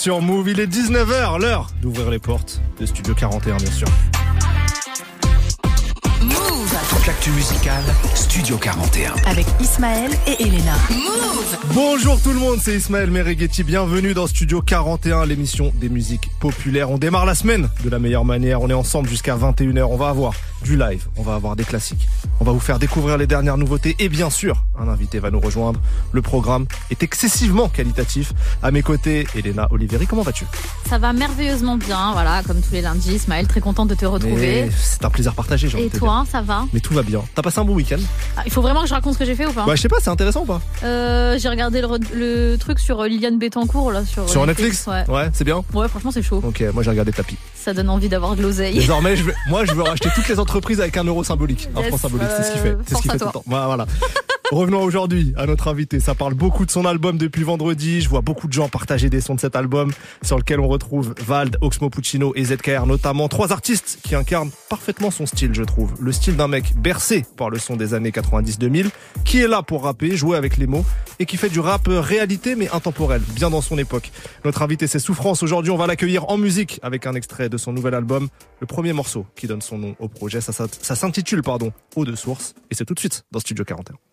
sur Move. Il est 19h, l'heure d'ouvrir les portes de Studio 41, bien sûr. L'actu musicale, Studio 41. Avec Ismaël et Elena. Move Bonjour tout le monde, c'est Ismaël Merighetti. Bienvenue dans Studio 41, l'émission des musiques populaires. On démarre la semaine de la meilleure manière. On est ensemble jusqu'à 21h. On va avoir du live, on va avoir des classiques. On va vous faire découvrir les dernières nouveautés et bien sûr, un invité va nous rejoindre. Le programme est excessivement qualitatif. À mes côtés, Elena Oliveri, comment vas-tu? Ça va merveilleusement bien, voilà, comme tous les lundis. Ismaël, très contente de te retrouver. Mais C'est un plaisir partagé, j'ai envie Et de te toi, ça va? Mais tout va bien. T'as passé un bon week-end Ah, Il faut vraiment que je raconte ce que j'ai fait ou pas Ouais, je sais pas, c'est intéressant ou pas euh, J'ai regardé le, truc sur euh, Liliane Bettencourt là sur, Sur Netflix Ouais. c'est bien. Ouais, franchement, c'est chaud. Ok, moi j'ai regardé Tapis. Ça donne envie d'avoir de l'oseille. Désormais, je veux- moi je veux racheter toutes les entreprises avec un euro symbolique. Un franc symbolique, c'est ce qu'il fait. euh, C'est ce qu'il fait tout le temps. Voilà, voilà. Revenons aujourd'hui à notre invité. Ça parle beaucoup de son album depuis vendredi. Je vois beaucoup de gens partager des sons de cet album sur lequel on retrouve Vald, Oxmo Puccino et ZKR notamment. Trois artistes qui incarnent parfaitement son style, je trouve. Le style d'un mec bercé par le son des années 90-2000, qui est là pour rapper, jouer avec les mots et qui fait du rap réalité mais intemporel, bien dans son époque. Notre invité c'est Souffrance. Aujourd'hui, on va l'accueillir en musique avec un extrait de son nouvel album, le premier morceau qui donne son nom au projet. Ça, s'intitule, pardon, Eau de source et c'est tout de suite dans Studio 41.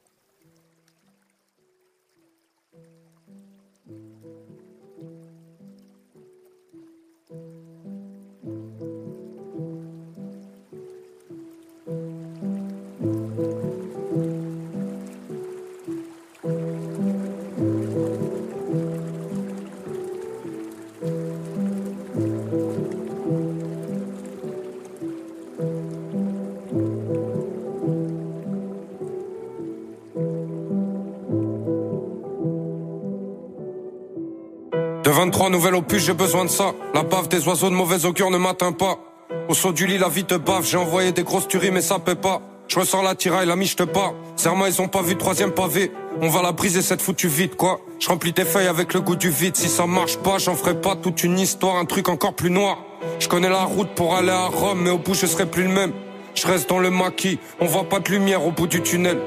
23 nouvelles opus, j'ai besoin de ça. La bave des oiseaux de mauvais augure ne m'atteint pas. Au saut du lit, la vie te bave. J'ai envoyé des grosses tueries, mais ça paie pas. Je ressors la tiraille, la miche te pas. Serment, ils ont pas vu troisième pavé. On va la briser cette foutue vide, quoi. Je remplis tes feuilles avec le goût du vide. Si ça marche pas, j'en ferai pas toute une histoire, un truc encore plus noir. Je connais la route pour aller à Rome, mais au bout, je serai plus le même. Je reste dans le maquis, on voit pas de lumière au bout du tunnel.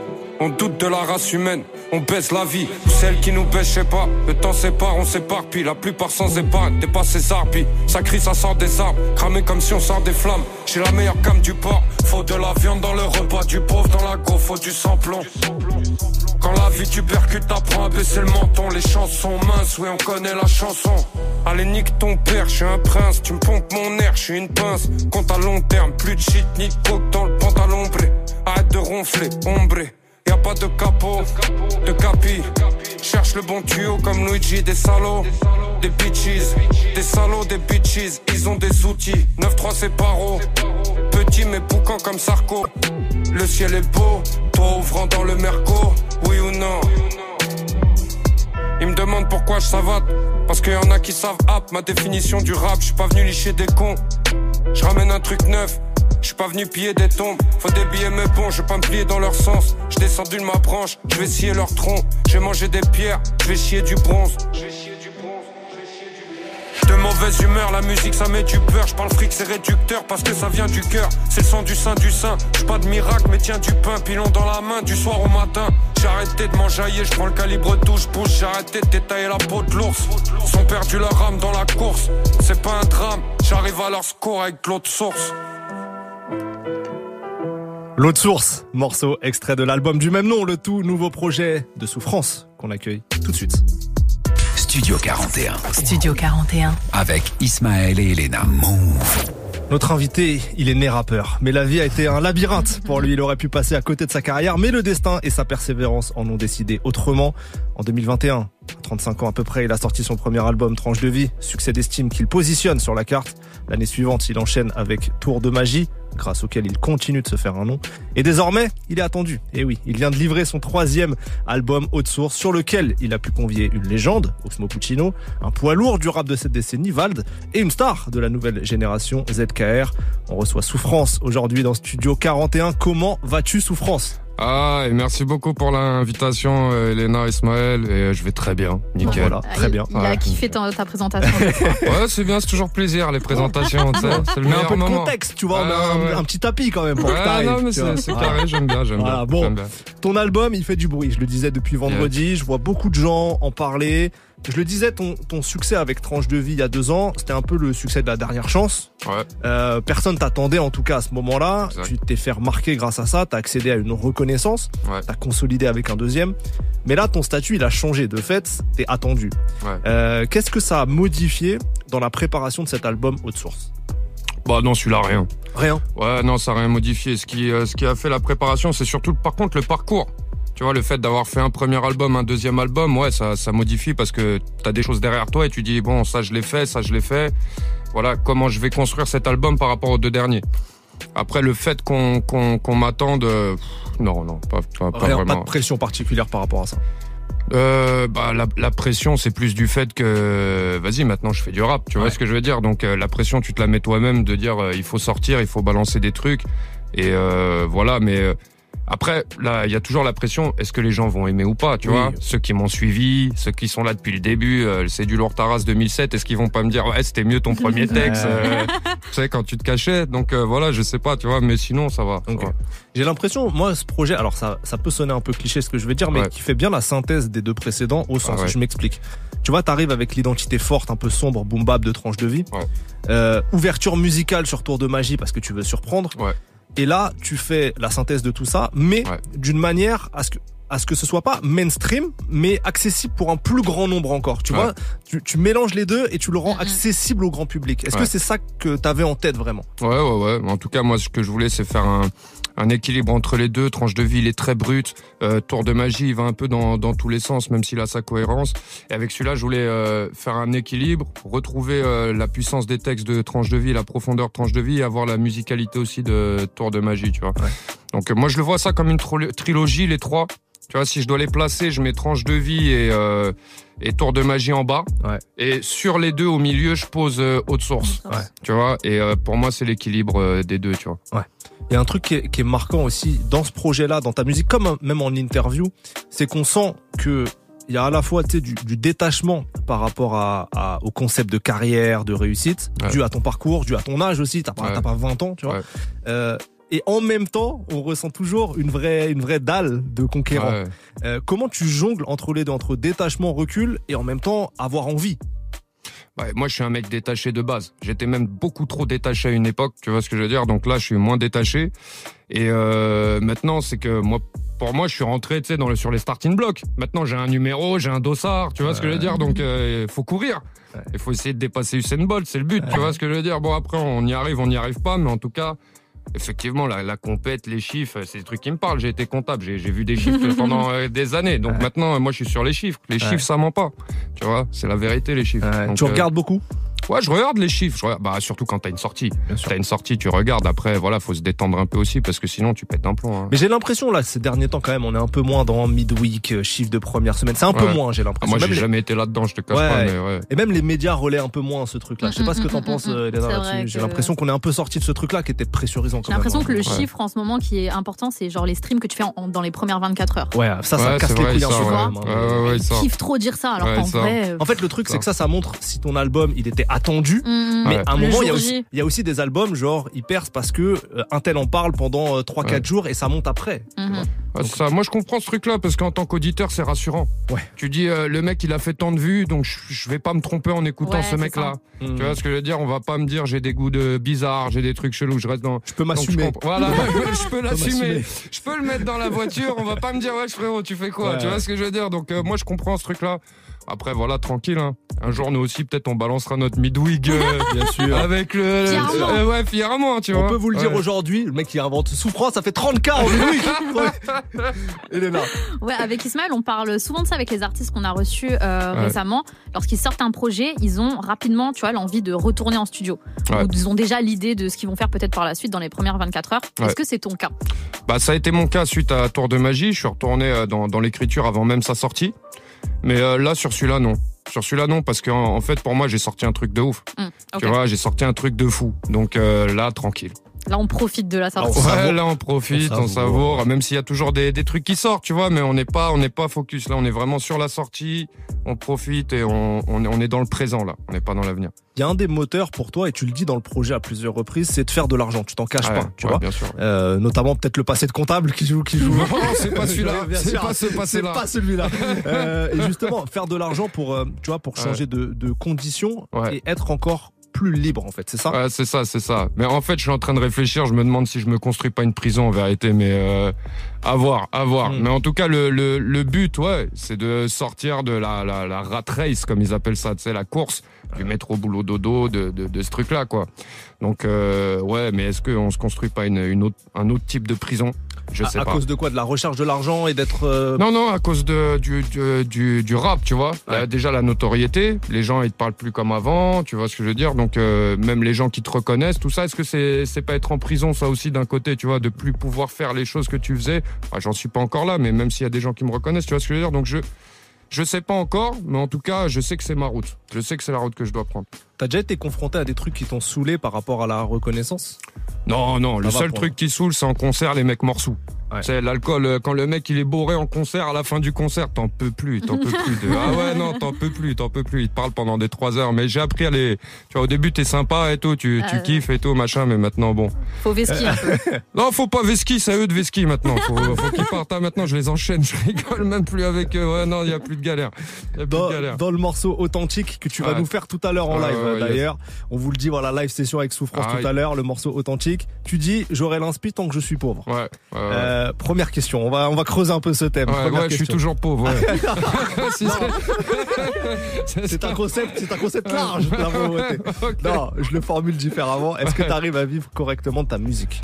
On doute de la race humaine, on baisse la vie. Ou celle qui nous baisse, je pas. Le temps sépare, on s'éparpille. La plupart sans épargne, dépasse ses harpies. Ça crie, ça sort des arbres. Cramé comme si on sort des flammes. J'ai la meilleure cam du port. Faut de la viande dans le repas du pauvre. Dans la go, faut du samplon. Quand la vie tu percutes, t'apprends à baisser le menton. Les chansons minces, oui, on connaît la chanson. Allez, nique ton père, je suis un prince. Tu me pompes mon air, je suis une pince. Compte à long terme, plus de shit, ni de coke dans le pantalon bré. Arrête de ronfler, ombre. Y a pas de capot, de capi. Cherche le bon tuyau comme Luigi, des salauds, des bitches. Des salauds, des bitches, ils ont des outils. 9-3 c'est paro. Petit mais boucan comme Sarko. Le ciel est beau, toi ouvrant dans le merco, oui ou non? Ils me demandent pourquoi je savate. Parce qu'il y en a qui savent app ma définition du rap. Je suis pas venu licher des cons. Je ramène un truc neuf. Je suis pas venu piller des tombes. Faut des billets mais bon, je vais pas me plier dans leur sens. Je descendu de ma branche, je vais scier leur tronc. Je vais manger des pierres, je vais chier du bronze. De mauvaise humeur, la musique ça met du peur. Je parle fric, c'est réducteur parce que ça vient du cœur. C'est le sang du sein du sein. J'suis pas de miracle, mais tiens du pain, pilon dans la main du soir au matin. J'ai arrêté de m'enjailler, je prends le calibre touche bouche. J'ai arrêté de détailler la peau de l'ours. Ils ont perdu leur âme dans la course. C'est pas un drame, j'arrive à leur score avec l'autre source. L'autre source, morceau extrait de l'album du même nom, le tout nouveau projet de Souffrance qu'on accueille tout de suite. Studio 41. Studio 41. Avec Ismaël et Elena. Move. Notre invité, il est né rappeur, mais la vie a été un labyrinthe pour lui. Il aurait pu passer à côté de sa carrière, mais le destin et sa persévérance en ont décidé autrement. En 2021, à 35 ans à peu près, il a sorti son premier album Tranche de vie, succès d'estime qu'il positionne sur la carte. L'année suivante, il enchaîne avec Tour de magie, grâce auquel il continue de se faire un nom. Et désormais, il est attendu. Et oui, il vient de livrer son troisième album Haute Source, sur lequel il a pu convier une légende, Oxmo Puccino, un poids lourd du rap de cette décennie, Vald, et une star de la nouvelle génération, ZKR. On reçoit Souffrance aujourd'hui dans Studio 41. Comment vas-tu, Souffrance? Ah, et merci beaucoup pour l'invitation, euh, Elena, Ismaël, et euh, je vais très bien, nickel. Voilà, très bien. Il, il a Ouais. kiffé ta, ta présentation. Ouais, c'est bien, c'est toujours plaisir, les présentations, tu sais, c'est le Mais un meilleur peu de contexte, tu vois, on a Ah, un, ouais. un petit tapis quand même pour Ouais, non, mais c'est carré, j'aime bien, j'aime Voilà, bien. bon. j'aime bien. Ton album, il fait du bruit. Je le disais depuis vendredi. Je vois beaucoup de gens en parler. Je le disais, ton, ton succès avec Tranche de vie il y a deux ans, c'était un peu le succès de la dernière chance. Ouais. Euh, personne t'attendait en tout cas à ce moment-là. Tu t'es fait remarquer grâce à ça. T'as accédé à une reconnaissance. Ouais. T'as consolidé avec un deuxième. Mais là, ton statut, il a changé. De fait, t'es attendu. Ouais. Euh, Qu'est-ce que ça a modifié dans la préparation de cet album Haute Source? Bah non, celui-là, rien. Rien. Ouais, non, ça n'a rien modifié. Ce qui, euh, ce qui a fait la préparation, c'est surtout, par contre, le parcours. Tu vois, le fait d'avoir fait un premier album, un deuxième album, ouais, ça, ça modifie parce que t'as des choses derrière toi et tu dis, bon, ça je l'ai fait, ça je l'ai fait. Voilà, comment je vais construire cet album par rapport aux deux derniers? Après, le fait qu'on qu'on qu'on m'attende, euh, non, non, pas, pas, pas Rien. Pas vraiment. de pression particulière par rapport à ça. Euh, bah, la, la pression, c'est plus du fait que, vas-y, maintenant je fais du rap, tu vois ce que je veux dire? Donc euh, la pression, tu te la mets toi-même de dire, euh, il faut sortir, il faut balancer des trucs, et voilà. Mais après, là, il y a toujours la pression. Est-ce que les gens vont aimer ou pas, tu Oui. vois? Ceux qui m'ont suivi, ceux qui sont là depuis le début, euh, c'est du lourd Taras 2007. Est-ce qu'ils vont pas me dire, ouais, c'était mieux ton premier texte, euh, tu sais, quand tu te cachais? Donc euh, voilà, je sais pas, tu vois. Mais sinon, ça va. J'ai l'impression, moi, ce projet, alors ça, ça peut sonner un peu cliché ce que je vais dire, mais Ouais. qui fait bien la synthèse des deux précédents au sens. Ah ouais. Je m'explique. Tu vois, t'arrives avec l'identité forte, un peu sombre, boom bap de tranche de vie. Ouais. Euh, ouverture musicale sur Tour de Magie parce que tu veux surprendre. Ouais. Et là, tu fais la synthèse de tout ça, mais Ouais. d'une manière à ce que à ce que ce soit pas mainstream, mais accessible pour un plus grand nombre encore. Tu Ouais. vois, tu, tu mélanges les deux et tu le rends accessible au grand public. Est-ce Ouais. que c'est ça que t'avais en tête vraiment? Ouais, ouais, ouais. En tout cas, moi, ce que je voulais, c'est faire un, un équilibre entre les deux. Tranche de vie, il est très brut. Euh, Tour de magie, il va un peu dans, dans tous les sens, même s'il a sa cohérence. Et avec celui-là, je voulais euh, faire un équilibre, retrouver euh, la puissance des textes de Tranche de vie, la profondeur de Tranche de vie, et avoir la musicalité aussi de Tour de magie, tu vois. Ouais. Donc, euh, moi, je le vois ça comme une trilogie, les trois. Tu vois, si je dois les placer, je mets Tranche de vie et, euh, et Tour de magie en bas. Ouais. Et sur les deux, au milieu, je pose euh, Haute Source. Ouais. Tu vois, et euh, pour moi, c'est l'équilibre euh, des deux, tu vois. Il y a un truc qui est, qui est marquant aussi dans ce projet-là, dans ta musique, comme même en interview, c'est qu'on sent que il y a à la fois tu sais, du, du détachement par rapport à, à- au concept de carrière, de réussite, Ouais. dû à ton parcours, dû à ton âge aussi. T'as pas, Ouais. pas 20 ans, tu vois. Ouais. Euh, et en même temps, on ressent toujours une vraie, une vraie dalle de conquérant. Ouais. Euh, comment tu jongles entre les deux, entre détachement, recul, et en même temps avoir envie? Ouais, moi, je suis un mec détaché de base. J'étais même beaucoup trop détaché à une époque, tu vois ce que je veux dire? Donc là, je suis moins détaché. Et euh, maintenant, c'est que moi, pour moi, je suis rentré, tu sais, dans le, sur les starting blocks. Maintenant, j'ai un numéro, j'ai un dossard, tu vois ce que je veux dire? Donc, il faut courir. Il Ouais. faut essayer de dépasser Usain Bolt, c'est le but, tu vois ce que je veux dire? Bon, après, on y arrive, on n'y arrive pas, mais en tout cas. Effectivement, la, la compète, les chiffres, c'est des trucs qui me parlent. J'ai été comptable, j'ai vu des chiffres pendant euh, des années. Donc Ouais. maintenant, euh, moi, je suis sur les chiffres. Les Ouais. chiffres, ça ment pas. Tu vois, c'est la vérité, les chiffres. Donc, Tu euh, regardes beaucoup? Ouais, je regarde les chiffres. Je regarde- bah, surtout quand t'as une sortie. Bien sûr. T'as une sortie, tu regardes. Après, voilà, faut se détendre un peu aussi parce que sinon, tu pètes un plomb. hein. Mais j'ai l'impression là, ces derniers temps quand même, on est un peu moins dans midweek, euh, chiffre de première semaine. C'est un peu Ouais. moins, j'ai Ah, l'impression. moi, j'ai les- jamais été là-dedans, je te cache Ouais. pas, mais ouais. Et même les médias relaient un peu moins ce truc-là. Je sais pas ce que t'en Mm, mm, penses, mm, euh, mm. Elena, J'ai que- l'impression qu'on est un peu sorti de ce truc-là qui était pressurisant. J'ai l'impression que le hein. chiffre en ce moment qui est important, c'est genre les streams que tu fais en- dans les premières 24 heures. Ouais, ça, ça Ouais, casse les couilles trop dire ça, alors Ouais, qu'en ça. vrai. euh, En fait, le truc, c'est que ça, ça montre si ton album, il était attendu. mm, Mais Ouais. à un Le moment, il y, a aussi, J. il y a aussi des albums, genre, ils percent parce que euh, un tel en parle pendant 3-4 Ouais. jours et ça monte après. Mhm. c'est ça. Moi, je comprends ce truc-là parce qu'en tant qu'auditeur, c'est rassurant. Ouais. Tu dis, euh, le mec, il a fait tant de vues, donc je, vais pas me tromper en écoutant Ouais, ce mec-là. Mm. Tu vois ce que je veux dire? On va pas me dire, j'ai des goûts de bizarres, j'ai des trucs chelous, je reste dans. Je peux m'assumer. Voilà, je peux l'assumer. m'assumer. Je peux le mettre dans la voiture. On va pas me dire, ouais, frérot, tu fais quoi? Ouais. Tu vois ce que je veux dire? Donc, euh, moi, je comprends ce truc-là. Après, voilà, tranquille. hein. Un jour, nous aussi, peut-être, on balancera notre midwig euh, Bien sûr. avec le. Fièrement. euh, ouais, fièrement, tu vois. On peut vous le dire Ouais. aujourd'hui, le mec qui invente souffrance, ça fait 30K en. Ouais. Elena. Ouais, avec Ismaël, on parle souvent de ça avec les artistes qu'on a reçus euh, Ouais. récemment. Lorsqu'ils sortent un projet, ils ont rapidement, tu vois, l'envie de retourner en studio. Ouais. Ou ils ont déjà l'idée de ce qu'ils vont faire peut-être par la suite dans les premières 24 heures. Ouais. Est-ce que c'est ton cas? Bah, ça a été mon cas suite à Tour de Magie. Je suis retourné euh, dans, dans l'écriture avant même sa sortie. Mais euh, là, sur celui-là, non. Sur celui-là, non, parce qu'en en fait, pour moi, j'ai sorti un truc de ouf. Ok. Tu vois, j'ai sorti un truc de fou. Donc euh, là, tranquille. Là, on profite de la sortie. Ouais, là on profite, On on savoure. même s'il y a toujours des, des trucs qui sortent, tu vois, mais on n'est pas, on n'est pas focus. Là, on est vraiment sur la sortie, on profite et on, on, est- on est dans le présent là, on n'est pas dans l'avenir. Il y a un des moteurs pour toi, et tu le dis dans le projet à plusieurs reprises, c'est de faire de l'argent. Tu t'en caches Ouais, pas, tu ouais, vois. bien sûr. Euh, notamment peut-être le passé de comptable qui joue, qui joue. Non, c'est pas celui-là, Bien c'est sûr. pas ce C'est passé-là. pas celui-là. Euh, et justement, faire de l'argent pour, euh, tu vois, pour changer de, de conditions Ouais. et être encore plus libre en fait. C'est ça? Ouais, c'est ça, c'est ça. Mais en fait, je suis en train de réfléchir. Je me demande si je me construis pas une prison en vérité, mais euh, à voir, à voir. Mm. Mais en tout cas, le, le, le but, ouais, c'est de sortir de la, la, la rat race, comme ils appellent ça, tu sais, la course, du métro boulot dodo, de, de, de ce truc-là, quoi. Donc, euh, ouais, mais est-ce qu'on se construit pas une, une autre, un autre type de prison? Je à, sais à pas. cause de quoi? De la recherche de l'argent et d'être. euh, Non, non, à cause de, du, du, du, du rap, tu vois. Ouais. Euh, déjà, la notoriété. Les gens, ils te parlent plus comme avant, tu vois ce que je veux dire? Donc, euh, même les gens qui te reconnaissent, tout ça, est-ce que c'est, c'est pas être en prison, ça aussi, d'un côté, tu vois, de plus pouvoir faire les choses que tu faisais? Enfin, J'en suis pas encore là, mais même s'il y a des gens qui me reconnaissent, tu vois ce que je veux dire? Donc, je, je sais pas encore, mais en tout cas, je sais que c'est ma route. Je sais que c'est la route que je dois prendre. T'as déjà été confronté à des trucs qui t'ont saoulé par rapport à la reconnaissance? Non, non, le seul truc qui saoule, c'est en concert, les mecs morceaux. Ouais. C'est l'alcool, euh, quand le mec il est bourré en concert, à la fin du concert, t'en peux plus, t'en peux plus. De... Ah ouais, non, t'en peux plus, t'en peux plus. Il te parle pendant des trois heures. Mais j'ai appris à les. Tu vois, au début, t'es sympa et tout, tu, tu Euh. kiffes et tout, machin, mais maintenant, bon. Faut vesquer un peu. Non, faut pas Veski, c'est à eux de Veski maintenant. Faut, faut qu'ils partent. Ah, maintenant, je les enchaîne, je rigole même plus avec eux. Ouais, non, il y a plus de galère. Y a plus dans, de galère. dans le morceau authentique que tu vas Ouais. nous faire tout à l'heure en live d'ailleurs. On vous le dit, voilà, live session avec Souffrance Ah, tout à l'heure, le morceau authentique. Tu dis, j'aurai l'inspi tant que je suis pauvre. Ouais, ouais, ouais. Euh, première question, on va, on va creuser un peu ce thème. Ouais, Première ouais, je suis toujours pauvre. Ouais. Si c'est- un concept, c'est un concept large, la pauvreté. Ok. Non, je le formule différemment. Est-ce que tu arrives à vivre correctement de ta musique?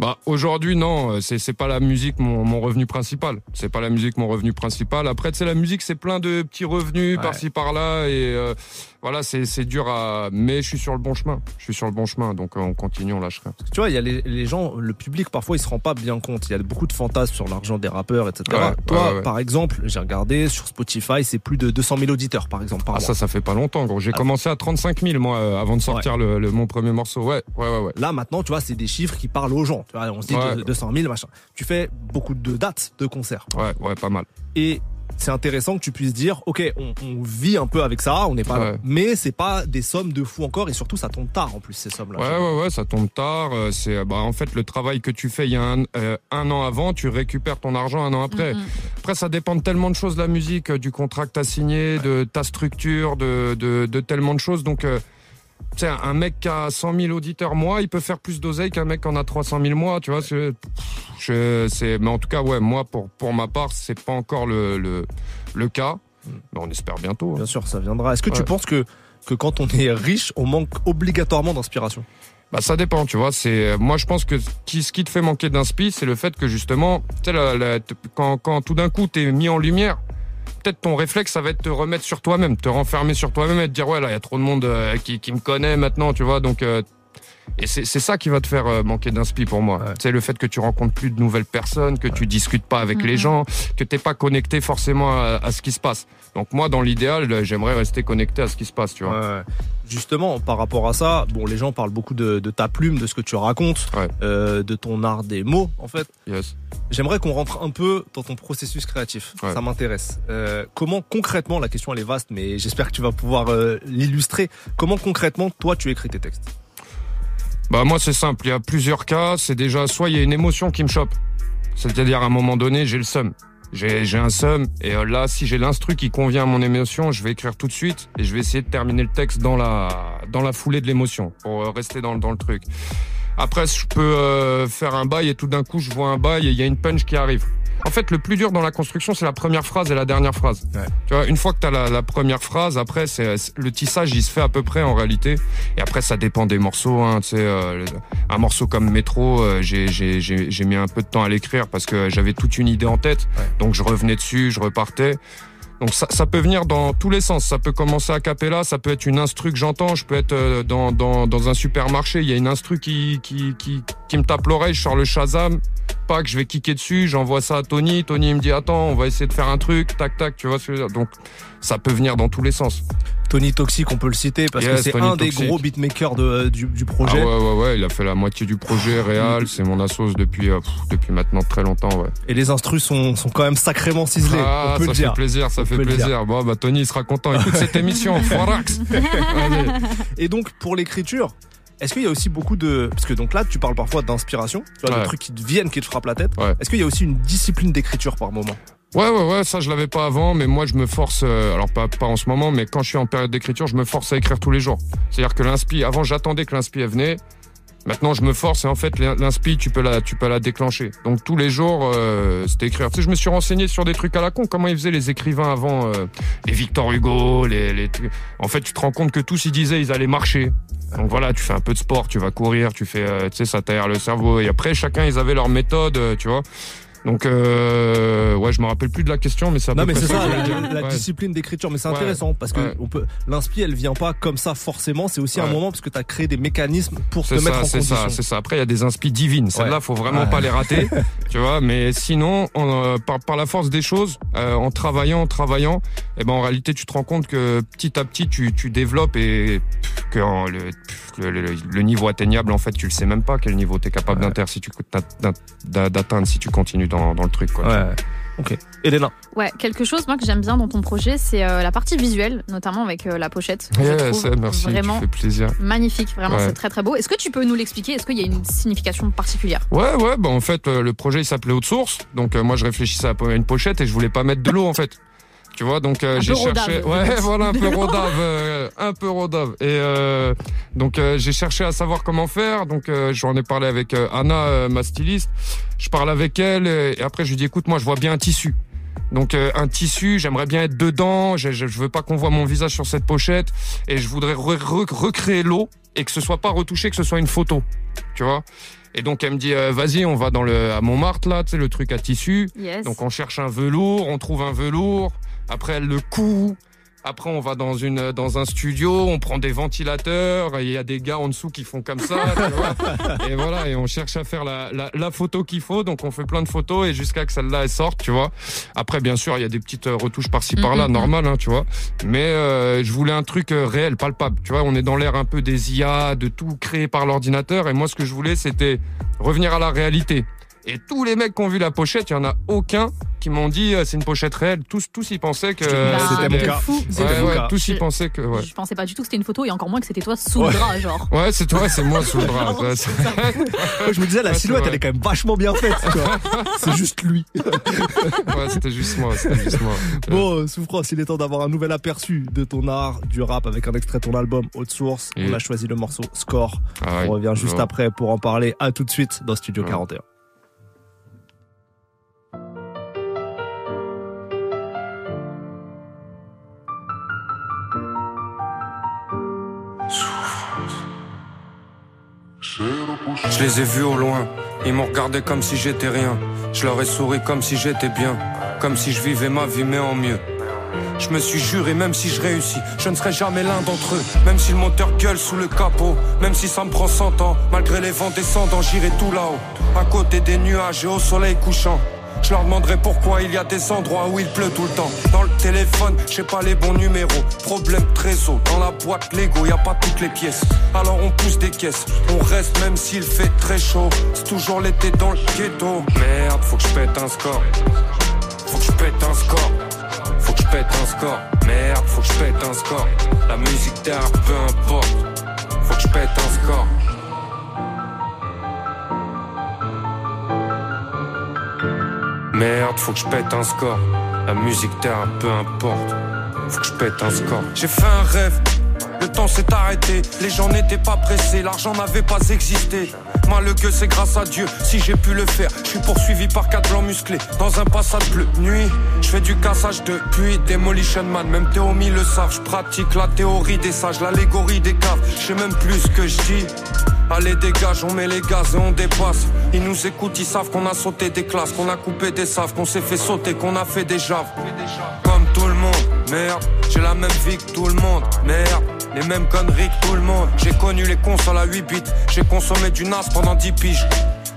Bah aujourd'hui non, euh, c'est c'est pas la musique mon, mon revenu principal. C'est pas la musique mon revenu principal. Après sais la musique c'est plein de petits revenus Ouais. par-ci par-là et euh, voilà c'est c'est dur à. Mais je suis sur le bon chemin. Je suis sur le bon chemin donc euh, on continue on lâche rien. Tu vois, il y a les, les gens, le public parfois il se rend pas bien compte. Il y a beaucoup de fantasmes sur l'argent des rappeurs, etc. Ouais, Toi, ouais, par exemple, j'ai regardé sur Spotify, c'est plus de 200 000 auditeurs, par exemple, par Ah mois. ça ça fait pas longtemps gros. J'ai Ah. commencé à 35 000 moi euh, avant de sortir le, le- mon premier morceau. Ouais ouais ouais ouais. Là maintenant, tu vois, c'est des chiffres qui parlent aux gens. Tu vois, on se dit Ouais. de- 200 000, machin. Tu fais beaucoup de dates de concerts. Ouais ouais pas mal. Et c'est intéressant que tu puisses dire, ok, on, on vit un peu avec ça, on n'est pas, Ouais. mais c'est pas des sommes de fou encore, et surtout ça tombe tard en plus ces sommes-là. Ouais, ouais, ouais, ça tombe tard. euh, C'est bah, en fait le travail que tu fais il y a un, euh, un an avant, tu récupères ton argent un an après. Mm. Après, ça dépend de tellement de choses, la musique, euh, du contrat que t'as signé, de ta structure, de, de, de tellement de choses. Donc, euh, sais, un mec qui a 100 000 auditeurs mois, il peut faire plus d'oseille qu'un mec qui en a 300 000 mois, tu vois. c'est- je- c'est- mais en tout cas, ouais, moi, pour, pour ma part, c'est pas encore le, le, le cas. Mais on espère bientôt. hein. Bien sûr, ça viendra. Est-ce que tu penses que, que quand on est riche, on manque obligatoirement d'inspiration? Bah ça dépend, tu vois. C'est moi je pense que ce qui, te fait manquer d'inspi, c'est le fait que justement, tu sais, la- la- quand, quand tout d'un coup t'es mis en lumière, peut-être ton réflexe ça va être te remettre sur toi-même, te renfermer sur toi-même et te dire ouais là il y a trop de monde euh, qui, qui me connaît maintenant, tu vois. Donc euh, et c'est ça qui va te faire euh, manquer d'inspi pour moi. Ouais. C'est le fait que tu rencontres plus de nouvelles personnes, que tu discutes pas avec les gens, que t'es pas connecté forcément à, à ce qui se passe. Donc moi dans l'idéal, euh, j'aimerais rester connecté à ce qui se passe, tu vois. Ouais. Justement, par rapport à ça, bon, les gens parlent beaucoup de, de ta plume, de ce que tu racontes, Ouais. euh, de ton art des mots, en fait. Yes. J'aimerais qu'on rentre un peu dans ton processus créatif. Ouais. Ça m'intéresse. Euh, comment concrètement, la question elle est vaste, mais j'espère que tu vas pouvoir euh, l'illustrer. Comment concrètement, toi, tu écris tes textes? Bah moi c'est simple, il y a plusieurs cas, c'est déjà soit il y a une émotion qui me chope, c'est-à-dire à un moment donné j'ai le seum, j'ai un seum. Et euh, là si j'ai l'instru qui convient à mon émotion, je vais écrire tout de suite et je vais essayer de terminer le texte dans la dans la foulée de l'émotion pour euh, rester dans dans le truc. Après je peux euh, faire un bail et tout d'un coup je vois un bail et il y a une punch qui arrive. En fait, le plus dur dans la construction, c'est la première phrase et la dernière phrase. Ouais. Tu vois, une fois que tu as la, la première phrase, après, c'est le tissage, il se fait à peu près en réalité. Et après, ça dépend des morceaux. Hein, tu sais, euh, un morceau comme Métro, euh, j'ai- j'ai j'ai- j'ai mis un peu de temps à l'écrire parce que j'avais toute une idée en tête. Ouais. Donc, je revenais dessus, je repartais. Donc ça, ça peut venir dans tous les sens. Ça peut commencer à cappella, ça peut être une instru que j'entends. Je peux être euh, dans, dans, dans un supermarché, il y a une instru qui, qui, qui, qui me tape l'oreille, je sors le Shazam, pas je vais kicker dessus, j'envoie ça à Tony, Tony il me dit attends, on va essayer de faire un truc, tac tac, tu vois ce que. Donc ça peut venir dans tous les sens. Tony Toxic, on peut le citer parce que c'est un des gros beatmakers de, du, du projet. Ah ouais ouais ouais, il a fait la moitié du projet réel, c'est mon assos depuis euh, pff, depuis maintenant très longtemps ouais. Et les instrus sont, sont quand même sacrément ciselés. Ah, on peut ça le fait plaisir, ça On fait plaisir. Bon bah Tony il sera content. Écoute cette émission, Forax. Et donc, pour l'écriture, est-ce qu'il y a aussi beaucoup de. Parce que donc là, tu parles parfois d'inspiration, tu vois, Ouais. de trucs qui te viennent, qui te frappent la tête. Ouais. Est-ce qu'il y a aussi une discipline d'écriture par moment? Ouais, ouais, ouais, ça je l'avais pas avant, mais moi je me force, euh, alors pas, pas en ce moment, mais quand je suis en période d'écriture, je me force à écrire tous les jours. C'est-à-dire que l'inspi, avant j'attendais que l'inspi venait, maintenant je me force et en fait l'inspi tu peux la, tu peux la déclencher. Donc tous les jours euh, c'était écrire. Tu sais, je me suis renseigné sur des trucs à la con, comment ils faisaient les écrivains avant, euh, les Victor Hugo, les, les trucs. En fait tu te rends compte que tous ils disaient ils allaient marcher. Donc voilà, tu fais un peu de sport, tu vas courir, tu fais, euh, tu sais, ça t'aère le cerveau. Et après chacun ils avaient leur méthode, euh, tu vois. Donc euh, ouais, je me rappelle plus de la question, mais c'est à Non, mais c'est ça, la, Ouais. discipline d'écriture. Mais c'est Ouais. intéressant parce que Ouais. on peut. L'inspi, elle vient pas comme ça forcément. C'est aussi un moment parce que tu as créé des mécanismes pour te C'est mettre ça, en c'est condition. ça, c'est ça. Après, il y a des inspi divines. Celles-là, faut vraiment pas les rater, tu vois. Mais sinon, on, euh, par, par la force des choses, euh, en travaillant, en travaillant, eh ben en réalité, tu te rends compte que petit à petit, tu, tu développes et pff, que en- le, pff, le, le- le niveau atteignable, en fait, tu le sais même pas quel niveau capable Ouais. si tu d'at- d'atteindre si tu continues dans, dans le truc. Quoi. Ouais. Ok. Elena. Ouais, quelque chose moi que j'aime bien dans ton projet, c'est euh, la partie visuelle, notamment avec euh, la pochette. que je trouve merci, vraiment tu fais plaisir. magnifique, vraiment Ouais. c'est très très beau. Est-ce que tu peux nous l'expliquer? Est-ce qu'il y a une signification particulière? Ouais, ouais, bah en fait, euh, le projet il s'appelait Haute Source. Donc euh, moi je réfléchissais à une pochette et je voulais pas mettre de l'eau en fait. Tu vois, donc euh, j'ai rodave, cherché. Ouais, voilà, un peu rodave, euh, un peu rodave. Et euh, donc j'ai cherché à savoir comment faire. Donc j'en ai parlé avec Anna, ma styliste. Je parle avec elle et après je lui dis écoute, moi je vois bien un tissu. Donc euh, un tissu, j'aimerais bien être dedans. Je, je, je veux pas qu'on voit mon visage sur cette pochette et je voudrais re- re- recréer l'eau et que ce soit pas retouché, que ce soit une photo. Tu vois? Et donc elle me dit euh, vas-y, on va dans le à Montmartre là, tu sais le truc à tissu. Yes. Donc on cherche un velours, on trouve un velours, après elle le coud, après on va dans une dans un studio, on prend des ventilateurs, et il y a des gars en dessous qui font comme ça, tu vois. Et voilà, et on cherche à faire la, la, la photo qu'il faut, donc on fait plein de photos et jusqu'à que celle-là elle sorte, tu vois. Après bien sûr, il y a des petites euh, retouches par-ci par-là, Mhm. normal, hein, tu vois. Mais euh, je voulais un truc euh, réel, palpable, tu vois. On est dans l'ère un peu des IA, de tout créé par l'ordinateur, et moi ce que je voulais c'était revenir à la réalité. Et tous les mecs qui ont vu la pochette, il y en a aucun qui m'ont dit euh, c'est une pochette réelle. Tous, tous ils pensaient que Bah, de c'était mon cas. fou. C'était Ouais, ouais, cas. tous Je- pensaient que ouais. Je pensais pas du tout que c'était une photo et encore moins que c'était toi sous Ouais. le drap, genre. Ouais, c'est toi, c'est moi sous le bras. Non, je me disais, la silhouette, elle est quand même vachement bien faite. C'est juste lui. ouais, c'était juste moi, c'était juste moi. Bon, euh, Souffrance, il est temps d'avoir un nouvel aperçu de ton art, du rap, avec un extrait de ton album, Haute Source. On a choisi le morceau Score. Ah On revient juste après pour en parler. À tout de suite dans Studio Ouais. 41. Je les ai vus au loin, ils m'ont regardé comme si j'étais rien. Je leur ai souri comme si j'étais bien, comme si je vivais ma vie mais en mieux. Je me suis juré, même si je réussis, je ne serai jamais l'un d'entre eux. Même si le moteur gueule sous le capot, même si ça me prend 100 ans, malgré les vents descendants, j'irai tout là-haut, à côté des nuages et au soleil couchant. Je leur demanderai pourquoi il y a des endroits où il pleut tout le temps. Dans le téléphone, j'ai pas les bons numéros. Problème trésor. Dans la boîte Lego, y a pas toutes les pièces. Alors on pousse des caisses. On reste même s'il fait très chaud. C'est toujours l'été dans le ghetto. Merde, faut que je pète un score. Faut que je pète un score. Faut que je pète un score. Merde, faut que je pète un score. La musique derrière, peu importe. Faut que je pète un score. Merde, faut que je pète un score. La musique terre, peu importe. Faut que je pète un score. J'ai fait un rêve. Le temps s'est arrêté, les gens n'étaient pas pressés, l'argent n'avait pas existé. Le gueux c'est grâce à Dieu, si j'ai pu le faire, je suis poursuivi par quatre blancs musclés dans un passage bleu. Nuit, je fais du cassage de puis Demolition Man, même Théomi le savent, je pratique la théorie des sages, l'allégorie des caves, je même plus ce que je dis. Allez dégage, on met les gaz et on dépasse. Ils nous écoutent, ils savent qu'on a sauté des classes, qu'on a coupé des saves, qu'on s'est fait sauter, qu'on a fait des javes. Comme tout le monde, merde, j'ai la même vie que tout le monde, merde. les mêmes conneries que tout le monde. J'ai connu les cons à la 8 bits, j'ai consommé du NAS pendant 10 piges.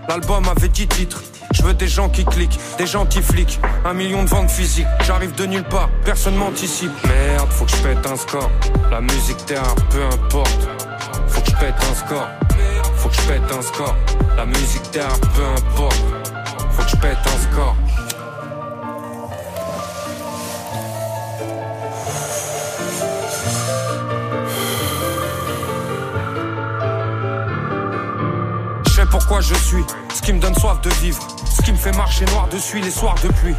L'album avait 10 titres. Je veux des gens qui cliquent, des gentils flics, un million de ventes physiques. J'arrive de nulle part, personne m'anticipe. Merde, faut que je pète un score. La musique terre, peu importe. Faut que je pète un score. Faut que je pète un score. La musique terre, peu importe. Faut que je pète un score. Je sais pourquoi je suis, ce qui me donne soif de vivre, ce qui me fait marcher noir dessus les soirs de pluie.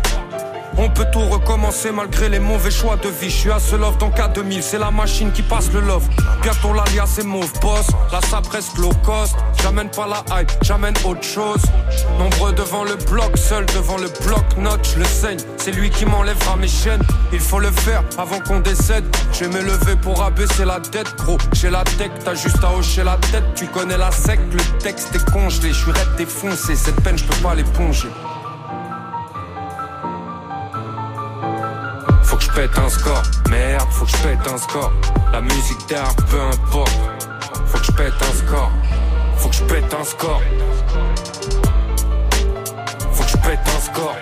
On peut tout recommencer malgré les mauvais choix de vie. Je suis à ce love dans K2000, c'est la machine qui passe le love. Bientôt l'alias c'est mauve boss, là ça presque low cost. J'amène pas la hype, j'amène autre chose. Nombreux devant le bloc, seul devant le bloc note, je le saigne. C'est lui qui m'enlèvera mes chaînes. Il faut le faire avant qu'on décède. Je vais me lever pour abaisser la tête, gros. J'ai la tech, t'as juste à hocher la tête. Tu connais la sec, le texte est congelé. Je suis raide défoncé, cette peine je peux pas l'éponger. Pète un score, merde, faut que je pète un score. La musique derrière, peu importe. Faut que je pète un score, faut que je pète un score. Faut que je pète un score.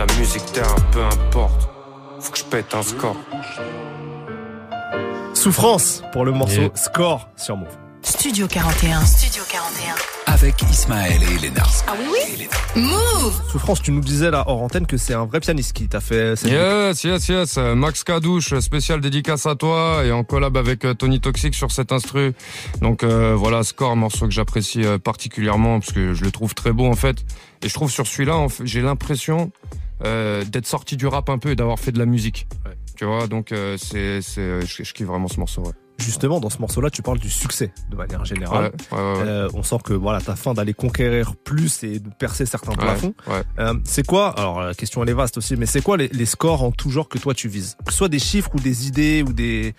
La musique derrière, peu importe. Faut que je pète un score. Souffrance pour le morceau Yeah. Score sur Move. Studio 41. Studio 41. Avec Ismaël et Elena. Ah oui, oui. Move Souffrance, tu nous disais là hors antenne que c'est un vrai pianiste qui t'a fait cette Yes, yes, yes. Euh, Max Cadouche, spécial dédicace à toi et en collab avec euh, Tony Toxic sur cet instru. Donc euh, voilà, Score, morceau que j'apprécie euh, particulièrement parce que je le trouve très beau en fait. Et je trouve sur celui-là, en fait, j'ai l'impression euh, d'être sorti du rap un peu et d'avoir fait de la musique. Ouais. Tu vois, donc euh, c'est, c'est, je, je kiffe vraiment ce morceau. Ouais. Justement, dans ce morceau-là, tu parles du succès de manière générale. ouais, ouais, ouais. Euh, on sent que voilà, t'as faim d'aller conquérir plus et de percer certains Ouais, plafonds. ouais. Euh, c'est quoi Alors la question elle est vaste aussi, mais c'est quoi les, les scores en tout genre que toi tu vises? Que ce soit des chiffres ou des idées ou des.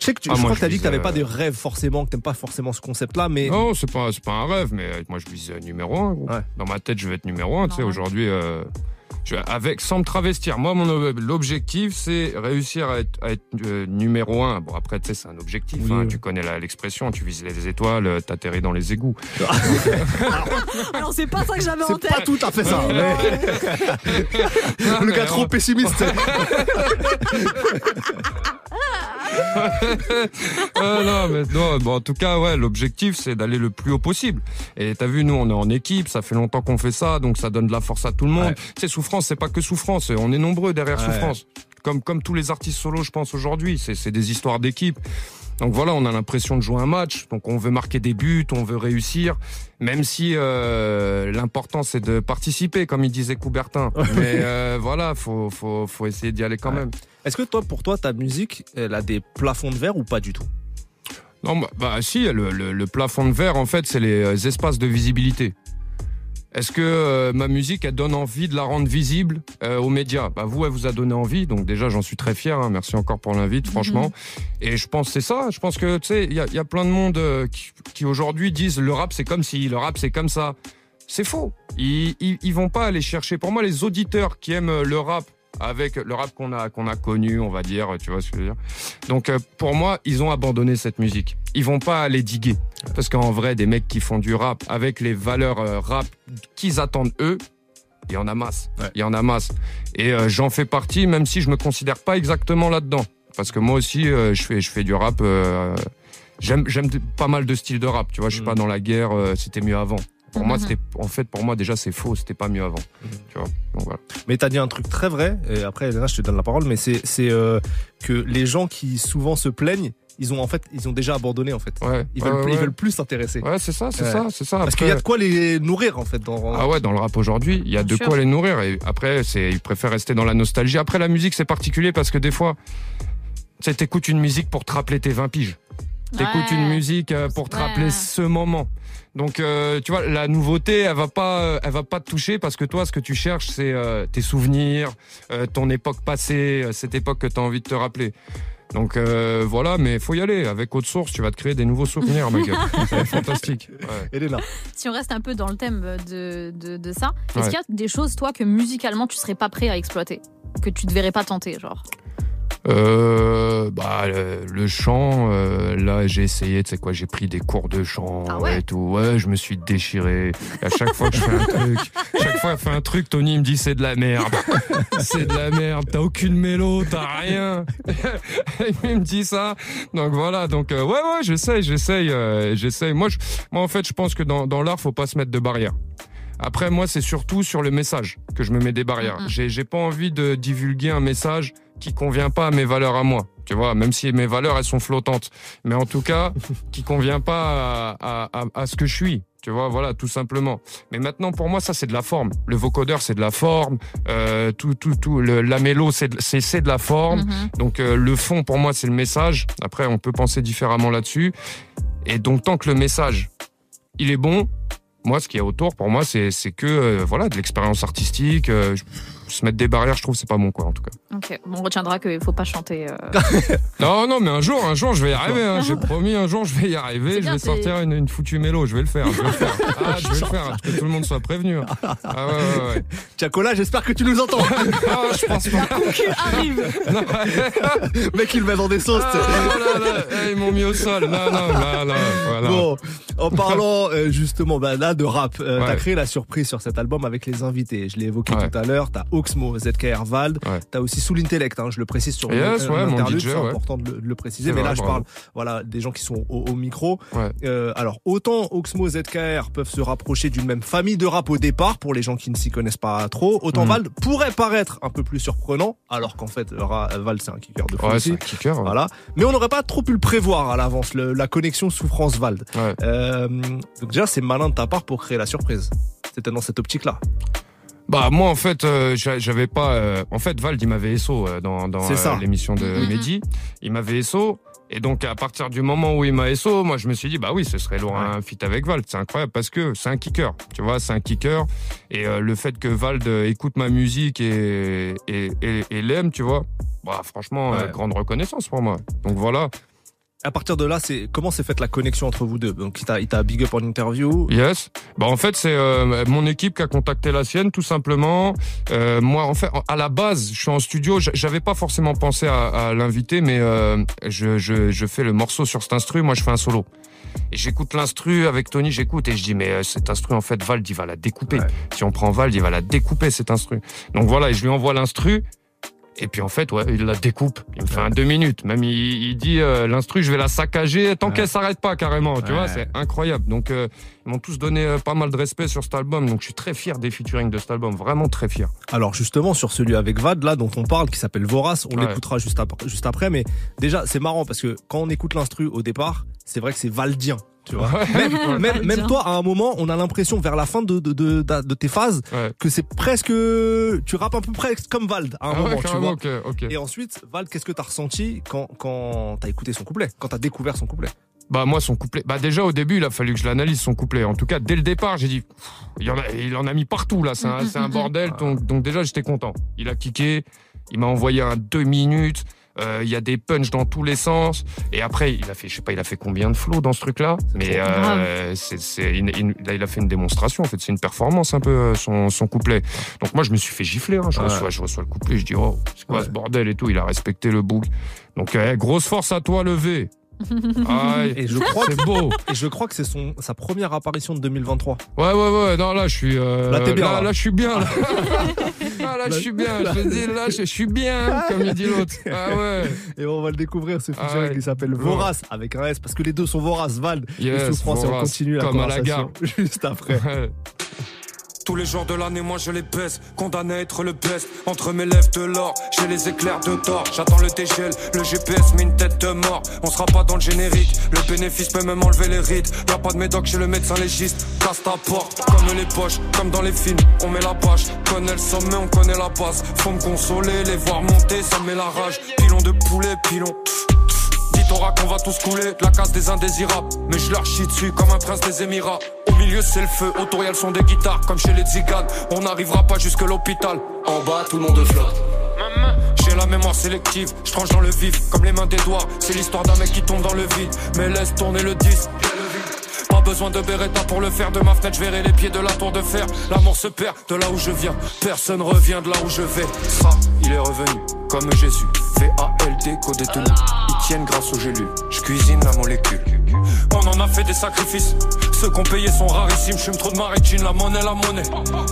Je sais que tu, Ah, je crois que t'as dit que t'avais euh, pas des rêves forcément, que t'aimes pas forcément ce concept-là, mais Non, c'est pas, c'est pas un rêve, mais euh, moi je vise numéro un. gros. Ouais. Dans ma tête, je vais être numéro un. Tu sais, aujourd'hui, euh, je avec sans me travestir. Moi, mon ob- l'objectif, c'est réussir à être, à être, euh, numéro un. Bon, après, tu sais, c'est un objectif. Oui, hein. oui. Tu connais l'expression. Tu vises les étoiles, euh, t'atterris dans les égouts. Alors c'est pas ça que j'avais en c'est tête. pas tout à fait ça. mais- Non, le gars trop on- pessimiste. Euh, non, mais non, bon, en tout cas, ouais, l'objectif, c'est d'aller le plus haut possible. Et t'as vu, nous, on est en équipe, ça fait longtemps qu'on fait ça, donc ça donne de la force à tout le monde. Ouais. Tu sais, souffrance, c'est pas que souffrance, on est nombreux derrière Ouais. souffrance. Comme, comme tous les artistes solos, je pense, aujourd'hui, c'est des histoires d'équipe. Donc voilà, on a l'impression de jouer un match, donc on veut marquer des buts, on veut réussir, même si euh, l'important c'est de participer, comme il disait Coubertin. Mais euh, voilà, faut, faut, faut essayer d'y aller quand Ouais. même. Est-ce que toi, pour toi, ta musique, elle a des plafonds de verre ou pas du tout? Non, bah, bah, si, le, le- le plafond de verre, en fait, c'est les euh, espaces de visibilité. Est-ce que euh, ma musique, elle donne envie de la rendre visible euh, aux médias? Bah vous, elle vous a donné envie, donc déjà, j'en suis très fier. hein. Merci encore pour l'invite, franchement. Et je pense que c'est ça. Je pense que, tu sais, il y y a plein de monde euh, qui, qui aujourd'hui disent le rap, c'est comme si, le rap, c'est comme ça. C'est faux. Ils, ils, ils vont pas aller chercher. Pour moi, les auditeurs qui aiment euh, le rap, avec le rap qu'on a, qu'on a connu, on va dire, tu vois ce que je veux dire. Donc, euh, pour moi, ils ont abandonné cette musique. Ils vont pas aller diguer. Parce qu'en vrai, des mecs qui font du rap avec les valeurs euh, rap qu'ils attendent eux, il y en a masse. Il Ouais. y en a masse. Et euh, j'en fais partie, même si je me considère pas exactement là-dedans. Parce que moi aussi, euh, je fais, je fais du rap. euh, j'aime, pas mal de styles de rap. Tu vois, je suis Mhm. pas dans la guerre. euh, c'était mieux avant. Pour moi, Mhm. c'était, en fait, pour moi déjà, c'est faux. C'était pas mieux avant. Mhm. Tu vois. Donc voilà. Mais t'as dit un truc très vrai, et après, Elena, je te donne la parole, mais c'est c'est, euh, que les gens qui souvent se plaignent, ils ont en fait, ils ont déjà abandonné en fait. Ouais. Ils veulent, ouais, ils ouais. veulent plus s'intéresser. Ouais, c'est ça, c'est Ouais. ça, c'est ça. Parce qu'il y a de quoi les nourrir en fait. Dans... Ah ouais, dans le rap aujourd'hui, il y a Bien de sûr. quoi les nourrir. Et après, c'est, ils préfèrent rester dans la nostalgie. Après, la musique, c'est particulier parce que des fois, tu sais, t'écoutes une musique pour te rappeler tes 20 piges. T'écoutes Ouais. une musique euh, pour te Ouais. rappeler ce moment. Donc, euh, tu vois, la nouveauté, elle va pas, euh, elle va pas te toucher parce que toi, ce que tu cherches, c'est euh, tes souvenirs, euh, ton époque passée, cette époque que tu as envie de te rappeler. Donc euh, voilà, mais faut y aller. Avec Haute Source, tu vas te créer des nouveaux souvenirs, mec. C'est fantastique. Ouais. Elena. Si on reste un peu dans le thème de, de, de ça, est-ce Ouais. qu'il y a des choses, toi, que musicalement, tu serais pas prêt à exploiter? Que tu ne devrais pas tenter, genre? Euh, bah le, le chant, euh, là j'ai essayé, tu sais quoi, j'ai pris des cours de chant Ah ouais et tout. Ouais, je me suis déchiré. Et à chaque fois que je fais un truc, chaque fois que je fais un truc, Tony me dit c'est de la merde, c'est de la merde. T'as aucune mélo, t'as rien. Il me dit ça. Donc voilà. Donc euh, ouais ouais, j'essaye, j'essaye, euh, j'essaye. Moi, je, moi en fait, je pense que dans dans l'art, faut pas se mettre de barrières. Après, moi, c'est surtout sur le message que je me mets des barrières. J'ai pas envie de divulguer un message qui convient pas à mes valeurs à moi. Tu vois, même si mes valeurs, elles sont flottantes. Mais en tout cas, qui convient pas à, à, à, à ce que je suis. Tu vois, voilà, tout simplement. Mais maintenant, pour moi, ça, c'est de la forme. Le vocodeur, c'est de la forme. Euh, tout, tout, tout. Le, la mélo, c'est, de- de la forme. Mhm. Donc euh, le fond pour moi c'est le message. Après on peut penser différemment là-dessus. Et donc tant que le message il est bon, moi ce qu'il y a autour pour moi c'est c'est que euh, voilà de l'expérience artistique. euh, je- se mettre des barrières je trouve c'est pas bon quoi en tout cas. Ok, on retiendra qu'il faut pas chanter. euh, Non non mais un jour un jour je vais y arriver. hein. J'ai promis un jour je vais y arriver. Je vais sortir une, une foutue mélo. Je vais le faire. Je vais le faire. Ah je vais le faire. Que tout le monde soit prévenu. hein. Ah ouais ouais ouais. Tiakola, j'espère que tu nous entends. Ah, je pense pas. arrive Non, Mec, il met dans des sauces. ah, là, eh, ils m'ont mis au sol. Non non non non. Voilà. Bon, en parlant euh, justement bah, là de rap, euh, Ouais. t'as créé la surprise sur cet album avec les invités. Je l'ai évoqué Ouais. tout à l'heure. T'as Oxmo, ZKR Vald. Ouais. T'as aussi Soul Intellect. Hein, je le précise sur Yes, ouais, c'est important de le, de le préciser. C'est Mais vrai, là, je parle voilà des gens qui sont au, au micro. Euh, alors autant Oxmo, ZKR peuvent se rapprocher d'une même famille de rap au départ pour les gens qui ne s'y connaissent pas trop. Autant Mhm. Vald pourrait paraître un peu plus surprenant, alors qu'en fait Vald c'est un kicker de fou c'est un kicker. Voilà. Mais on n'aurait pas trop pu le prévoir à l'avance, la connexion souffrance-Vald. Euh, donc déjà, c'est malin de ta part pour créer la surprise. C'était dans cette optique-là. Bah moi en fait euh, j'a- j'avais pas euh, en fait Vald il m'avait SO euh, dans dans euh, l'émission de Mhm. Mehdi, il m'avait SO et donc à partir du moment où il m'a SO, moi je me suis dit bah oui, ce serait lourd un feat avec Vald, c'est incroyable parce que c'est un kicker, tu vois, c'est un kicker et euh, le fait que Vald euh, écoute ma musique et et, et, et l'aime, tu vois. Bah franchement euh, Ouais. grande reconnaissance pour moi. Donc voilà. À partir de là, c'est comment s'est faite la connexion entre vous deux? Donc il t'a, big up en interview. Yes. Bah en fait c'est euh, mon équipe qui a contacté la sienne tout simplement. Euh, moi en fait à la base je suis en studio, j'avais pas forcément pensé à, à l'inviter mais euh, je, je, je fais le morceau sur cet instru, moi je fais un solo. Et j'écoute l'instru avec Tony, j'écoute et je dis mais euh, cet instru en fait Vald il va la découper. Ouais. Si on prend Vald il va la découper cet instru. Donc voilà et je lui envoie l'instru. Et puis en fait, ouais, il la découpe. Il me fait un deux minutes. Même il, il dit euh, l'instru, je vais la saccager tant Ouais. qu'elle s'arrête pas carrément. Tu Ouais. vois, c'est incroyable. Donc euh, m'ont tous donné euh, pas mal de respect sur cet album. Donc je suis très fier des featuring de cet album, vraiment très fier. Alors justement sur celui avec Vald là dont on parle qui s'appelle Vorace, on Ouais. l'écoutera juste, ap- juste après. Mais déjà c'est marrant parce que quand on écoute l'instru au départ, c'est vrai que c'est valdien. Tu vois. Même, même, même Valdien. toi, à un moment, on a l'impression vers la fin de, de, de, de, de tes phases Ouais. que c'est presque, tu rappes un peu presque comme Vald à un Ah ouais, moment, tu vois. Et ensuite, Vald, qu'est-ce que t'as ressenti quand, quand t'as écouté son couplet, quand t'as découvert son couplet? Bah moi son couplet. Bah déjà au début il a fallu que je l'analyse son couplet. En tout cas dès le départ j'ai dit il en a, il en a mis partout là. C'est un, c'est un bordel. Donc, donc déjà j'étais content. Il a kické. Il m'a envoyé un deux minutes. Euh, Il y a des punchs dans tous les sens. Et après il a fait je sais pas il a fait combien de flows dans ce truc là. Mais euh, c'est là, il a fait une démonstration. En fait c'est une performance un peu euh, son son couplet. Donc moi je me suis fait gifler. Hein. Je Ouais. reçois je reçois le couplet. Je dis oh c'est quoi Ouais. ce bordel et tout. Il a respecté le book. Donc euh, grosse force à toi levé. Et je crois que, c'est beau. et je crois que c'est son, sa première apparition de 2023. Ouais, ouais, ouais, non, là, je suis. euh, Là, t'es bien, là. Là, je suis bien. Là, Ah, là, je suis bien. Je te dis, là, je, suis bien, comme il dit l'autre. Ah ouais. Et on va le découvrir, ce featuring Ah ouais. qui s'appelle Vorace, avec un S, parce que les deux sont voraces, Vald et Yes, Souffrance, et on continue la comme à la conversation juste après. Ouais. Tous les jours de l'année, moi je les baisse. Condamné à être le best. Entre mes lèvres de l'or, j'ai les éclairs de tort. J'attends le dégel, le GPS met une tête de mort. On sera pas dans le générique. Le bénéfice peut même enlever les rides. Y a pas de médoc chez le médecin légiste. Casse ta porte, comme les poches, comme dans les films. On met la page, connaît le sommet, on connaît la base. Faut me consoler, les voir monter, ça met la rage. Pilon de poulet, pilon. Ton qu'on va tous couler, la casse des indésirables. Mais je leur chie dessus comme un prince des Émirats. Au milieu c'est le feu, autour y'a le son des guitares, comme chez les Ziganes. On n'arrivera pas jusque l'hôpital. En bas tout le monde flotte. J'ai la mémoire sélective, je tranche dans le vif, comme les mains d'Edouard. C'est l'histoire d'un mec qui tombe dans le vide, mais laisse tourner le disque. Pas besoin de Beretta pour le faire, de ma fenêtre je verrai les pieds de la tour de fer. L'amour se perd de là où je viens, personne revient de là où je vais. Ça, il est revenu. Comme Jésus. VALD, code détenu. Ils tiennent grâce au gélu. Je cuisine la molécule. On en a fait des sacrifices. Ceux qu'on payé sont rarissimes. J'fume trop de maritime, la monnaie, la monnaie.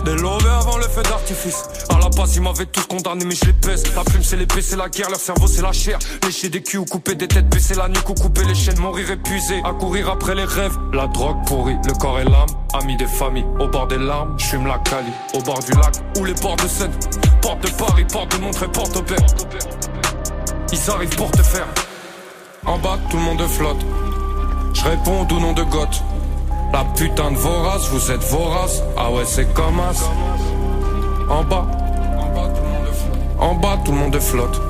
Des lovés avant le feu d'artifice. À la base, ils m'avaient tous condamné, mais je les pèse. La plume, c'est l'épée, c'est la guerre. Leur cerveau, c'est la chair. Lécher des culs ou couper des têtes, baisser la nuque ou couper les chaînes. Mourir épuisé, à courir après les rêves. La drogue pourrie, le corps et l'âme. Amis des familles, au bord des larmes. J'fume la cali, au bord du lac. Ou les ports de Seine. Porte de Paris, porte de Montreux, porte au père. Ils arrivent pour te faire. En bas, tout le monde flotte. Je réponds au nom de Goth. La putain de vorace, vous êtes vorace. Ah ouais, c'est comme as. En bas, en bas, tout le monde flotte.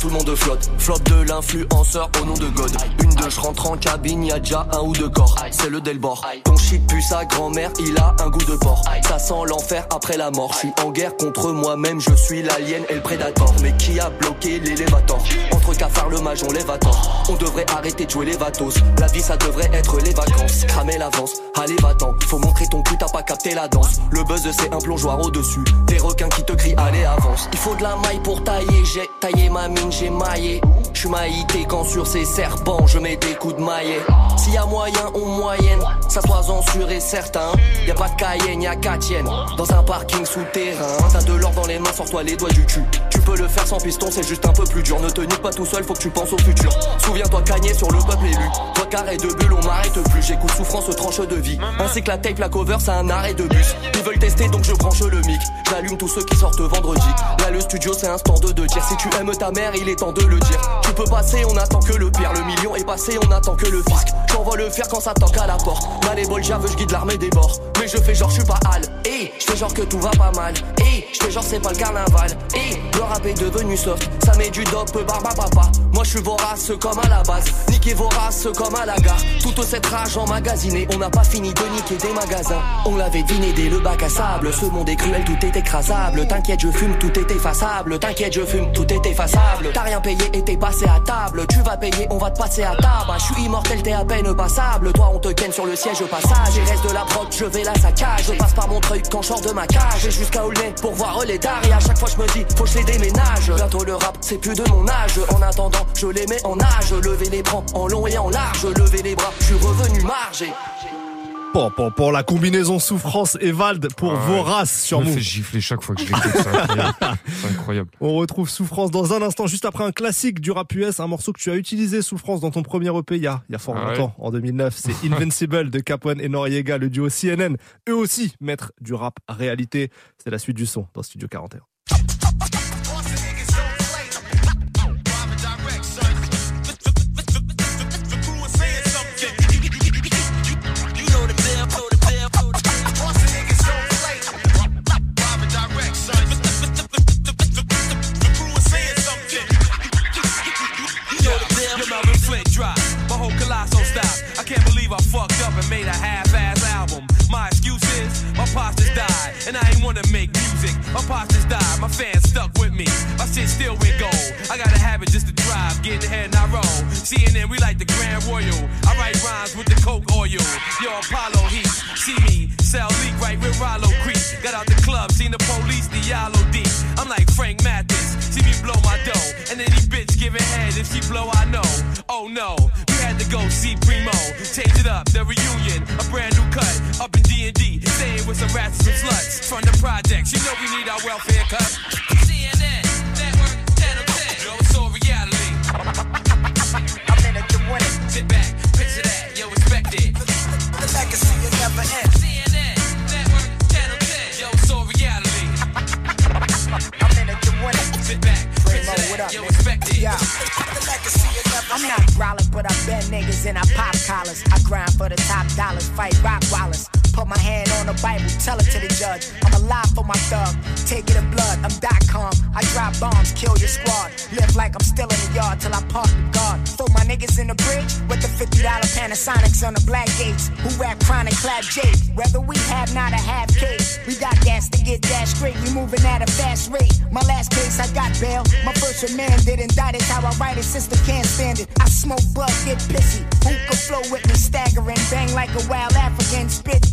Tout le monde flotte. Flotte de l'influenceur au nom de God. Une de je rentre en cabine, y a déjà un ou deux corps. C'est le Delbord. Ton shit pue sa grand-mère, il a un goût de porc. Ça sent l'enfer après la mort. Je suis en guerre contre moi-même, je suis l'alien et le prédateur. Mais qui a bloqué l'élévateur Entre cafard le mage, on l'évator. On devrait arrêter de jouer les vatos. La vie, ça devrait être les vacances. Cramer l'avance, allez va-t'en. Faut montrer ton cul, t'as pas capté la danse. Le buzz, c'est un plongeoir au-dessus. Des requins qui te crient, allez avance. Il faut de la maille pour tailler, j'ai taillé ma mine, j'ai maillé. Je suis quand sur ces serpents, je mets des coups de maillet. S'il y a moyen, on moyenne. Ça en sûr et certain. Y a pas de Cayenne, y a Catienne. Dans un parking souterrain. T'as de l'or dans les mains, sors-toi les doigts du cul. Tu peux le faire sans piston, c'est juste un peu plus dur. Ne te nique pas tout seul, faut que tu penses au futur. Souviens-toi cagner sur le peuple élu. Toi carré de bulle, on m'arrête plus. J'écoute souffrance, tranche de vie. Ainsi que la tape, la cover, c'est un arrêt de bus. Ils veulent tester, donc je branche le mic. J'allume tous ceux qui sortent vendredi. Là, le studio, c'est un stand de dire. Si tu aimes ta mère, il est temps de le dire. Tu peux passer, on attend que le pire. Le million est passé, on attend que le fisc. J'envoie le faire quand ça toque à la porte. Mal les bols, j'aveux, je guide l'armée des bords. Mais je fais genre, je suis pas Al. Et je fais genre que tout va pas mal. Et je fais genre, c'est pas le carnaval. Et le rap est devenu soft. Ça met du dope, barba papa. Moi, je suis vorace comme à la base. Niquer vorace comme à la gare. Toute cette rage emmagasinée. On n'a pas fini de niquer des magasins. On l'avait deviné dès le bac à sable. Ce monde est cruel, tout est écrasable. T'inquiète, je fume, tout est effaçable. T'inquiète, je fume, tout est effaçable. T'as rien payé et t'es passé à table. Tu vas payer, on va te passer à table. Je suis immortel, t'es à peine passable. Toi, on te ken sur le siège passage. Et reste de la prod, je vais la saccage. Je passe par mon truc quand je de ma cage. Et jusqu'à Aulnay pour voir les dards. Et à chaque fois, je me dis, faut que je les déménage. Bientôt le rap, c'est plus de mon âge. En attendant, je les mets en âge. Lever les bras en long et en large. Lever les bras, je suis revenu marger. Pour, pour, pour la combinaison souffrance et Vald pour Ah ouais. Vorace sur Ça me Move. fait gifler chaque fois que je l'écoute. C'est incroyable. On retrouve Souffrance dans un instant, juste après un classique du rap US, un morceau que tu as utilisé, Souffrance, dans ton premier EP il y a, il y a fort Ah ouais. longtemps, en 2009. C'est Invincible de Capone et Noriega, le duo CNN. Eux aussi, maîtres du rap réalité. C'est la suite du son dans Studio 41. Wanna make music. My pops just died, my fans stuck with me. My shit still went gold. I got a habit just to drive, get ahead and I roll. CNN, we like the Grand Royal. I write rhymes with the Coke oil. Yo, Apollo Heat, see me sell leak right with Rollo Creek. Got out the club, seen the police, the yellow deep. I'm like Frank Mathis, blow my dough, and any bitch giving head if she blow, I know. Oh no, we had to go see Primo, change it up, the reunion, a brand new cut, up in D and D, staying with some rats and sluts. From the projects. You know we need our welfare cut. CNN, and I pop collars. I grind for the top dollars, fight rock wallers. Put my hand on the Bible, tell it to the judge. I'm alive for my thug, take it in blood. I'm dot com. I drop bombs, kill your squad. Live like I'm still in the yard till I park the guard. Throw my niggas in the bridge with the $50 Panasonics on the black gates. Who rap chronic, clap Jake. Whether we have not a half case, we got gas to get that straight. We moving at a fast rate. My last case, I got bail. My first remanded, indicted how I write it. Sister can't stand it. I smoke blood, get pissy. Who can flow with me, staggering, bang like a wild African. Spit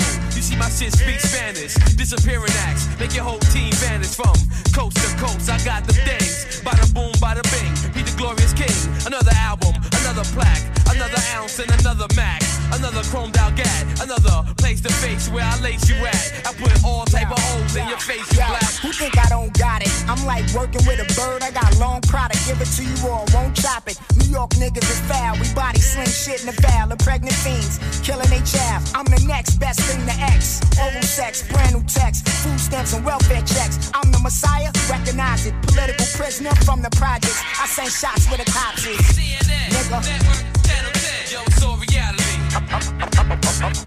shit speak Spanish. Disappearing acts, make your whole team vanish from coast to coast. I got the things. Bada boom, bada bing. The glorious king. Another album, another plaque, another ounce and another Mac. Another chromed out gad, another place to face where I lace you at. I put all type of holes in your face, you black. who think I don't got it? I'm like working with a bird. I got long product, give it to you or I won't chop it. New York niggas is foul. We body sling shit in the foul. of pregnant fiends, killing they child. I'm the next best thing to X. Oral sex, brand new text, food stamps and welfare checks. I'm the messiah, recognize it. Political prisoner from the projects. I send shots where the cops is. CNN, Nigga. Network, Channel 10. Yo, it's all reality.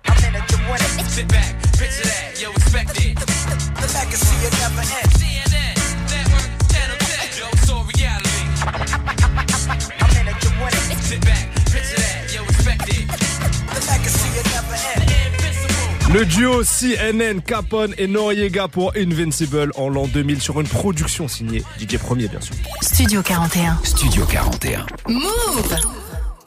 I'm in a dramatic. Sit back, picture that, yo, respect it. The legacy will never end. CNN, Network, Channel 10. Yo, it's all reality. I'm in a dramatic. Sit back, Le duo CNN, Capone et Noriega pour Invincible en l'an 2000 sur une production signée DJ Premier bien sûr. Studio 41. Studio 41. Move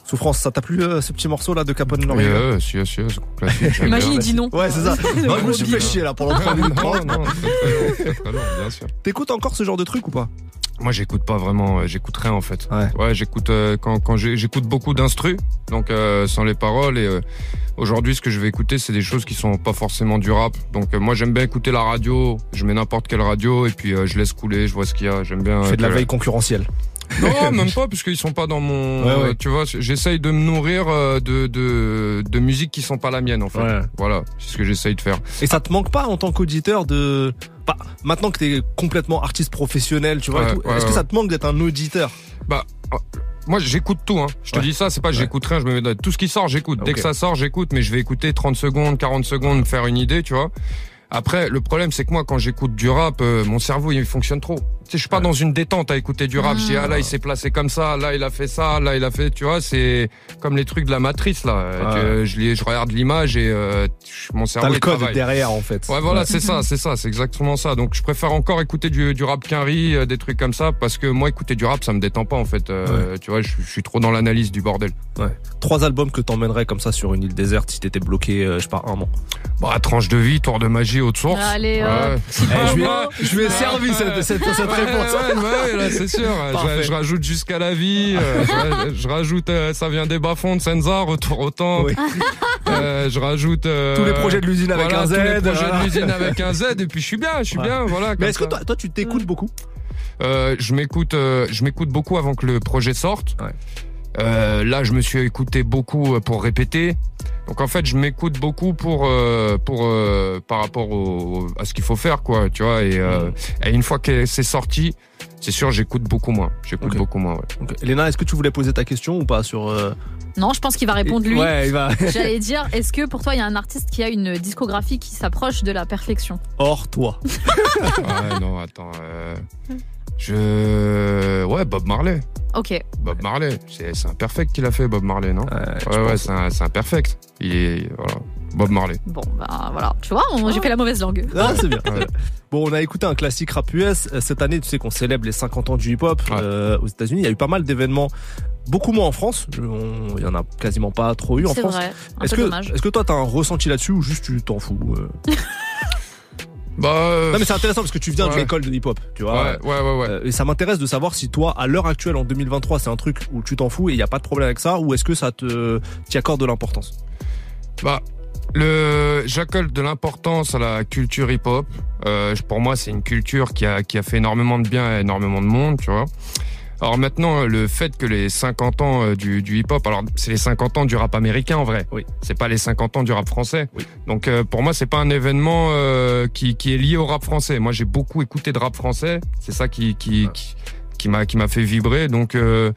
Souffrance, ça t'a plu euh, ce petit morceau là de Capone et Oui, Noriega? euh, si, si, c'est classique. Imagine, il dit non. Ouais, c'est ça. Non, je me suis fait chier là pendant 3 minutes Non, 30. non, c'est très long, c'est très long, bien sûr. T'écoutes encore ce genre de truc ou pas? Moi, j'écoute pas vraiment, euh, j'écoute rien en fait. Ouais. j'écoute euh, quand, quand j'écoute beaucoup d'instru, donc euh, sans les paroles. Et euh, aujourd'hui, ce que je vais écouter, c'est des choses qui sont pas forcément du rap. Donc euh, moi, j'aime bien écouter la radio. Je mets n'importe quelle radio et puis euh, je laisse couler, je vois ce qu'il y a. J'aime bien. Tu fais de la veille concurrentielle. Non, même pas, puisqu'ils sont pas dans mon. Ouais, ouais. Tu vois, j'essaye de me nourrir euh, de, de de musique qui sont pas la mienne en fait. Ouais. Voilà, c'est ce que j'essaye de faire. Et ça te manque pas en tant qu'auditeur de. Bah, maintenant que t'es complètement artiste professionnel, tu vois, est-ce que ça te manque d'être un auditeur? Bah, euh, moi j'écoute tout. Hein. Je te Ouais. dis ça, c'est pas j'écoute rien. Je me mets tout ce qui sort, j'écoute. Dès que ça sort, j'écoute, mais je vais écouter 30 secondes, 40 secondes, me faire une idée, tu vois. Après, le problème, c'est que moi, quand j'écoute du rap, euh, mon cerveau, il fonctionne trop. Je suis pas dans une détente à écouter du rap. Je dis, ah là, il s'est placé comme ça, là, il a fait ça, là, il a fait, tu vois, c'est comme les trucs de la matrice, là. Euh, je, regarde l'image et euh, je- mon cerveau, T'as le code travaille. derrière en fait. Ouais, voilà, c'est ça, c'est ça, c'est exactement ça. Donc, je préfère encore écouter du, du rap qu'un riz, euh, des trucs comme ça, parce que moi, écouter du rap, ça me détend pas, en fait. Euh, Tu vois, je, je suis trop dans l'analyse du bordel. Ouais. Trois albums que t'emmènerais comme ça sur une île déserte si t'étais bloqué, euh, je sais pas, un an. Bah, tranche de vie, tour de magie, haute source. Allez, Ouais. Eh, je lui ai, je lui ai servi cette, cette, cette Ouais, réponse. ouais, ouais, là, c'est sûr. Je, je rajoute jusqu'à la vie. euh, je, je rajoute, euh, ça vient des bas-fonds de Senza, retour au temps. Oui. Euh, je rajoute euh, Tous les projets de l'usine avec voilà, un Z, Tous les projets voilà. de l'usine avec un Z. Et puis je suis bien, je suis Ouais. bien. Voilà. Mais est-ce que toi, toi tu t'écoutes beaucoup? Euh, je m'écoute, euh, je m'écoute beaucoup avant que le projet sorte. Ouais. Euh, là, je me suis écouté beaucoup pour répéter. Donc en fait, je m'écoute beaucoup pour euh, pour euh, par rapport au, à ce qu'il faut faire, quoi. Tu vois. Et, euh, et une fois que c'est sorti, c'est sûr, j'écoute beaucoup moins. J'écoute beaucoup moins. Ouais. Elena, est-ce que tu voulais poser ta question ou pas sur Non, je pense qu'il va répondre lui. Ouais, il va. J'allais dire, est-ce que pour toi, il y a un artiste qui a une discographie qui s'approche de la perfection? Hors toi. ouais, non, attends. Je ouais, Bob Marley. Ok. Bob Marley, c'est c'est un perfect qu'il a fait, Bob Marley, non? Ouais, ouais, c'est un, c'est un perfect. Il est voilà, Bob Marley. Bon, bah voilà. Tu vois, on- j'ai fait la mauvaise langue. Ah, c'est bien. Ouais. Bon, on a écouté un classique rap US. Euh, Cette année, tu sais qu'on célèbre les 50 ans du hip-hop Ouais. euh, aux États-Unis. Il y a eu pas mal d'événements, beaucoup moins en France. On- Il y en a quasiment pas trop eu en C'est France. vrai. Un Est-ce que, dommage. est-ce que toi, t'as un ressenti là-dessus ou juste tu t'en fous euh? Bah. euh, Non, mais c'est intéressant parce que tu viens de l'école de hip-hop, tu vois. ouais, ouais, ouais, ouais. Euh, et ça m'intéresse de savoir si toi, à l'heure actuelle, en 2023, c'est un truc où tu t'en fous et il n'y a pas de problème avec ça, ou est-ce que ça te, t'y accorde de l'importance? Bah, le, j'accorde de l'importance à la culture hip-hop. Euh, pour moi, c'est une culture qui a, qui a fait énormément de bien à énormément de monde, tu vois. Alors maintenant, le fait que les 50 ans euh, du, du hip-hop, alors c'est les 50 ans du rap américain en vrai. Oui. C'est pas les 50 ans du rap français. Oui. Donc euh, pour moi, c'est pas un événement euh, qui, qui est lié au rap français. Moi, j'ai beaucoup écouté de rap français. C'est ça qui qui qui, qui m'a qui m'a fait vibrer. Donc euh,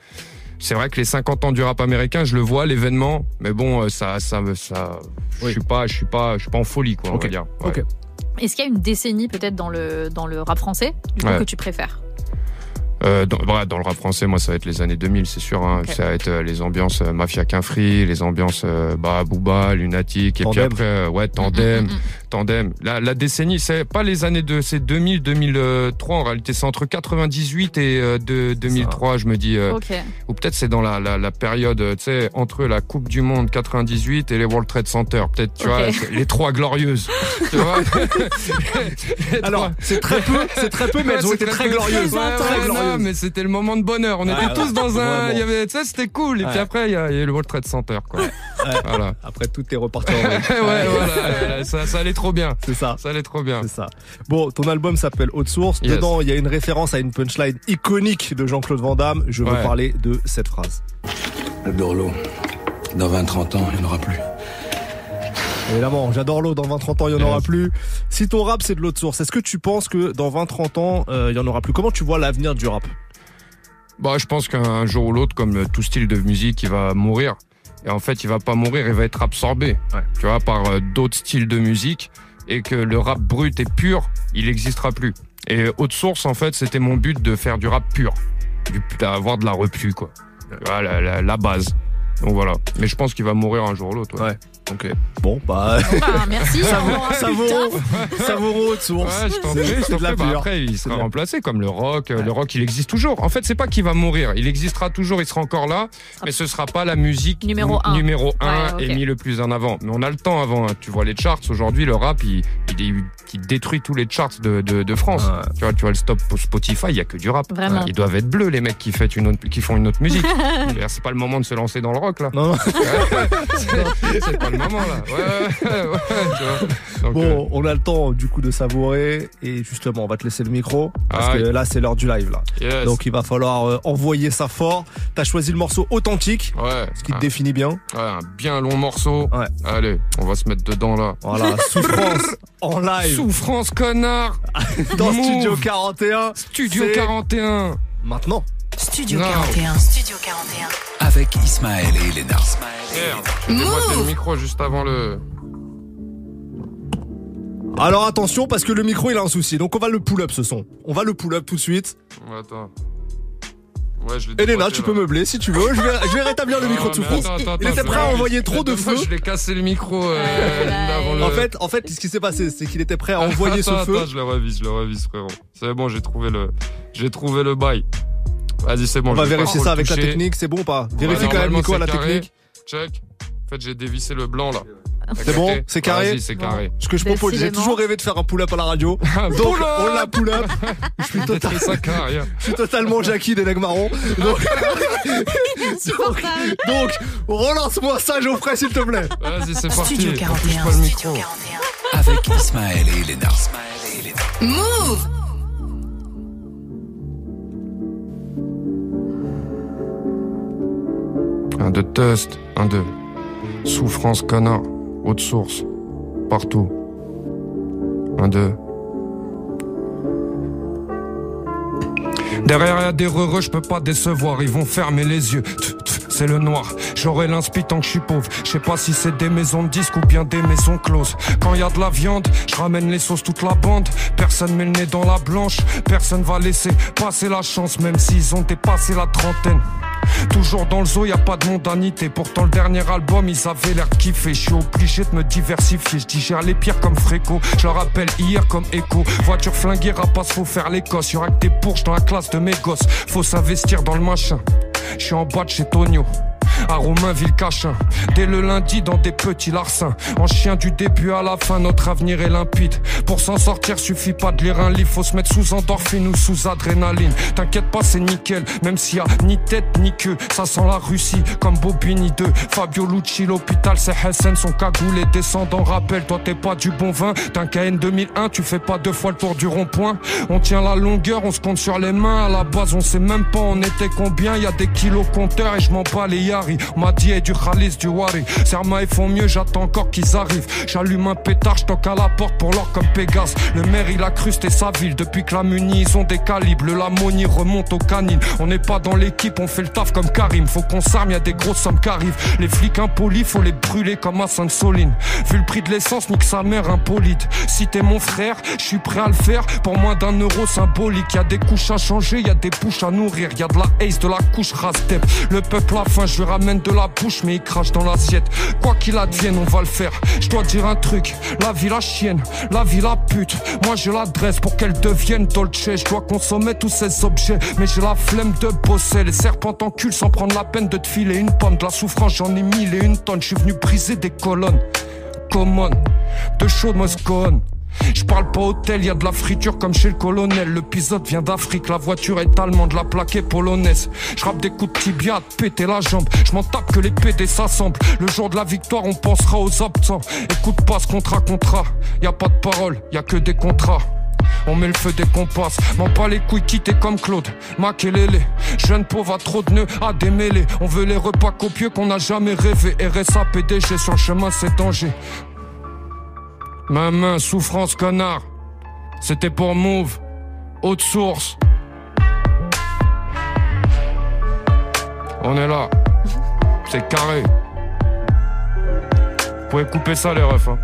c'est vrai que les 50 ans du rap américain, je le vois l'événement, mais bon, euh, ça ça ça je suis pas je suis pas je suis pas en folie quoi, on Ok. va dire. Ouais. Est-ce qu'il y a une décennie peut-être dans le, dans le rap français du coup, Ouais. que tu préfères? Euh, dans, le rap français, moi, ça va être les années 2000, c'est sûr. Hein. Ça va être euh, les ambiances euh, Mafia Quinfri, les ambiances euh, bah, Booba, Lunatic, et puis après, euh, ouais, Tandem, Mm, mm, Tandem. La, la décennie, c'est pas les années de, c'est 2000, 2003 en réalité, c'est entre 98 et euh, de, 2003, je me dis. euh. Ou peut-être c'est dans la, la, la période, euh, tu sais, entre la Coupe du Monde 98 et les World Trade Center. Peut-être, tu vois, les trois glorieuses. tu vois? Alors, c'est très peu, c'est très peu, mais elles ont été très glorieuses. Ouais, Très ouais, non, glorieuses. mais c'était le moment de bonheur. On Ouais, était tous dans un, il y avait, tu sais, c'était cool. Et puis après, il y, a il y a eu le World Trade Center, quoi. Voilà. Après, tout est reparti en ouais, voilà, ça, ça allait trop bien. C'est ça. Ça allait trop bien. C'est ça. Bon, ton album s'appelle Haute Source. Yes. Dedans, il y a une référence à une punchline iconique de Jean-Claude Van Damme. Je veux Ouais. parler de cette phrase. Le Dorlo, dans 20-30 ans, il n'y en aura plus. Évidemment, j'adore l'eau. Dans 20-30 ans, il y en aura Yes. plus. Si ton rap, c'est de l'autre source, est-ce que tu penses que dans 20-30 ans, euh, il y en aura plus? Comment tu vois l'avenir du rap? Bah, je pense qu'un jour ou l'autre, comme tout style de musique, il va mourir. Et en fait, il va pas mourir, il va être absorbé. Ouais. Tu vois, par euh, d'autres styles de musique. Et que le rap brut et pur, il n'existera plus. Et haute source, en fait, c'était mon but de faire du rap pur. Du, d'avoir de la repu, quoi. Voilà, la, la, la base. Donc voilà. Mais je pense qu'il va mourir un jour ou l'autre. Ouais. Ok. Bon, bah, bah, merci. Tard. savoureux haute source. Ouais, je t'en prie, de la. Bah, après, il sera remplacé comme le rock. Euh, Le rock, il existe toujours. En fait, c'est pas qu'il va mourir. Il existera toujours, il sera encore là. Mais ce sera pas la musique Numéro nu- un. numéro un Ouais, ok. et mis le plus en avant. Mais on a le temps avant. hein. Tu vois les charts. Aujourd'hui, le rap, il, il, détruit tous les charts de, de, de France. Ouais. Tu vois, tu vois le stop pour Spotify, il y a que du rap. Vraiment. Ils doivent être bleus, les mecs qui, fait une autre, qui font une autre musique. C'est pas le moment de se lancer dans le rock, là. Non, non. C'est c'est pas le moment, là. Ouais, ouais, ouais, tu vois. Donc, euh, Bon, on a le temps du coup de savourer et justement, on va te laisser le micro parce Ah que là, c'est l'heure du live là. yes. Donc, il va falloir euh, envoyer ça fort. T'as choisi le morceau authentique, ouais. ce qui te Ah. définit bien. Ouais, un bien long morceau. Ouais. Allez, on va se mettre dedans là. Voilà, souffrance en live Souffrance, connard dans Move. Studio 41. Studio C'est 41 Maintenant. Studio Non. 41. Studio 41. Avec Ismaël et Elena. Merde, le micro juste avant le... Alors attention parce que le micro il a un souci. Donc on va le pull up ce son. On va le pull up tout de suite. Ouais, attends. Ouais, je Elena, tu là. peux meubler si tu veux. Je vais, je vais rétablir le Ah, micro de souffrance. attends, attends, Il était prêt à envoyer trop de fois, feu. Je l'ai cassé le micro euh, avant le... En fait, en fait, ce qui s'est passé, c'est qu'il était prêt à envoyer attends, ce feu. Attends, je le revise, je le revise, frérot. C'est bon, j'ai trouvé le... J'ai trouvé le bail. Vas-y, c'est bon. On va vérifier ça avec la technique, c'est bon ou pas Ouais, Vérifie quand même Nico à la technique. Check. En fait, j'ai dévissé le blanc, là. C'est bon C'est carré Vas-y, c'est carré. Ce que je propose, j'ai toujours rêvé de faire un pull-up à la radio. Donc, on l'a pull-up. Je suis, total- carrière. je suis totalement Jackie des legs marrons. Donc, donc, donc, relance-moi ça, Geoffrey, s'il te plaît. Vas-y, c'est parti. Studio Touche 41. pas le Studio micro. 41. Avec Ismaël et Elena. Move. Un de test, un de souffrance connard, haute source, partout. Un de. Derrière y a des heureux, je peux pas décevoir, ils vont fermer les yeux. C'est le noir, j'aurai l'inspi tant que je suis pauvre. Je sais pas si c'est des maisons de disques ou bien des maisons closes. Quand y a de la viande, je ramène les sauces toute la bande. Personne met le nez dans la blanche, personne va laisser passer la chance, même s'ils ont dépassé la trentaine. Toujours dans le zoo, y a pas de mondanité. Pourtant, le dernier album, ils avaient l'air de. Je suis obligé de me diversifier. Je digère les pires comme Fréco. Je rappelle hier comme écho. Voiture flinguée, rapace, faut faire l'Écosse. Y'aura que des bourges dans la classe de mes gosses. Faut s'investir dans le machin. Je suis en bas de chez Tonio. À Romainville Cachin, dès le lundi dans des petits larcins. En chien du début à la fin, notre avenir est limpide. Pour s'en sortir, suffit pas de lire un livre, faut se mettre sous endorphine ou sous adrénaline. T'inquiète pas, c'est nickel, même s'il y a ni tête ni queue. Ça sent la Russie, comme Bobini 2. Fabio Lucci, l'hôpital, c'est Hessen, son cagoule et descendant. Rappelle, toi t'es pas du bon vin. T'as un KN 2001, tu fais pas deux fois le tour du rond-point. On tient la longueur, on se compte sur les mains. À la base, on sait même pas on était combien. Y a des kilos compteurs et je m'en bats les yari. On m'a dit, hey, du Khalis, du Wari. Serma, ils font mieux, j'attends encore qu'ils arrivent. J'allume un pétard, je à la porte pour l'or comme Pégase. Le maire, il a cru c'était sa ville. Depuis que la muni, ils ont des calibres. Le remonte aux canines. On n'est pas dans l'équipe, on fait le taf comme Karim. Faut qu'on s'arme, y a des grosses sommes qui arrivent. Les flics impolis, faut les brûler comme à Sainte-Soline. Vu le prix de l'essence, nique sa mère impolite. Si t'es mon frère, je suis prêt à le faire pour moins d'un euro symbolique. Y a des couches à changer, y a des bouches à nourrir. Y a de la haze, de la couche rastep. Le peuple a faim, lui ramène amène de la bouche, mais il crache dans l'assiette. Quoi qu'il advienne, on va le faire. Je dois dire un truc, la vie la chienne, la vie la pute. Moi je l'adresse pour qu'elle devienne Dolce. Je dois consommer tous ces objets, mais j'ai la flemme de bosser. Les serpents t'enculent sans prendre la peine de te filer une pomme. De la souffrance, j'en ai mille et une tonne. Je suis venu briser des colonnes. Common, de chaude Moscone. Je parle pas hôtel, y a de la friture comme chez le colonel. Le pilote vient d'Afrique, la voiture est allemande, la plaque est polonaise. Je rappe des coups de tibia, te péter la jambe. Je m'en tape que les PD s'assemblent. Le jour de la victoire, on pensera aux absents. Écoute pas ce contrat, contrat. Y a pas de parole, y a que des contrats. On met le feu dès qu'on passe, m'en pas les couilles quitter comme Claude, Makelele, jeune pauvre à trop de nœuds à démêler. On veut les repas copieux qu'on n'a jamais rêvé. RSA, PDG, sur le chemin c'est danger. Ma main, souffrance, connard. C'était pour Move. Haute source. On est là. C'est carré. Vous pouvez couper ça, les refs. hein.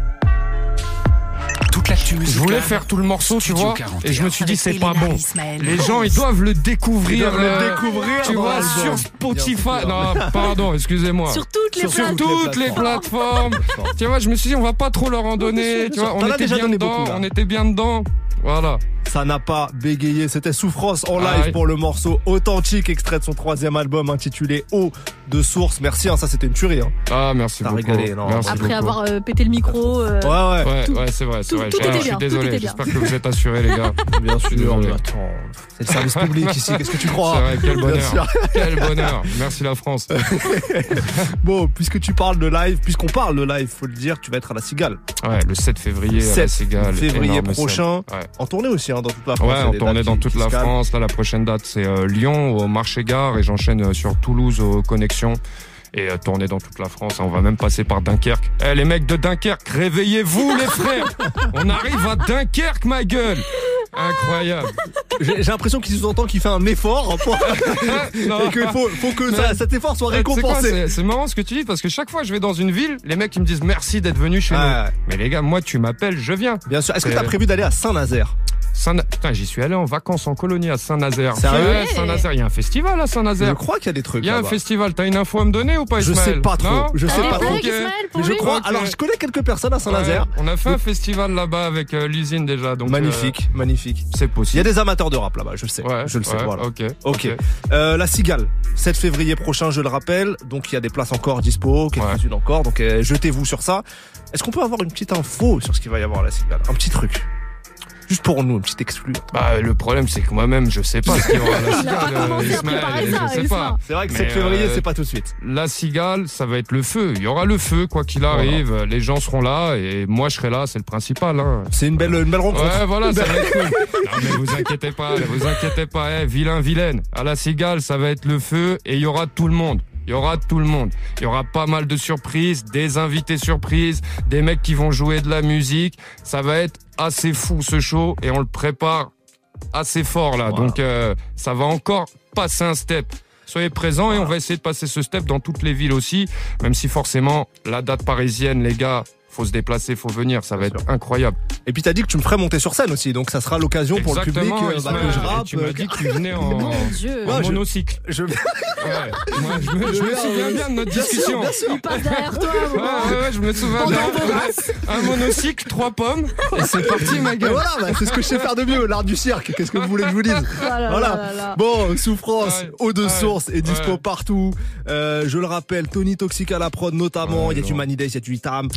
Toute l'actu Je voulais faire tout le morceau, tu vois, 41. et je me suis dit c'est pas bon. Ismaël. Les gens, ils doivent le découvrir. Ils doivent le euh, découvrir Tu vois, sur Spotify. Non, pardon, excusez-moi. Sur toutes les Sur toutes les plateformes. tu vois, je me suis dit, on va pas trop leur en donner. Tu vois, on était déjà bien donné dedans. on était bien dedans. Voilà. Ça n'a pas bégayé, c'était Souffrance en Ah live ouais. pour le morceau authentique extrait de son troisième album intitulé Eau de source. Merci, hein, ça c'était une tuerie. Hein. Ah, merci T'as beaucoup. régalé, non, Merci Après beaucoup. avoir euh, pété le micro. euh, Ouais, ouais, Ouais, ouais, c'est vrai, c'est tout- vrai. Tout Je- suis désolé. J'espère que vous êtes assurés, les gars. bien sûr. Désolé. mais attends, c'est le service public ici, qu'est-ce que tu crois? C'est vrai, quel bonheur. Quel bonheur. Merci la France. Bon, puisque tu parles de live, puisqu'on parle de live, faut le dire, tu vas être à la Cigale. Ouais, le 7 février à la 7 Cigale. février prochain. Ouais. En tournée aussi, hein, dans toute la France. Ouais, tournait dates dans qui- toute qui la. France. Là, la prochaine date, c'est euh, Lyon, au marché gare, et j'enchaîne euh, sur Toulouse, aux Connexions. Et euh, tourner dans toute la France. On va même passer par Dunkerque. Eh, les mecs de Dunkerque, réveillez-vous, les frères On arrive à Dunkerque, ma gueule Incroyable J'ai l'impression qu'il sous-entend qu'il fait un effort pour- et qu'il faut, faut que ça- cet effort soit récompensé. C'est marrant ce que tu dis parce que chaque fois je vais dans une ville, les mecs ils me disent merci d'être venu chez Ouais, nous. Mais les gars, moi tu m'appelles, je viens. Bien sûr. Est-ce que t'as prévu d'aller à Saint-Nazaire? Saint Putain, j'y suis allé en vacances en colonie à Saint-Nazaire. Sérieux Saint-Nazaire, il y a un festival à Je Saint-Nazaire. crois qu'il y a des trucs. Il y a un festival, t'as une info à me donner ou pas Je Ismaël sais pas trop, Non je sais T'as pas trop. Mais je crois. Alors, je connais quelques personnes à Saint-Nazaire. Ouais, on a fait un festival là-bas avec euh, l'usine déjà. Donc, magnifique, magnifique. euh, c'est Il y a possible. des amateurs de rap là-bas, je le sais. Ouais, je le sais, ouais, voilà. Ok. Ok. Euh, la Cigale, 7 février prochain, je le rappelle. Donc il y a des places encore dispo, quelques-unes encore. Donc euh, jetez-vous sur ça. Est-ce qu'on peut avoir une petite info sur ce qu'il va y avoir à la Cigale? Un petit truc. Juste pour nous, un petit exclu. Bah, le problème, c'est que moi-même, je sais pas ce qu'il y aura à la Cigale, Ismaël, ça, je sais pas. C'est vrai que Mais, 7 février, euh, c'est pas tout de suite. La cigale, ça va être le feu. Il y aura le feu, quoi qu'il arrive. Les gens seront là et moi, je serai là. C'est le principal. Hein. C'est une belle, une belle rencontre. Ouais, voilà, ça va être cool. Non, mais vous inquiétez pas, vous inquiétez pas. Eh, vilain, vilaine. À la cigale, ça va être le feu et il y aura tout le monde. Il y aura tout le monde. Il y aura pas mal de surprises, des invités surprises, des mecs qui vont jouer de la musique. Ça va être assez fou ce show et on le prépare assez fort là. Donc euh, ça va encore passer un step. Soyez présents et on va essayer de passer ce step dans toutes les villes aussi, même si forcément la date parisienne, les gars, faut se déplacer, faut venir, ça va être incroyable. Et puis t'as dit que tu me ferais monter sur scène aussi, donc ça sera l'occasion pour le public euh, bah, Ismaël. que je Et rappe. Tu m'as euh, dit que tu venais en, Mon Dieu. en Ouais, je- monocycle. je... Ouais. Moi, je me, je me souviens bien de notre Bien discussion. sûr. Il passe derrière toi, Ouais, maman. ouais, ouais, je me souviens bien. Un monocycle, trois pommes, et c'est parti, ma gueule. voilà, bah, c'est ce que je sais faire de mieux, l'art du cirque. Qu'est-ce que vous voulez que je vous dise Voilà, Voilà. là, là. Bon, souffrance, Ouais, eau de ouais, source et dispo ouais. partout. Euh, je le rappelle, Tony Toxic à la prod notamment. Ouais, il y a du. Manidays, il y a du Itam.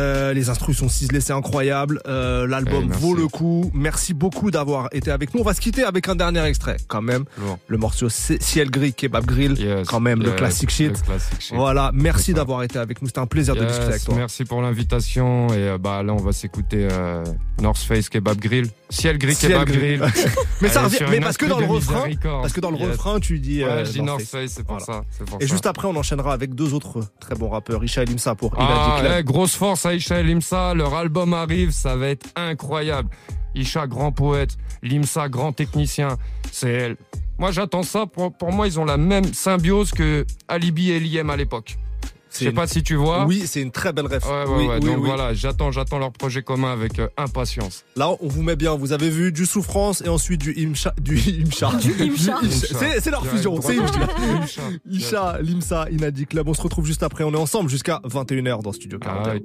Euh, les instrus sont ciselés, c'est incroyable. Euh, L'album Eh, vaut le coup. Merci beaucoup d'avoir été avec nous. On va se quitter avec un dernier extrait, quand même. Le morceau Ciel Gris, Kebab Grill. Yes, quand même, le classic shit. le classic shit. Voilà, merci d'avoir été avec nous. C'était un plaisir de discuter avec toi. Merci pour l'invitation et euh, bah là on va s'écouter North Face Kebab Grill, Ciel Gris Ciel Kebab. Grill. mais ça revient, mais parce que dans le refrain, parce que dans le refrain, tu dis. Ouais, je dis North Face. C'est pour Voilà. ça. pour Et ça. juste après, on enchaînera avec deux autres très bons rappeurs, Isha et Limsa pour Il a Ah, dit ouais, grosse force à Isha et Limsa, leur album arrive, ça va être incroyable. Isha, grand poète, Limsa, grand technicien. C'est moi j'attends ça. Pour, pour moi, ils ont la même symbiose que Alibi et Liem à l'époque. Je sais pas si tu vois. Oui, c'est une très belle ref. Ouais, ouais, Oui, ouais. oui, Donc oui. voilà, j'attends, j'attends leur projet commun avec euh, impatience. Là, on vous met bien. Vous avez vu du souffrance et ensuite du imcha, du imcha. Du imcha. C'est leur fusion. C'est imcha. Imcha. Limsa, Inadi Club. On se retrouve juste après. On est ensemble jusqu'à 21h dans Studio 41. Ah,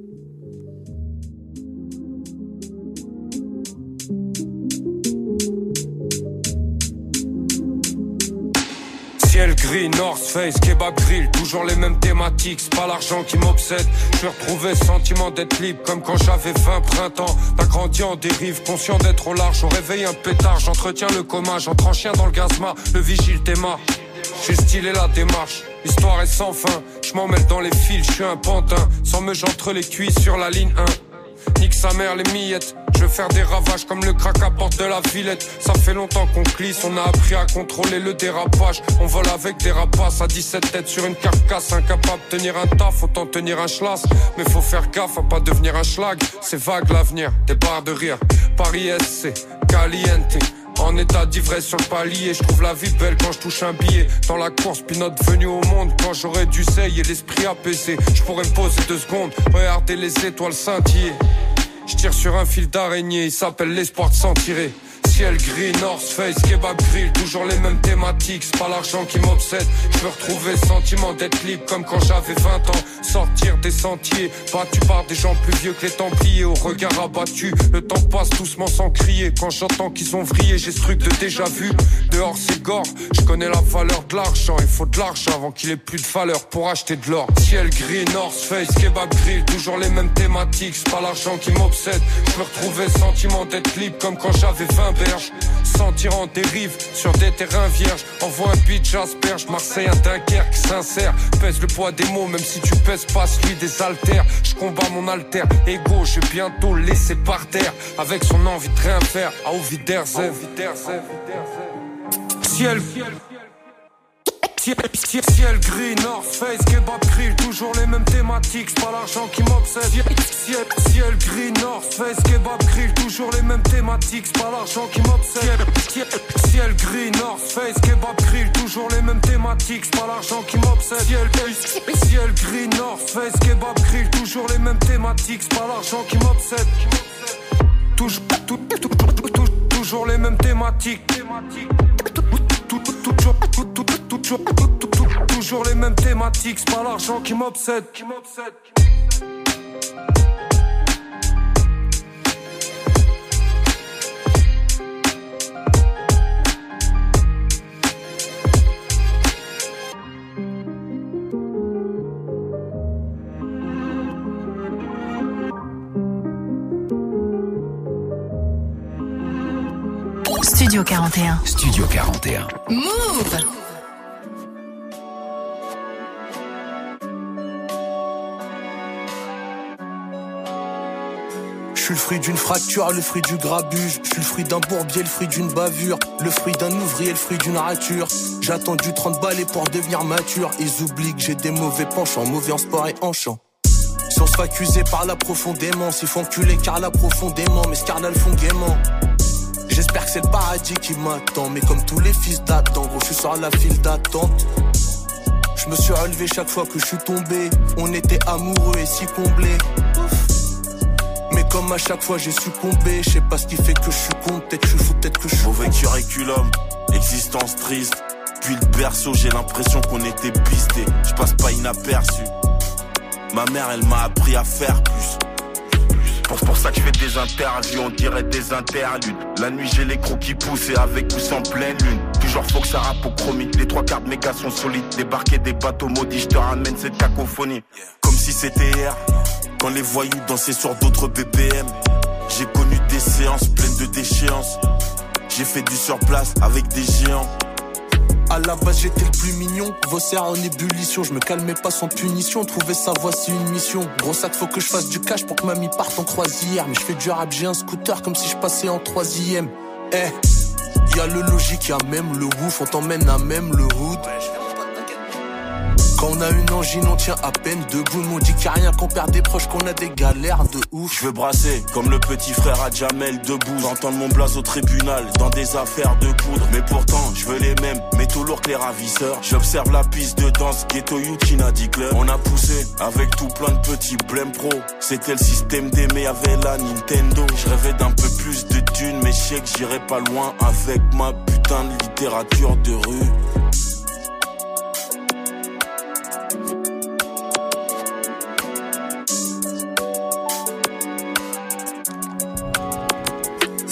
Ciel gris, North Face, kebab grill, toujours les mêmes thématiques, c'est pas l'argent qui m'obsède. Je retrouvé le sentiment d'être libre comme quand j'avais 20 printemps. T'as grandi en dérive, conscient d'être au large, au réveil un pétard, j'entretiens le coma, j'entre en chien dans le gazma, le vigile t'aima. J'ai stylé la démarche, l'histoire est sans fin, je m'en mêle dans les fils, je suis un pantin, sans me j'entre les cuisses sur la ligne 1. Nique sa mère les miettes. Je veux faire des ravages comme le crack à porte de la Villette. Ça fait longtemps qu'on glisse, on a appris à contrôler le dérapage. On vole avec des rapaces à 17 têtes sur une carcasse. Incapable de tenir un taf, autant tenir un schlass. Mais faut faire gaffe à pas devenir un schlag. C'est vague l'avenir, des barres de rire. Paris SC, caliente. En état d'ivresse sur le palier, je trouve la vie belle quand je touche un billet. Dans la course, pinote venu au monde quand j'aurais dû et l'esprit apaisé. Je pourrais me poser deux secondes, regarder les étoiles scintiller. Je tire sur un fil d'araignée, il s'appelle l'espoir de s'en tirer. Ciel gris, North Face, kebab grill, toujours les mêmes thématiques, c'est pas l'argent qui m'obsède. Je veux retrouver sentiment d'être libre comme quand j'avais 20 ans. Sortir des sentiers, battu par des gens plus vieux que les Templiers, au regard abattu. Le temps passe doucement sans crier. Quand j'entends qu'ils ont vrillé, j'ai ce truc de déjà vu. Dehors c'est gore, je connais la valeur de l'argent. Il faut de l'argent avant qu'il ait plus de valeur pour acheter de l'or. Ciel gris, North Face, kebab grill, toujours les mêmes thématiques, c'est pas l'argent qui m'obsède. Je veux retrouver sentiment d'être libre comme quand j'avais 20 Sentir en dérive sur des terrains vierges. Envoie un beat, j'asperge. Marseille, un Dunkerque sincère. Pèse le poids des mots, même si tu pèses pas celui des haltères. Je combats mon alter. Ego, je vais bientôt laisser par terre. Avec son envie de rien faire. À Oviderzev. Ciel. Ciel, ciel, ciel gris, North Face, kebab grill, toujours les mêmes thématiques, c'est pas l'argent qui m'obsède. Ciel, ciel, ciel gris, North Face, kebab grill, toujours les mêmes thématiques, c'est pas l'argent qui m'obsède. Ciel, ciel, gris, North Face, kebab grill, toujours les mêmes thématiques, c'est pas l'argent qui m'obsède. Ciel, ciel gris, North Face, kebab grill, toujours les mêmes thématiques, c'est pas l'argent qui m'obsède. Toujours, toujours les mêmes thématiques. Toujours, tout- tout- tout- toujours les mêmes thématiques, c'est pas l'argent qui m'obsède. Qui m'obsède. Studio 41. Studio 41. Move fruit d'une fracture, le fruit du grabuge. Je suis le fruit d'un bourbier, le fruit d'une bavure. Le fruit d'un ouvrier, le fruit d'une rature. J'ai attendu 30 balais pour devenir mature. Ils oublient que j'ai des mauvais penchants, mauvais en sport et en chant. On se accuser par là profondément, s'il faut enculer car là profondément, mais ce carnal font gaiement. J'espère que c'est le paradis qui m'attend, mais comme tous les fils d'Adam, gros, je suis sur la file d'attente. Je me suis relevé chaque fois que je suis tombé. On était amoureux et si comblés. Comme à chaque fois j'ai succombé, je sais pas ce qui fait que je suis con, peut-être que je suis fou, peut-être que je suis Mauvais curriculum, existence triste. Puis le berceau, j'ai l'impression qu'on était pisté. Je passe pas inaperçu. Ma mère, elle m'a appris à faire plus. Pour, pour ça que je fais des interviews, on dirait des interludes. La nuit, j'ai les crocs qui poussent et avec ou sans pleine lune. Toujours faut que ça rappe au chromie. Les trois quarts de mes gars sont solides. Débarquer des bateaux maudits, je te ramène cette cacophonie. Comme si c'était hier, quand les voyous dansaient sur d'autres BPM. J'ai connu des séances pleines de déchéances. J'ai fait du surplace avec des géants. À la base j'étais le plus mignon, vos serres en ébullition, je me calmais pas sans punition, trouver sa voix c'est une mission. Gros sac faut que je fasse du cash pour que mamie parte en croisière, mais je fais du rap, j'ai un scooter comme si je passais en troisième. Eh, y a le logique, y a même le ouf, on t'emmène à même le hood. Quand on a une angine, on tient à peine debout. Nous on dit qu'il y a rien qu'on perd des proches, qu'on a des galères de ouf. Je veux brasser comme le petit frère à Jamel debout. J'entends mon blaze au tribunal dans des affaires de poudre. Mais pourtant, je veux les mêmes, mais tout lourd que les ravisseurs. J'observe la piste de danse, ghetto youth dit club. On a poussé avec tout plein de petits blêmes pro. C'était le système d'aimer avec la Nintendo. Je rêvais d'un peu plus de thunes, mais je sais que j'irai pas loin avec ma putain de littérature de rue.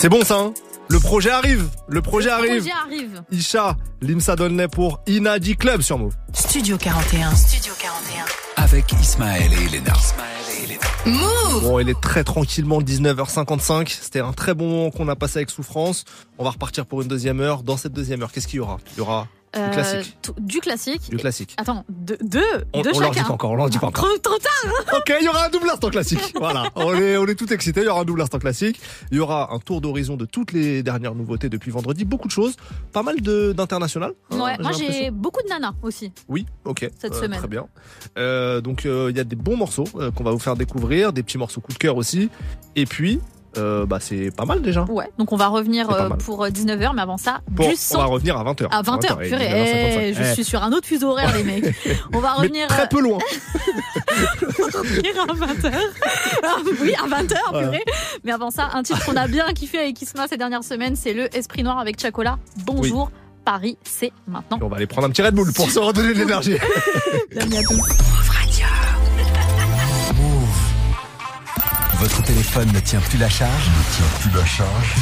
C'est bon ça, hein Le projet arrive Le projet Le arrive projet arrive. Isha, Limsa Dolnay pour Inadi Club sur Move. Studio 41. Studio 41. Avec Ismaël et Elena. Move Bon, il est très tranquillement 19h55. C'était un très bon moment qu'on a passé avec Souffrance. On va repartir pour une deuxième heure. Dans cette deuxième heure, qu'est-ce qu'il y aura? Il y aura du Euh, classique. Du classique. Du classique. Attends, deux, deux, On, deux on leur dit chacun. pas encore, on leur dit pas encore. Trop, trop tard. hein. Ok, il y aura un double instant classique. Voilà, on est, on est tout excités. Il y aura un double instant classique. Il y aura un tour d'horizon de toutes les dernières nouveautés depuis vendredi. Beaucoup de choses. Pas mal de d'international. hein, Ouais, moi j'ai beaucoup de nanas aussi. Oui, ok. Cette Euh, semaine. Très bien. Euh, donc euh, il y a des bons morceaux qu'on va vous faire découvrir, des petits morceaux coup de cœur aussi. Et puis, euh, bah c'est pas mal déjà. Ouais, donc on va revenir euh, pour 19h, mais avant ça, Bon, du on son. va revenir à 20h. À 20h, purée, eh, je suis sur un autre fuseau horaire, les mecs. On va Mais revenir. très peu loin. revenir à 20h. Ah, oui, à 20h, Ouais. purée. Mais avant ça, un titre qu'on a bien kiffé avec Isma ces dernières semaines, c'est le Esprit Noir avec Chacola. Bonjour, Paris, c'est maintenant. On va aller prendre un petit Red Bull pour se redonner de l'énergie. Bienvenue à tous. Votre téléphone ne tient plus la charge Ne tient plus la charge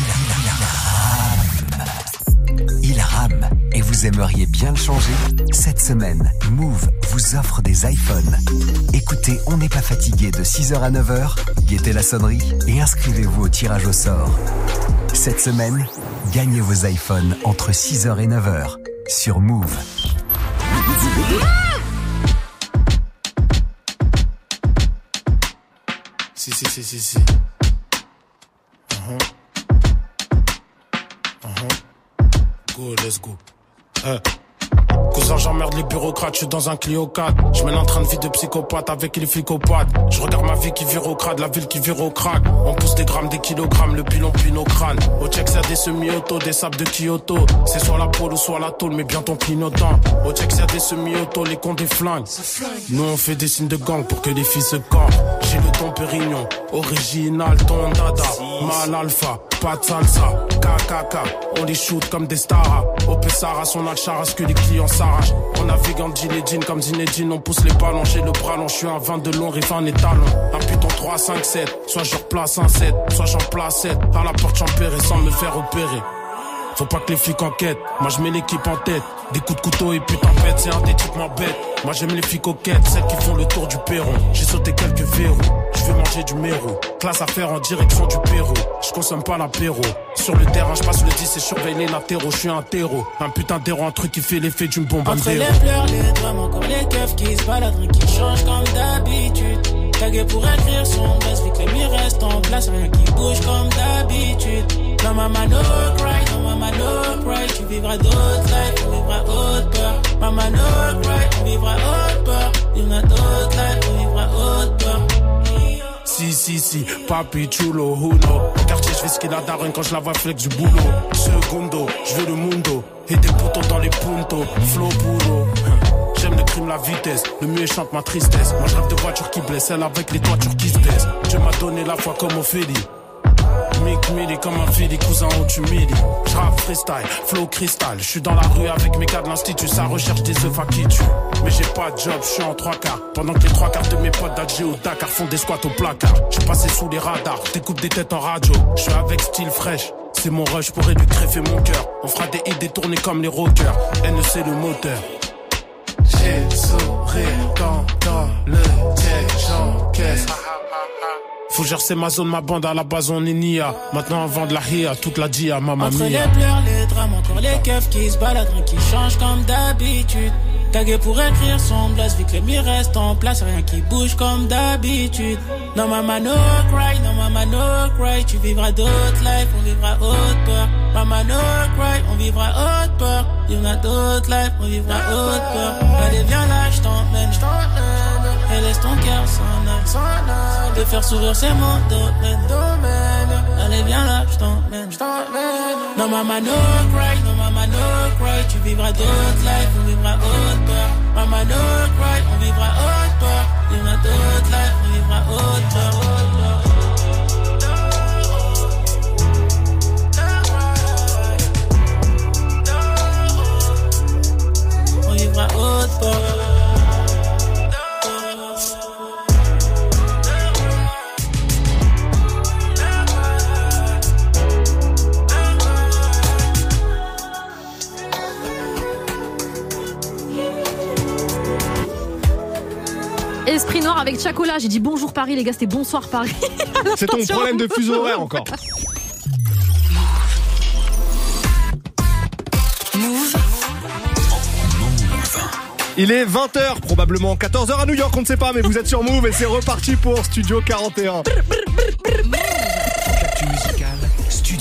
Il rame et vous aimeriez bien le changer? Cette semaine, Move vous offre des iPhones. Écoutez On n'est pas fatigué de 6h à 9h, guettez la sonnerie et inscrivez-vous au tirage au sort. Cette semaine, gagnez vos iPhones entre 6h et 9h sur Move. Si, si, si, si, si. Uh-huh. Uh-huh. Go, let's go. Eh. Cousin, j'emmerde les bureaucrates, je suis dans un Clio 4. Je mène un train de vie de psychopathe avec les flicopathes. Je regarde ma vie qui vire au crade, la ville qui vire au crack. On pousse des grammes, des kilogrammes, le bilan puis nos crânes. Au check, c'est des semi-auto, des sables de Kyoto. C'est soit la pôle ou soit la tôle, mais bien ton clignotant. Au check, c'est des semi-auto, les cons des flingues. Nous, on fait des signes de gang pour que les filles se campent. J'ai le ton Pérignon, original, ton dada. Mal alpha, pas de salsa. On les shoot comme des stars. Au Pessara, son à ce que les clients s'arrachent? On navigue en jean comme Zinedine, on pousse les ballons. J'ai le bras long, je suis un 20 de long, rive un étalon. Un putain 3, 5, 7. Soit je replace un 7, soit j'en place 7. À la porte, j'empérais sans me faire opérer. Faut pas que les flics enquêtent, moi je mets l'équipe en tête. Des coups de couteau et putain bête, c'est types m'embête. Moi j'aime les filles coquettes, celles qui font le tour du perron. J'ai sauté quelques verrous, je vais manger du méro. Classe à faire en direction du Pérou. Je consomme pas l'apéro. Sur le terrain, je passe le 10 et surveille les latéraux. Je suis un terreau, un putain d'héros, un truc qui fait l'effet d'une bombe Entre les pleurs, les drames, encore les keufs qui se baladent, qui change comme d'habitude. Tagué pour écrire son buzz, vu que les restent en place, rien qui bouge comme d'habitude. Non, maman, no cry, non, maman, no cry, tu vivras d'autres lives, on vivra haute peur. Maman, no cry, on vivra haute peur. Il y en a d'autres lives, on vivra haute peur. Si, si, si, papi chulo, uno. Au quartier, je fais ce qu'il a daronne quand je la vois flex du boulot. Segundo, je veux le mundo. Et des poteaux dans les puntos. Flow puro. J'aime le crime, la vitesse. Le mieux chante ma tristesse. Moi, je rêve de voitures qui blessent. Elle avec les toitures qui se baissent. Dieu m'a donné la foi comme Ophélie. Mick Millie comme un fili, cousin où tu milles. J'rappe freestyle, flow cristal. Je suis dans la rue avec mes gars de l'institut, ça recherche des œufs à qui tue. Mais j'ai pas de job, je suis en trois quarts. Pendant que les trois quarts de mes potes d'Alger au Dakar font des squats au placard. J'suis passé sous les radars, découpe des têtes en radio. Je suis avec style fraîche. C'est mon rush, pourrais lui greffer mon cœur. On fera des hits détournés comme les rockers. NEC le moteur. J'ai sourire dans le j'encaisse. Faut gérer c'est ma zone, ma bande à la base on est nia. Maintenant on vend de la hia, toute la dia, mamma Entre les pleurs, les drames, encore les keufs qui se baladent, qui change comme d'habitude. Tagué pour écrire son blast, vu que les murs restent en place, rien qui bouge comme d'habitude. Non, maman, no cry, non, maman, no cry, tu vivras d'autres lives, on vivra haute peur. Maman, no cry, on vivra haute peur. Il y en a d'autres lives, on vivra haute peur. Allez, viens là, je t'emmène laisse ton cœur s'en aller. De faire sourire, c'est mon domaine. Allez, viens là, je t'emmène. Non, maman, no cry, non, maman, no cry. Tu vivras d'autres lives, on vivra haute peur. Maman, no cry, on vivra haute peur. Vivra d'autres lives, on vivra haute peur. On Esprit noir avec Chacola. J'ai dit bonjour Paris, les gars, c'était bonsoir Paris. C'est ton problème de fuseau horaire encore. Il est 20h, probablement 14h à New York, on ne sait pas, mais vous êtes sur Move et c'est reparti pour Studio 41.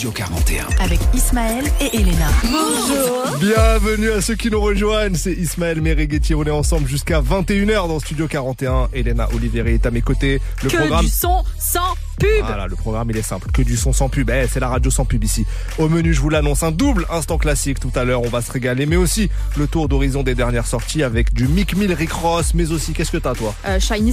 Actu musical, Studio 41. Avec Ismaël et Elena. Bonjour. Bienvenue à ceux qui nous rejoignent, c'est Ismaël Merighetti, on est ensemble jusqu'à 21h dans Studio 41. Elena Oliveri est à mes côtés. Le que programme du son sans pub. Voilà, le programme il est simple, que du son sans pub. Eh, c'est la radio sans pub ici. Au menu, je vous l'annonce, un double instant classique tout à l'heure, on va se régaler, mais aussi le tour d'horizon des dernières sorties avec du Mick Mill, Rick Ross, mais aussi qu'est-ce que t'as toi? Euh, Shiny.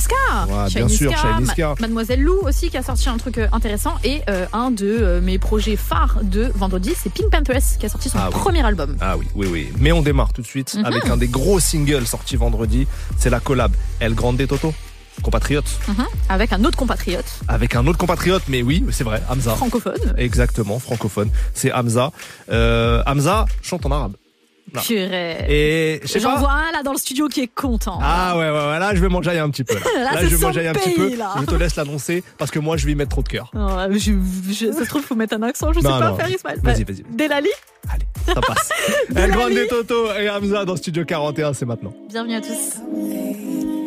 Ouais, bien sûr, Shiny Ma- Ska. Mademoiselle Lou aussi qui a sorti un truc euh, intéressant et euh, un de euh, mes projets phares de vendredi, c'est Pink Panthers qui a sorti son Ah oui. premier album. Ah oui, oui, oui. Mais on démarre tout de suite Mhm. avec un des gros singles sortis vendredi. C'est la collab El Grande Toto, compatriote, Mhm. Avec un autre compatriote avec un autre compatriote, mais oui, c'est vrai, Hamza. francophone. Exactement, francophone. C'est Hamza. Euh, Hamza chante en arabe. Là. Et je sais J'en pas. vois un là dans le studio qui est content. Ah ouais, ouais, ouais, là je vais m'enjailler un petit peu. Là, Là, Là, c'est je vais m'enjailler un petit peu. là. Je te laisse l'annoncer parce que moi je vais y mettre trop de cœur. Oh, je, je- ça se trouve, faut mettre un accent, je sais Non, pas non. faire Ismaël. Vas-y, vas-y. Delali, Ça passe. El Grande Toto et Hamza dans Studio 41, c'est maintenant. bienvenue à tous.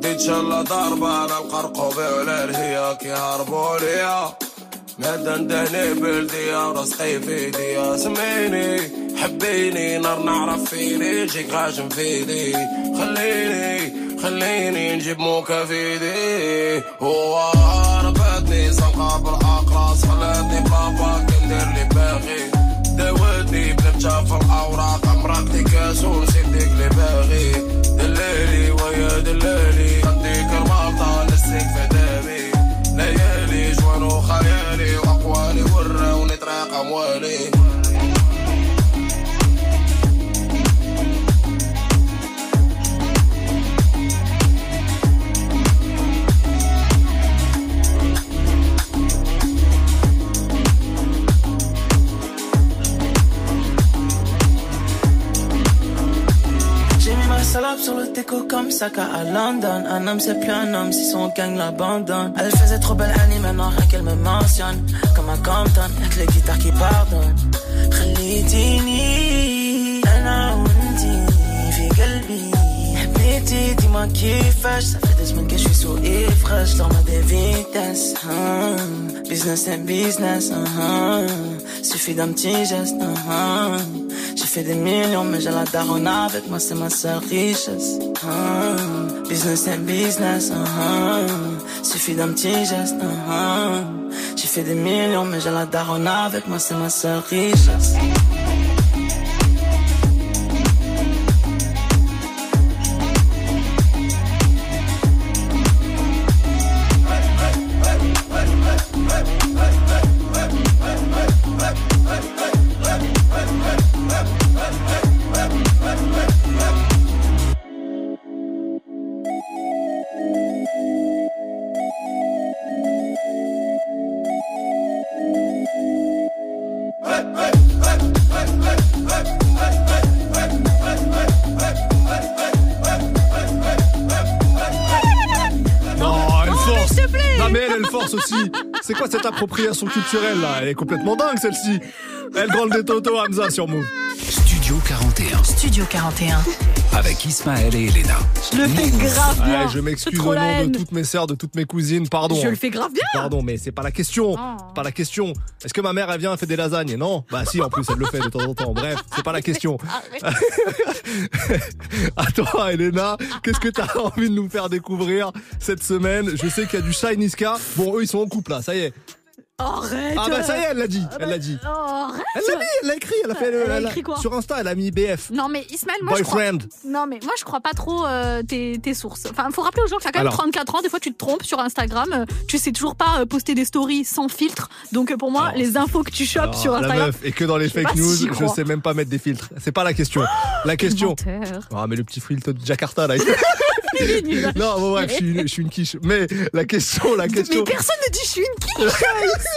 دي تشلا ضربة على القرقوبة ولا الهياك يهربوا ليا نادى ندهني بلدية وراسقي في ايديا سميني حبيني نار نعرف فيني. جيك غاشم فيدي. خليني خليني نجيب موكا فيدي. هو هربتني زنقة بالأقراص. خلاتني بابا كندير لي باغي. داوتني بلبشة في الأوراق. أمرقتي كاس سيدك لي باغي. الليلي ويا دلالي. خديك رباطة نسيك فدامي ليالي جوان وخيالي وأقوالي ورا ونتراقى موالي. salope sur le déco comme Saka à London. Un homme c'est plus un homme si son gang l'abandonne. Elle faisait trop belle anime, maintenant qu'elle me mentionne. Comme un Compton, avec les guitares qui pardonnent. Khalidini, dis-moi qui fâche. Ça fait des semaines que je suis sous effraie, je dorme des vitesses. Uh-huh. Business and business, hein. suffit d'un petit geste. Hein. J'ai fait des millions, mais j'ai la daronne avec moi, c'est ma seule richesse. Business and business, suffit d'un petit geste. J'ai fait des millions, mais j'ai la daronne avec moi, c'est ma seule richesse. C'est quoi cette appropriation culturelle là Elle est complètement dingue celle-ci. Elle grande des Toto Hamza sur Move. Studio 41. Studio 41. Avec Ismaël et Elena. Je le fais grave bien. Ouais, je m'excuse au nom de toutes mes sœurs, de toutes mes cousines, pardon. Je le fais grave bien. Pardon, mais c'est pas la question. Oh. Pas la question. Est-ce que ma mère, elle vient, elle fait des lasagnes? Non Bah si, en plus, elle le fait de temps en temps. Bref, c'est pas la question. à toi, Elena, qu'est-ce que t'as envie de nous faire découvrir cette semaine? Je sais qu'il y a du Shy Niska. Bon, eux, ils sont en couple, là, ça y est. Arrête. Ah bah ça y est, elle l'a dit, elle l'a dit. Oh, arrête. Elle l'a mis, elle l'a écrit, elle a fait le- Elle a écrit quoi sur Insta, elle a mis BF. Non mais Ismaël, moi je Boyfriend. crois... Non mais moi je crois pas trop euh, tes, tes sources. Enfin, faut rappeler aux gens que t'as quand même Alors. 34 ans. Des fois tu te trompes sur Instagram. euh, Tu sais toujours pas euh, poster des stories sans filtre. Donc euh, pour moi, les infos que tu chopes Alors, sur la Instagram. meuf, et que dans les je sais fake pas si news, j'y je crois. sais même pas mettre des filtres. C'est pas la question. La question. Menteur. Ah, mais le petit filtre de Jakarta, là. il- Il est nul. non, bon, bref, je suis, une, je suis une quiche. Mais la question, la question. Mais personne ne dit je suis une quiche,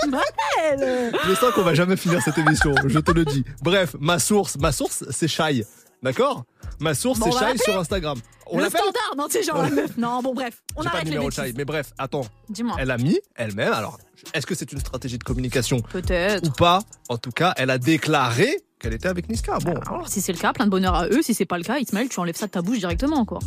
Ismaël. Je sens qu'on va jamais finir cette émission, je te le dis. Bref, ma source, ma source, c'est Shai. D'accord? Ma source, Bon, c'est Shai sur Instagram. On le standard, non, c'est genre la meuf. Non, bon bref, on J'ai pas arrête de les numéro de bêtises. Shai, mais bref, attends. Dis-moi. Elle a mis elle-même, alors, est-ce que c'est une stratégie de communication? Peut-être. ou pas? En tout cas, elle a déclaré qu'elle était avec Niska. Bon, Alors, si c'est le cas, plein de bonheur à eux. Si c'est pas le cas, Ismaël, tu enlèves ça de ta bouche directement, quoi.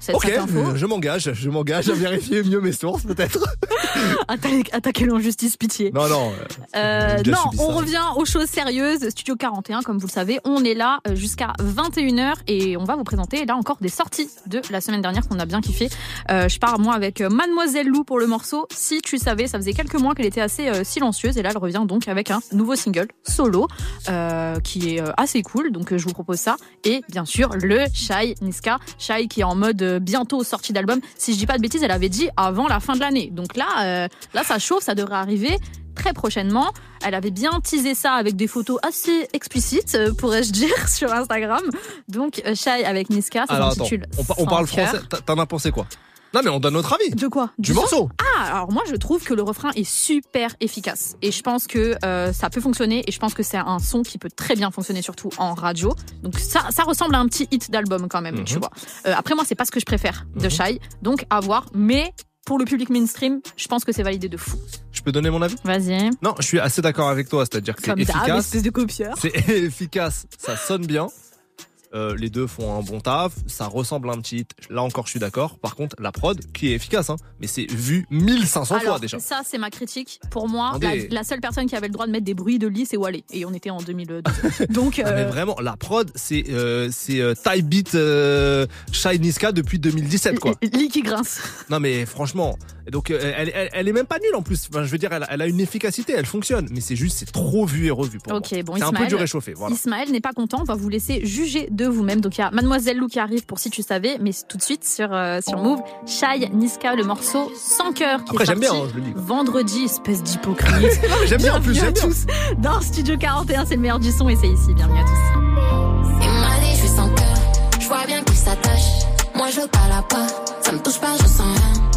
Cette, ok, cette info. je m'engage, je m'engage à vérifier mieux mes sources, peut-être. Attaquer, attaquer l'injustice, pitié. Non, non. Euh, déjà non, on ça. revient aux choses sérieuses. Studio 41, comme vous le savez, on est là euh, jusqu'à 21h et on va vous présenter là encore des sorties de la semaine dernière qu'on a bien kiffé. Euh, je pars moi avec euh, Mademoiselle Lou pour le morceau. Si tu savais, ça faisait quelques mois qu'elle était assez euh, silencieuse et là elle revient donc avec un nouveau single solo euh, qui est euh, assez cool. Donc euh, je vous propose ça et bien sûr le Shai Niska, Shai qui est en mode bientôt sortie d'album. Si je dis pas de bêtises, elle avait dit avant la fin de l'année. Donc là, euh, là ça chauffe, ça devrait arriver très prochainement. Elle avait bien teasé ça avec des photos assez explicites, euh, pourrais-je dire, sur Instagram. Donc, euh, Shai avec Niska, ça s'intitule on, pa- on Sans parle cœur. français. T'en as pensé quoi? Non, mais on donne notre avis. De quoi? Du morceau. Ah, alors moi je trouve que le refrain est super efficace et je pense que euh, ça peut fonctionner et je pense que c'est un son qui peut très bien fonctionner surtout en radio. Donc ça, ça ressemble à un petit hit d'album quand même, Mhm. tu vois. Euh, après moi c'est pas ce que je préfère de Shai, donc à voir. Mais pour le public mainstream, je pense que c'est validé de fou. Je peux donner mon avis? Vas-y. Non, je suis assez d'accord avec toi, c'est-à-dire que c'est efficace. espèce de copieur. C'est efficace, ça sonne bien. Euh, les deux font un bon taf, ça ressemble à un petit hit. Là encore, je suis d'accord. Par contre, la prod, qui est efficace, hein, mais c'est vu 1500 fois déjà. ça, c'est ma critique. Pour moi, la, Attendez. la seule personne qui avait le droit de mettre des bruits de lit, c'est Wally. Et on était en 2012. Donc, Ah, mais euh, vraiment, la prod, c'est euh, c'est euh, Type Beat euh, Shy Niska depuis 2017, quoi. lit qui grince. Non, mais franchement, donc euh, elle, elle, elle est même pas nulle en plus. Enfin, je veux dire, elle, a- elle a une efficacité, elle fonctionne, mais c'est juste, c'est trop vu et revu pour Ok, moi. bon, c'est un peu Ismaël- du réchauffé, voilà. Ismaël n'est pas content. On va vous laisser juger de vous-même. Donc, il y a Mademoiselle Lou qui arrive pour si tu savais. Mais tout de suite sur, euh, sur Move, Shai Niska, le morceau sans cœur. Qui Après, est j'aime bien, hein, je le dis. Vendredi, espèce d'hypocrite. j'aime bien, en plus, Bienvenue à j'aime bien. tous dans Studio 41. C'est le meilleur du son et c'est ici. Bienvenue à tous. Je suis sans cœur, je vois bien qu'il s'attache. Moi je parle pas, ça me touche pas, je sens rien.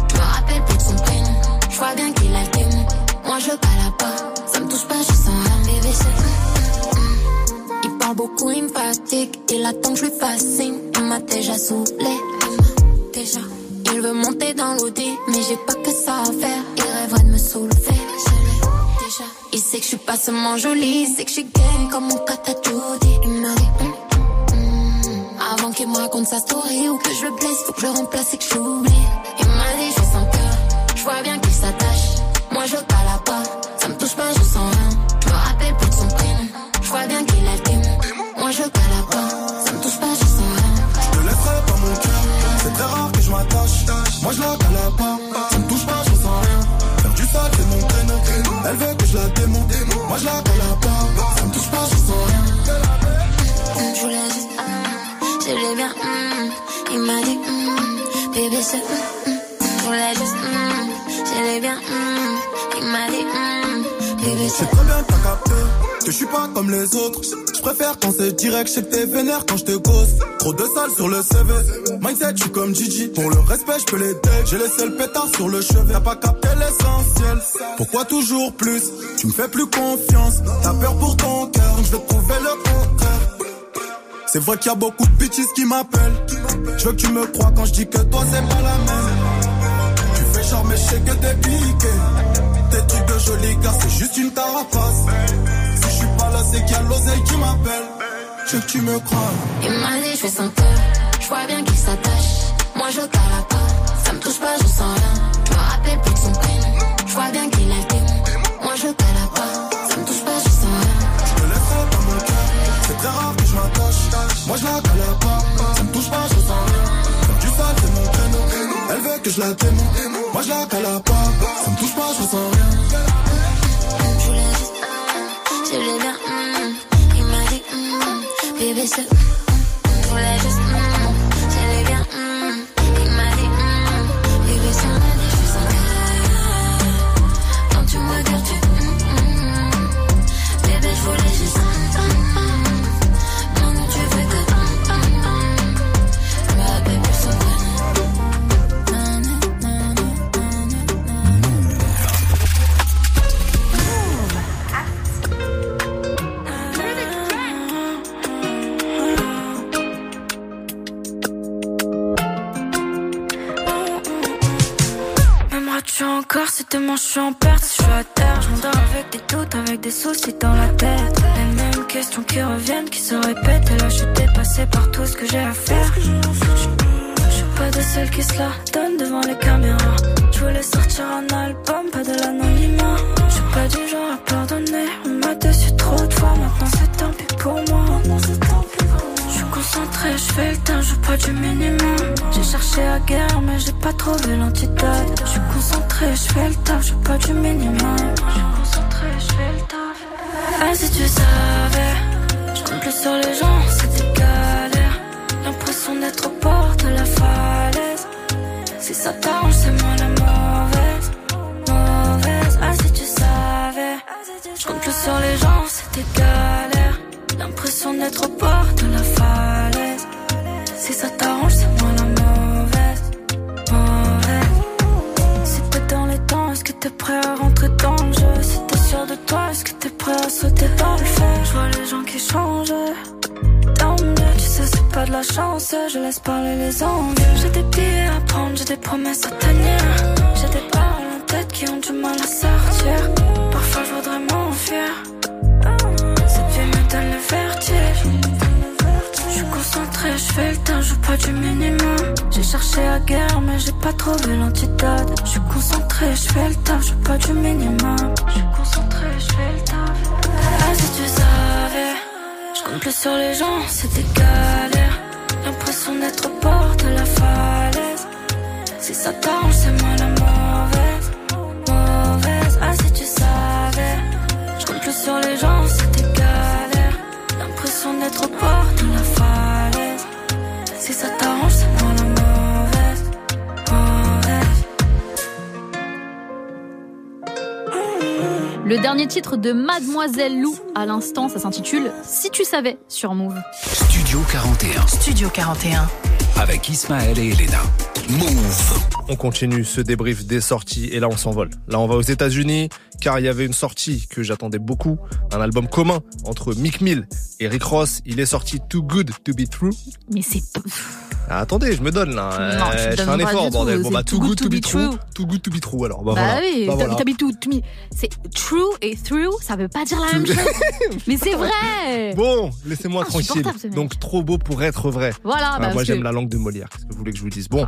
Plus son prénom, je vois bien qu'il a le. Moi je parle pas, ça me touche pas, je sens rien. Bébé Il parle beaucoup, il me fatigue. Il attend que je lui fasse signe. Il m'a déjà saoulé, déjà. Il veut monter dans l'audi, mais j'ai pas que ça à faire. Il rêverait de me soulever, déjà. Il sait que je suis pas seulement jolie, il sait que je suis gang comme mon Judy. Il m'a dit, avant qu'il me raconte sa story ou que je le blesse, faut que je le remplace et que j'oublie. Il m'a dit, je vois bien qu'il s'attache. Moi je parle pas, ça me touche pas, je sens rien. Je me rappelle plus de son prénom, je vois bien qu'il a le démon. Moi je parle pas, ça me touche pas, je sens rien. Je te laisserai pas mon cœur, c'est très rare que je m'attache. Moi je la pas, ça me touche pas, je sens rien. Faire du sale, c'est mon créneau. Elle veut que je la démonte, moi je la pas. Ça me touche pas, je sens rien. Je voulais juste, ah, je l'ai bien, hum. il m'a dit, hum, bébé c'est, je voulais juste, hum, bien, hum. il m'a dit, hum, bébé c'est, très bien t'as capté que je suis pas comme les autres. Je préfère quand c'est direct, je sais que t'es vénère quand je te gosse. Trop de salles sur le CV. Mindset, je suis comme Gigi. Pour le respect, je peux les deck. J'ai laissé le pétard sur le chevet. T'as pas capté l'essentiel. Pourquoi toujours plus Tu me fais plus confiance. T'as peur pour ton cœur, je vais te prouver le contraire. C'est vrai qu'il y a beaucoup de bitches qui m'appellent. Je veux que tu me crois quand je dis que toi c'est pas la même. Mes sais que t'es piqué. Tes trucs de joli gars, c'est juste une tarapace. Si je suis pas là, c'est qu'il y a l'oseille qui m'appelle. Je veux que tu me crois. Il m'a dit, je fais son peur. Je vois bien qu'il s'attache. Moi, je cala pas. Ça me touche pas, je sens rien. Je me rappelle plus de son prénom. Je vois bien qu'il a le. Moi, je cala pas. Ça me touche pas, je sens rien. Je te laisserai pas mon cœur. C'est très rare que je m'attache. Moi, je la pas. Ça me touche pas, je que je la démon. Moi, je la cala pas. Ça me touche pas, je sens rien. Je voulais juste, je voulais bien. Il m'a dit, mm, bébé, c'est. Je voulais juste, Si demain je suis en perte, si je suis à terre. Je m'endors avec des doutes, avec des soucis dans la tête. Les mêmes questions qui reviennent, qui se répètent. Et là je suis dépassée par tout ce que j'ai à faire. Je suis pas de celle qui se la donne devant les caméras. Je voulais sortir un album, pas de l'anonymat. Je suis pas du genre à pardonner On m'a déçu je suis concentrée, je fais le temps, je pas du minimum. J'ai cherché à guerre, mais j'ai pas trouvé l'antidote. Je suis concentrée, je fais le taf, je pas du minimum. Je suis concentrée, je fais le taf. Ah, si tu savais, je compte plus sur les gens, c'est J'ai des billets à prendre, j'ai des promesses à tenir. J'ai des paroles en tête qui ont du mal à sortir. Parfois, je voudrais m'enfuir. Cette vie me donne le vertige. Je suis concentrée, je fais le temps, je joue pas du minimum. J'ai cherché à guerre, mais j'ai pas trouvé l'antidote. Je suis concentrée, je fais le temps, je joue pas du minimum. Je suis concentrée, je fais le temps. Ah, si tu savais, je compte plus sur les gens, c'est des Si ça t'arrange, c'est moi la mauvaise. Mauvaise, ah, si tu savais. Je compte plus sur les gens, c'est des galères. L'impression d'être au bord de la falaise. Si ça t'arrange, c'est moi la mauvaise. Mauvaise. Le dernier titre de Mademoiselle Lou, à l'instant, ça s'intitule Si tu savais sur Move. Studio 41. Studio 41. Avec Ismaël et Elena. Move. On continue ce débrief des sorties et là on s'envole. Là on va aux États-Unis car il y avait une sortie que j'attendais beaucoup, un album commun entre Mick Mill et Rick Ross. Il est sorti Too Good to Be True. Mais c'est. Ah, attendez, je me donne là. Non, Euh, je fais un effort bordel. Bon bah Too Good to Be True. Too Good to Be True alors. Bah, Bah voilà. oui, Bah, C'est true et through, ça veut pas dire la même chose. Mais c'est vrai. Bon, laissez-moi tranquille. Donc trop beau pour être vrai. Voilà, Ah, bah, moi j'aime la langue de Molière. Qu'est-ce que vous voulez que je vous dise? Bon,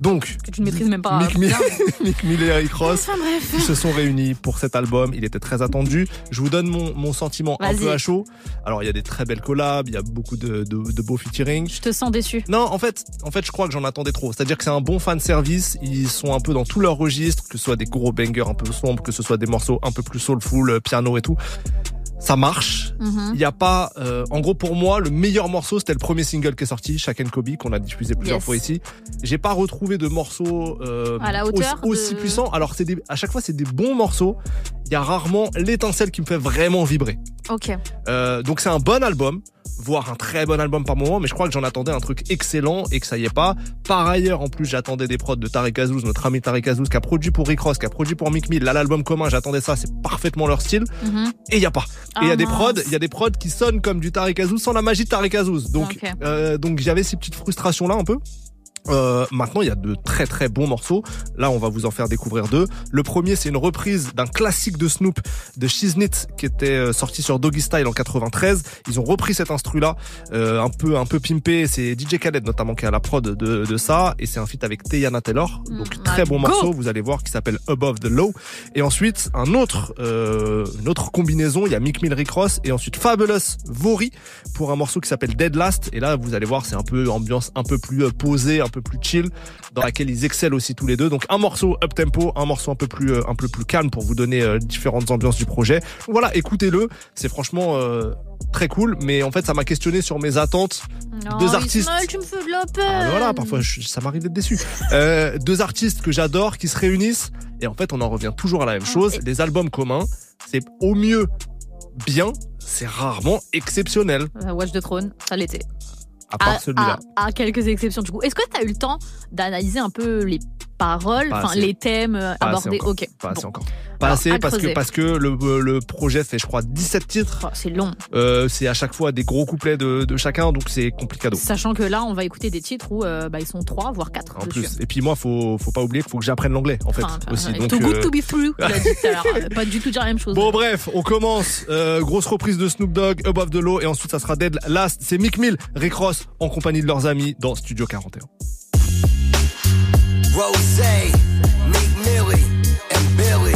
donc Maîtrises même pas. Mick Mill, bien. Mick Mill et Eric Ross Enfin, bref. se sont réunis pour cet album. Il était très attendu. Je vous donne mon, mon sentiment un peu à chaud. Alors il y a des très belles collabs, il y a beaucoup de, de, de beaux featuring. Je te sens déçu. Non, en fait, en fait, je crois que j'en attendais trop. C'est-à-dire que c'est un bon fan service. Ils sont un peu dans tous leurs registres, que ce soit des gros bangers un peu sombres, que ce soit des morceaux un peu plus soulful, euh, piano et tout. Ça marche. Mhm. Il y a pas, euh, en gros pour moi, le meilleur morceau c'était le premier single qui est sorti, Shaq and Kobe, qu'on a diffusé plusieurs Yes. fois ici. J'ai pas retrouvé de morceaux euh, À la hauteur aussi, aussi de- puissants. Alors c'est à chaque fois c'est des bons morceaux. Il y a rarement l'étincelle qui me fait vraiment vibrer. Ok. Euh, donc c'est un bon album, voire un très bon album par moment, mais je crois que j'en attendais un truc excellent et que ça y est pas. Par ailleurs, en plus, j'attendais des prods de Tarek Azouz, notre ami Tarek Azouz, qui a produit pour Rick Ross, qui a produit pour Mick Mill. Là, l'album commun, j'attendais ça, c'est parfaitement leur style. Mhm. Et il y a pas. Et il y a des mince. prods, il y a des prods qui sonnent comme du Tarek Azouz sans la magie de Tarek Azouz. Donc, euh, donc j'avais ces petites frustrations là un peu. Euh, maintenant, il y a de très très bons morceaux. Là, on va vous en faire découvrir deux. Le premier, c'est une reprise d'un classique de Snoop, de Shiznit, qui était euh, sorti sur Doggy Style en 93. Ils ont repris cet instru-là, euh, un peu un peu pimpé. C'est DJ Khaled notamment qui à la prod de, de ça, et c'est un feat avec Teyana Taylor. Donc très bon morceau, vous allez voir, qui s'appelle Above the Law. Et ensuite, un autre, euh, une autre combinaison. Il y a Mick Mill Rick Ross et ensuite Fabulous Vori pour un morceau qui s'appelle Dead Last. Et là, vous allez voir, c'est un peu ambiance un peu plus euh, posée, un peu plus chill, dans laquelle ils excellent aussi tous les deux. Donc un morceau up tempo, un morceau un peu plus euh, un peu plus calme pour vous donner euh, différentes ambiances du projet. Voilà, écoutez-le. C'est franchement euh, très cool. Mais en fait, ça m'a questionné sur mes attentes. deux artistes. Tu me fais de la peine. Ah, voilà, parfois je- ça m'arrive d'être déçu. Euh, deux artistes que j'adore qui se réunissent et en fait on en revient toujours à la même chose. Les albums communs, c'est au mieux bien, c'est rarement exceptionnel. Watch the Throne, ça l'était. À part celui-là. À, à quelques exceptions du coup. Est-ce que tu as eu le temps d'analyser un peu les paroles, enfin les thèmes euh, Pas abordés. Ok. Pas assez encore. Pas Alors, assez parce que parce que le, le projet fait je crois 17 titres. Oh, c'est long. Euh, c'est à chaque fois des gros couplets de, de chacun donc c'est complicado. Sachant que là, on va écouter des titres où euh, bah, ils sont trois, voire quatre. En dessus. plus. Et puis moi faut faut pas oublier qu'il faut que j'apprenne l'anglais en fait Enfin, aussi. euh, Donc, too good euh, to be true, il a dit tout à l'heure. Euh, Pas du tout dire la même chose. Bon bref, on commence. Euh, grosse reprise de Snoop Dogg, Above the Law, et ensuite ça sera Dead Last. C'est Mick Mill, Rick Ross en compagnie de leurs amis dans Studio 41. Rose, Meek Millie, and Billy.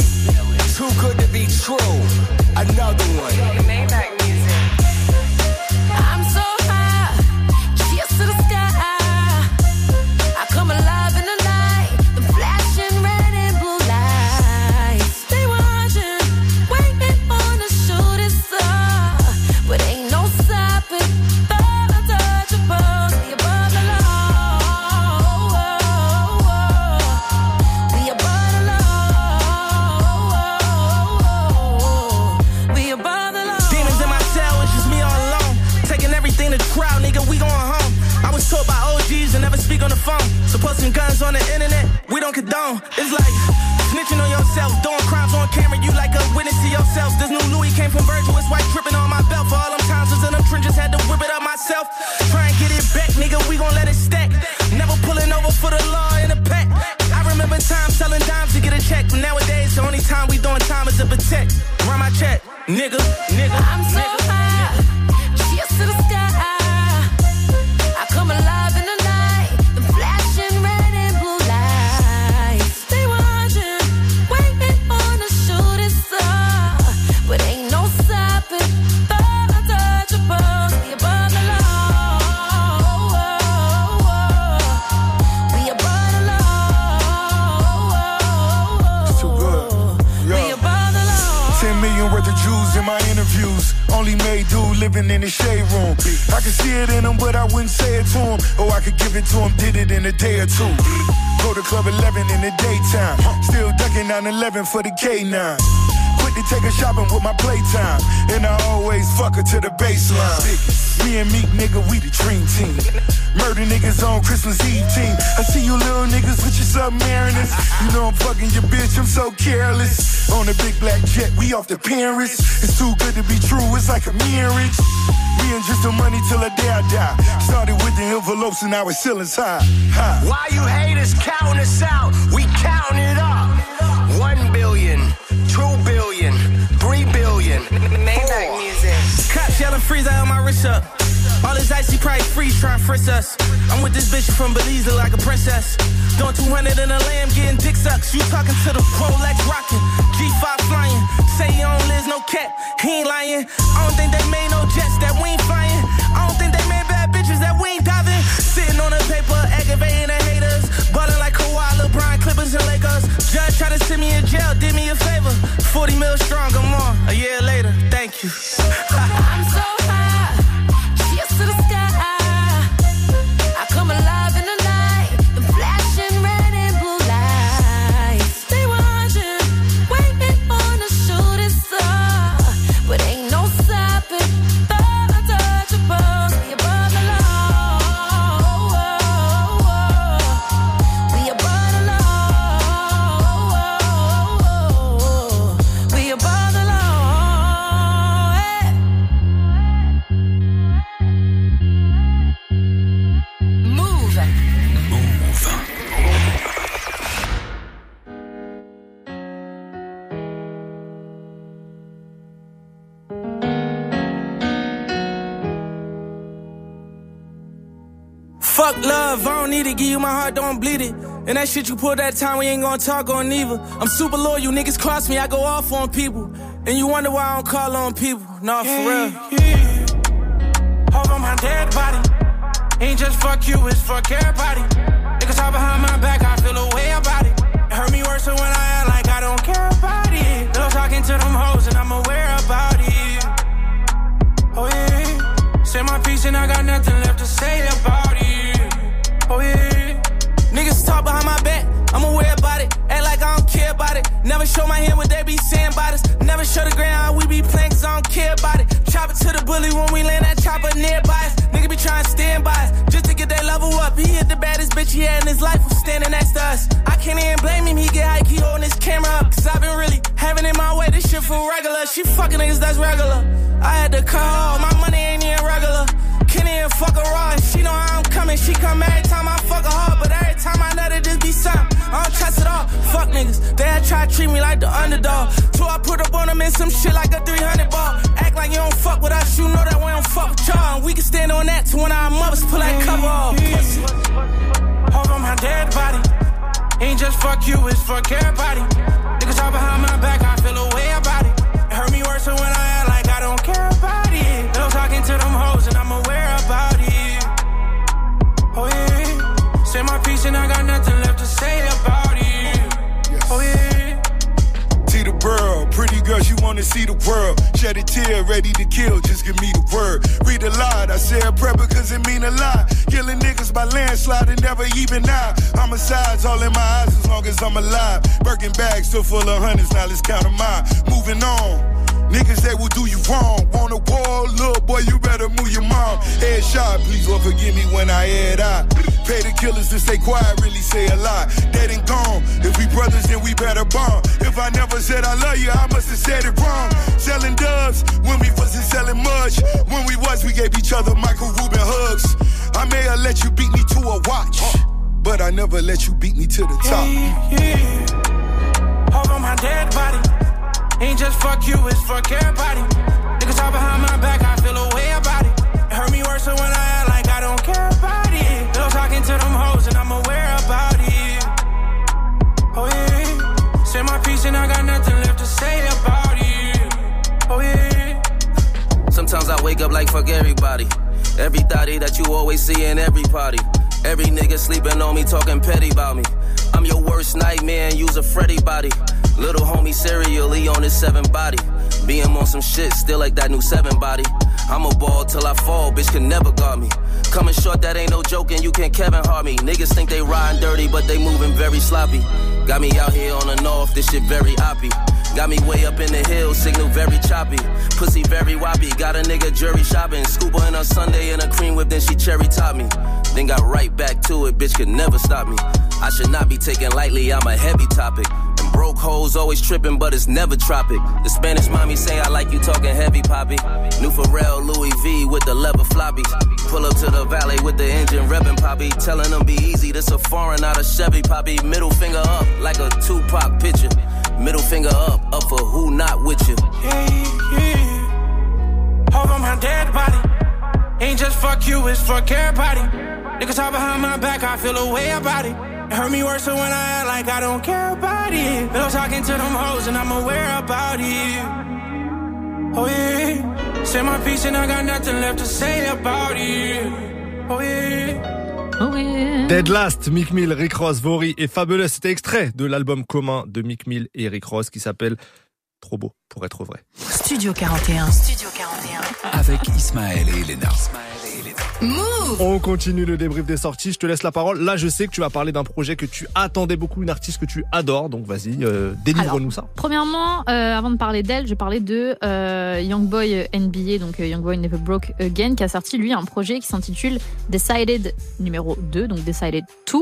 Too good to be true. Another one. On the internet, we don't condone. It's like snitching on yourself, doing crimes on camera, you like a witness to yourself. This new Louis came from Virgil, it's white dripping on my belt. For all them times was in them trenches, had to whip it up myself. Try and get it back, nigga, we gon' let it stack. Never pulling over for the law in a pack. I remember times selling dimes to get a check, but nowadays the only time we doing time is to protect. Run my check, nigga, nigga. I'm so high, living in the shade room. I could see it in him, but I wouldn't say it to him. Or I could give it to him, did it in a day or two. Go to Club 11 in the daytime. Still ducking 9-11 for the K9. Quit to take her shopping with my playtime. And I always fuck her to the baseline. Me and Meek, nigga, we the dream team. Murder niggas on Christmas Eve team. I see you little niggas with your submariners. You know I'm fucking your bitch, I'm so careless. On a big black jet, we off to Paris. It's too good to be true, it's like a marriage. Me and just the money till the day I die. Started with the envelopes and now it's ceilings high. high. Why you haters counting us out? We counting Cops yelling freeze, I have my wrist up. All this icy probably freeze trying to frisk us. I'm with this bitch from Belize look like a princess. Doing 200 in a lamb, getting dick sucks. You talking to the Rolex rocking, G5 flying. Say you don't live no cat, he ain't lying. I don't think they made no jets that we ain't flying. I don't think they made bad bitches that we ain't diving. Sitting on the paper, aggravating the haters. Ballin' like Kawhi, LeBron, Clippers, and Lakers. Judge tried to send me in jail, did me a favor. 40 mil strong, I'm on. A year later, thank you. I'm so high, don't bleed it. And that shit you pulled that time, we ain't gonna talk on either. I'm super loyal, you niggas cross me, I go off on people. And you wonder why I don't call on people. Nah, for real. Yeah. Hold on my dead body. Ain't just fuck you, it's fuck everybody. Niggas talk behind my back, I feel a way about it. It hurt me worse than when I act like I don't care about it. Little talking to them hoes and I'm aware about it. Oh yeah. Say my piece and I got nothing left to say about it. Oh yeah. Niggas talk behind my back, I'm aware about it. Act like I don't care about it. Never show my hand what they be saying about us. Never show the ground we be playing cause I don't care about it. Chop it to the bully when we land that chopper nearby us. Nigga be trying to stand by us just to get that level up. He hit the baddest bitch he had in his life was standing next to us. I can't even blame him, he get high, he holding his camera up. Cause I've been really having it my way. This shit for regular. She fucking niggas that's regular. I had to off, my money ain't even regular. Can't even fuck her raw. She know how I'm coming. She come every time I fuck her hard, but every time I let her just be something. I don't trust it all. Fuck niggas. They try to treat me like the underdog. So I put up on them in some shit like a 300 ball. Act like you don't fuck with us. You know that we don't fuck with y'all. And we can stand on that to when our mothers pull that cover off. Pussy. Hold on my dead body. Ain't just fuck you, it's fuck everybody. Niggas talk behind my back, I feel a way about it. It hurt me worse than when I act like I don't care about it. Little talking to them hoes and I'm aware it. Oh yeah. Say my piece and I got nothing left to say about it. Oh yeah. See the world, pretty girls, you wanna see the world. Shed a tear, ready to kill, just give me the word. Read a lot, I say a prayer because it mean a lot. Killing niggas by landslide and never even out. Homicides all in my eyes as long as I'm alive. Birkin bags still full of hundreds, now let's count them out. Moving on. Niggas that will do you wrong. Want a war, little boy, you better move your mom. Headshot, please Lord forgive me when I head out. Pay the killers to stay quiet, really say a lot. Dead and gone. If we brothers, then we better bond. If I never said I love you, I must have said it wrong. Selling dubs when we wasn't selling much. When we was, we gave each other Michael Rubin hugs. I may have let you beat me to a watch, but I never let you beat me to the top. Hold on my dead body. Ain't just fuck you, it's fuck everybody. Niggas talk behind my back, I feel a way about it. It hurt me worse when I act like I don't care about it. Little talking to them hoes and I'm aware about it. Oh yeah. Say my piece and I got nothing left to say about it. Oh yeah. Sometimes I wake up like fuck everybody. Every thotty that you always see in every party. Every nigga sleeping on me, talking petty about me. I'm your worst nightmare and use a Freddy body. Little homie serially on his seven body. Being on some shit, still like that new seven body. I'm a ball till I fall, bitch can never guard me. Coming short, that ain't no joking, you can't Kevin Hart me. Niggas think they riding dirty, but they moving very sloppy. Got me out here on the north, this shit very oppy. Got me way up in the hills, signal very choppy. Pussy very woppy, got a nigga jury shopping. Scuba in a Sunday and a cream whip, then she cherry top me. Then got right back to it, bitch could never stop me. I should not be taken lightly, I'm a heavy topic. Broke hoes always tripping, but it's never tropic. The Spanish mommy say I like you talking heavy, poppy. New Pharrell, Louis V with the leather floppies. Pull up to the valley with the engine revving, poppy. Telling them be easy, this a foreign, not a Chevy, poppy. Middle finger up like a Tupac picture. Middle finger up, up for who not with you. Yeah, yeah. Hold on my dead body. Ain't just fuck you, it's fuck everybody. Niggas talk behind my back, I feel a way about it. It hurt me worse than when I act like I don't care about it. Little talking to them hoes and I'm aware about it. Oh yeah. Say my piece and I got nothing left to say about it. Oh yeah. Dead Last, Mick Mill, Rick Ross, Vori et Fabulous. C'était extrait de l'album commun de Mick Mill et Rick Ross qui s'appelle Trop beau pour être vrai. Studio 41. Studio 41. Avec Ismaël et Elena. Move On continue le débrief des sorties. Je te laisse la parole. Là, je sais que tu vas parler d'un projet que tu attendais beaucoup, une artiste que tu adores. Donc vas-y, euh, délivre-nous ça. Premièrement, euh, avant de parler d'elle, je parler de euh, Young Boy NBA, donc euh, Young Boy Never Broke Again, qui a sorti lui un projet qui s'intitule Decided numéro 2, donc Decided 2.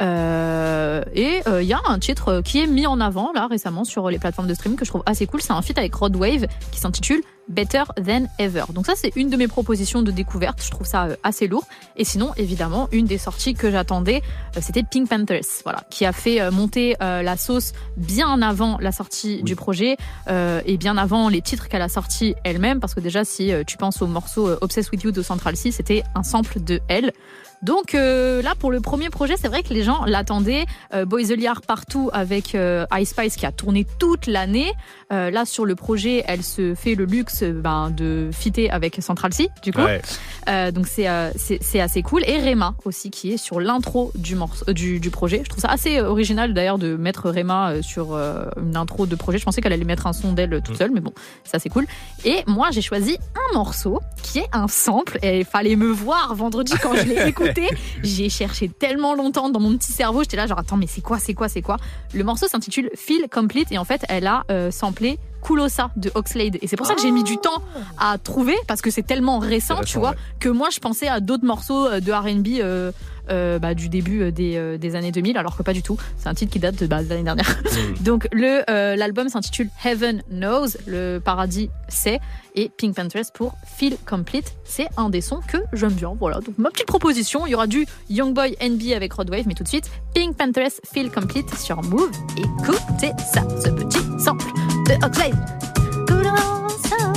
Euh, et il y a un titre qui est mis en avant là récemment sur les plateformes de streaming que je trouve assez cool. C'est un feat avec Rod Wave qui s'intitule Better Than Ever. Donc ça c'est une de mes propositions de découverte. Je trouve ça euh, assez lourd. Et sinon évidemment une des sorties que j'attendais, euh, c'était Pink Panthers, voilà, qui a fait euh, monter la sauce bien avant la sortie du projet euh, et bien avant les titres qu'elle a sortis elle-même. Parce que déjà si tu penses au morceau Obsessed with You de Central C, c'était un sample de elle. Donc euh, là, pour le premier projet, c'est vrai que les gens l'attendaient. Euh, Boys the Liar partout avec Ice Spice qui a tourné toute l'année. Là, sur le projet, elle se fait le luxe ben, de fitter avec Central C, du coup. Ouais. Euh, donc c'est euh, c'est c'est assez cool. Et Rema aussi, qui est sur l'intro du, morceau, euh, du, du projet. Je trouve ça assez original d'ailleurs de mettre Rema sur une intro de projet. Je pensais qu'elle allait mettre un son d'elle toute seule, mais bon, ça c'est cool. Et moi, j'ai choisi un morceau qui est un sample. Et il fallait me voir vendredi quand je l'ai écouté. J'ai cherché tellement longtemps dans mon petit cerveau. J'étais là, genre, attends, mais c'est quoi, c'est quoi, c'est quoi? Le morceau s'intitule Feel Complete. Et en fait, elle a euh, samplé Kulosa de Oxlade. Et c'est pour ça que j'ai mis du temps à trouver parce que c'est tellement récent, tu vois, ouais. que moi je pensais à d'autres morceaux euh, de R&B euh, euh, bah, du début des, euh, des années 2000, alors que pas du tout. C'est un titre qui date de bah, de l'année dernière. Donc le euh, l'album s'intitule Heaven Knows, le paradis sait, et Pink Panthers pour Feel Complete. C'est un des sons que j'aime bien. Voilà, donc ma petite proposition. Il y aura du Young Boy NB avec Rod Wave, mais tout de suite Pink Panthers Feel Complete sur Move. Écoutez ça, ce petit sample de. Kulosa.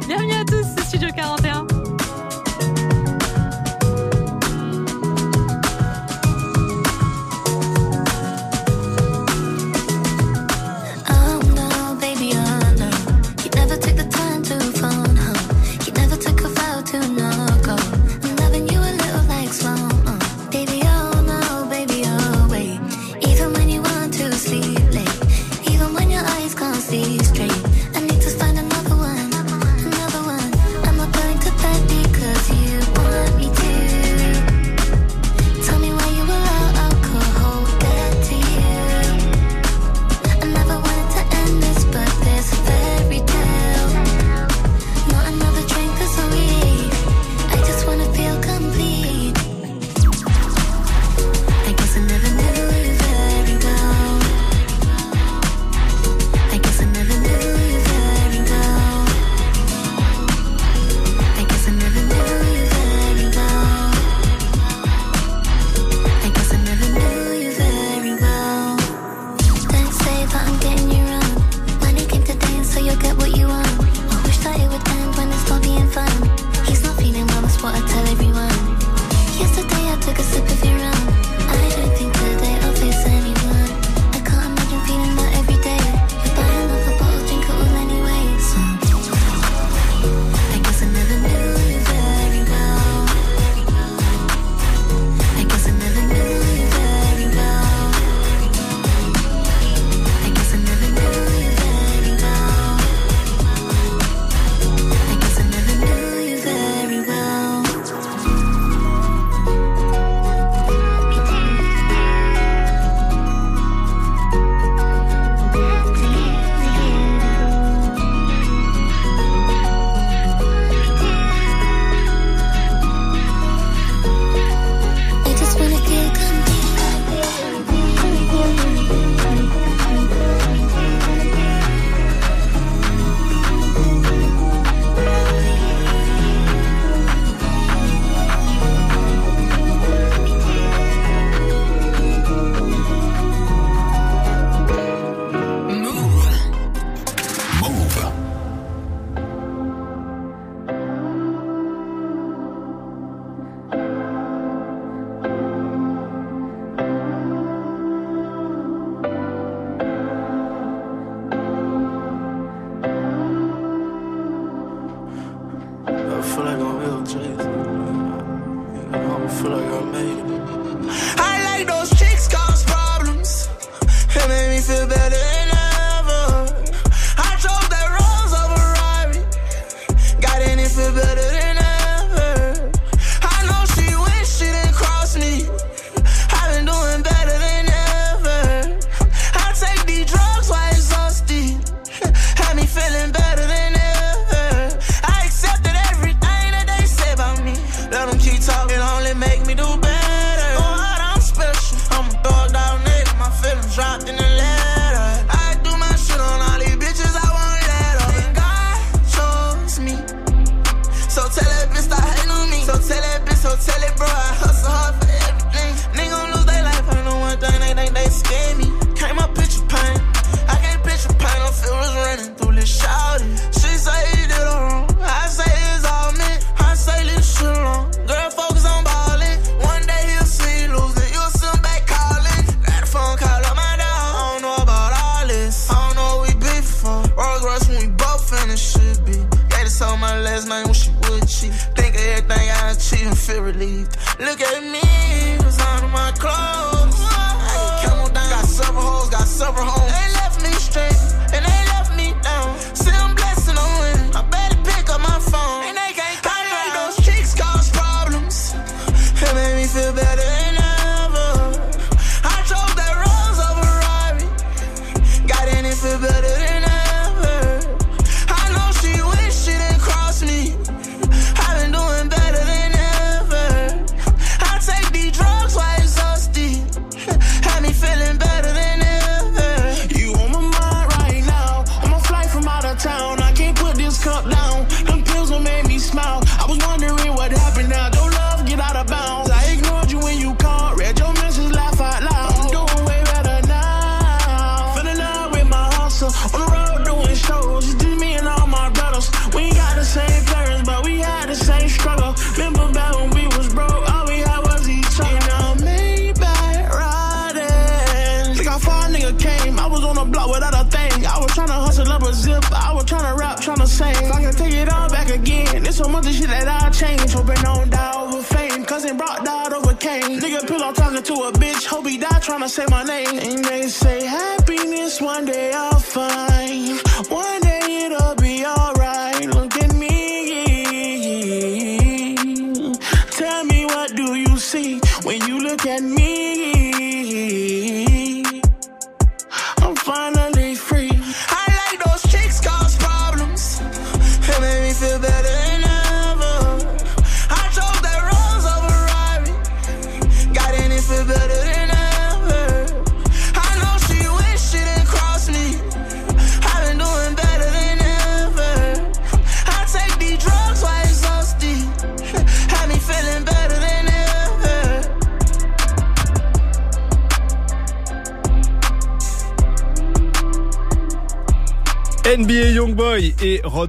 Bienvenue à tous, c'est Studio 41.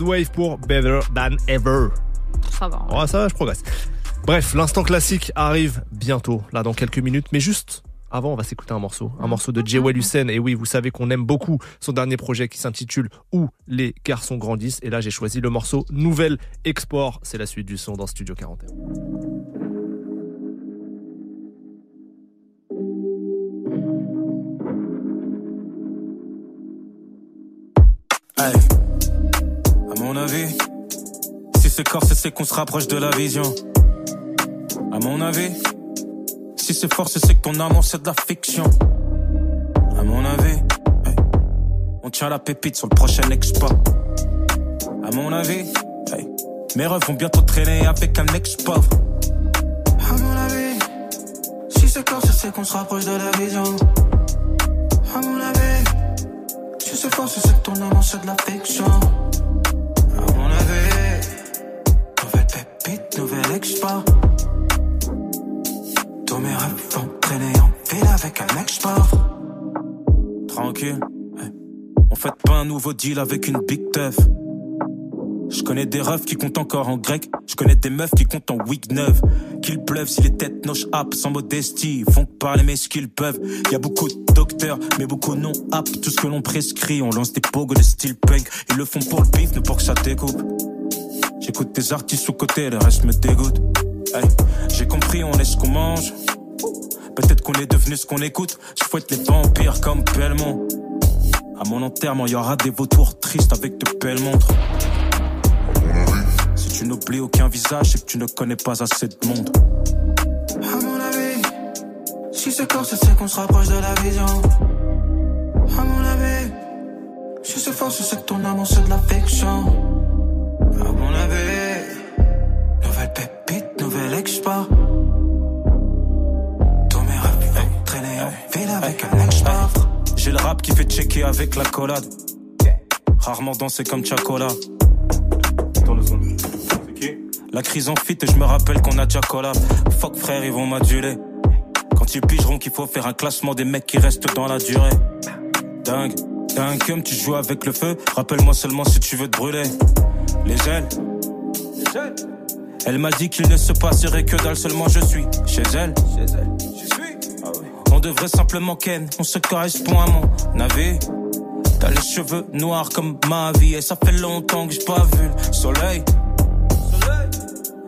Wave pour Better Than Ever. Ça va. Oh, ça va, je progresse. Bref, l'instant classique arrive bientôt, là dans quelques minutes, mais juste avant, on va s'écouter un morceau, un morceau de Jewel Hussein. Et oui, vous savez qu'on aime beaucoup son dernier projet qui s'intitule Où les garçons grandissent. Et là, j'ai choisi le morceau Nouvelle Export. C'est la suite du son dans Studio 41. Hey. C'est qu'on se rapproche de la vision. À mon avis, si c'est force, c'est que ton amour c'est de la fiction. À mon avis, on tient la pépite sur le prochain expo. À mon avis, mes refs vont bientôt traîner avec un ex-pauvre. À mon avis, si c'est corse, c'est qu'on se rapproche de la vision. À mon avis, si c'est force, c'est que ton amour c'est de la fiction. Tous mes rêves vont en ville avec un ex-pauvre. Tranquille, on fait pas un nouveau deal avec une big teuf. Je connais des refs qui comptent encore en grec. Je connais des meufs qui comptent en wig neuf. Qu'il pleuve si les têtes noches app sans modestie. Font parler mais ce qu'ils peuvent. Y a beaucoup de docteurs, mais beaucoup non app. Tout ce que l'on prescrit, on lance des pogos de style punk. Ils le font pour le bif, ne pour que ça découpe. J'écoute des artistes sous côté, le reste me dégoûte. Hey, j'ai compris, on est ce qu'on mange. Peut-être qu'on est devenu ce qu'on écoute. Je fouette les vampires comme Belmont. À mon enterrement, y aura des vautours tristes avec de belles montres. Si tu n'oublies aucun visage, c'est que tu ne connais pas assez de monde. À mon avis, si c'est corse, c'est qu'on se rapproche de la vision. À mon avis, si c'est force, c'est que ton amour c'est de la fiction. À mon J'ai le rap qui fait checker avec la collade. Rarement dansé comme Chacola. La crise en fit et je me rappelle qu'on a déjà collab. Fuck frère, ils vont m'aduler. Quand ils pigeront qu'il faut faire un classement des mecs qui restent dans la durée. Dingue, dingue comme tu joues avec le feu. Rappelle-moi seulement si tu veux te brûler. Les ailes. Elle m'a dit qu'il ne se passerait que dalle, seulement je suis chez elle. On devrait simplement ken, on se correspond à mon avis. T'as les cheveux noirs comme ma vie et ça fait longtemps que j'ai pas vu le soleil.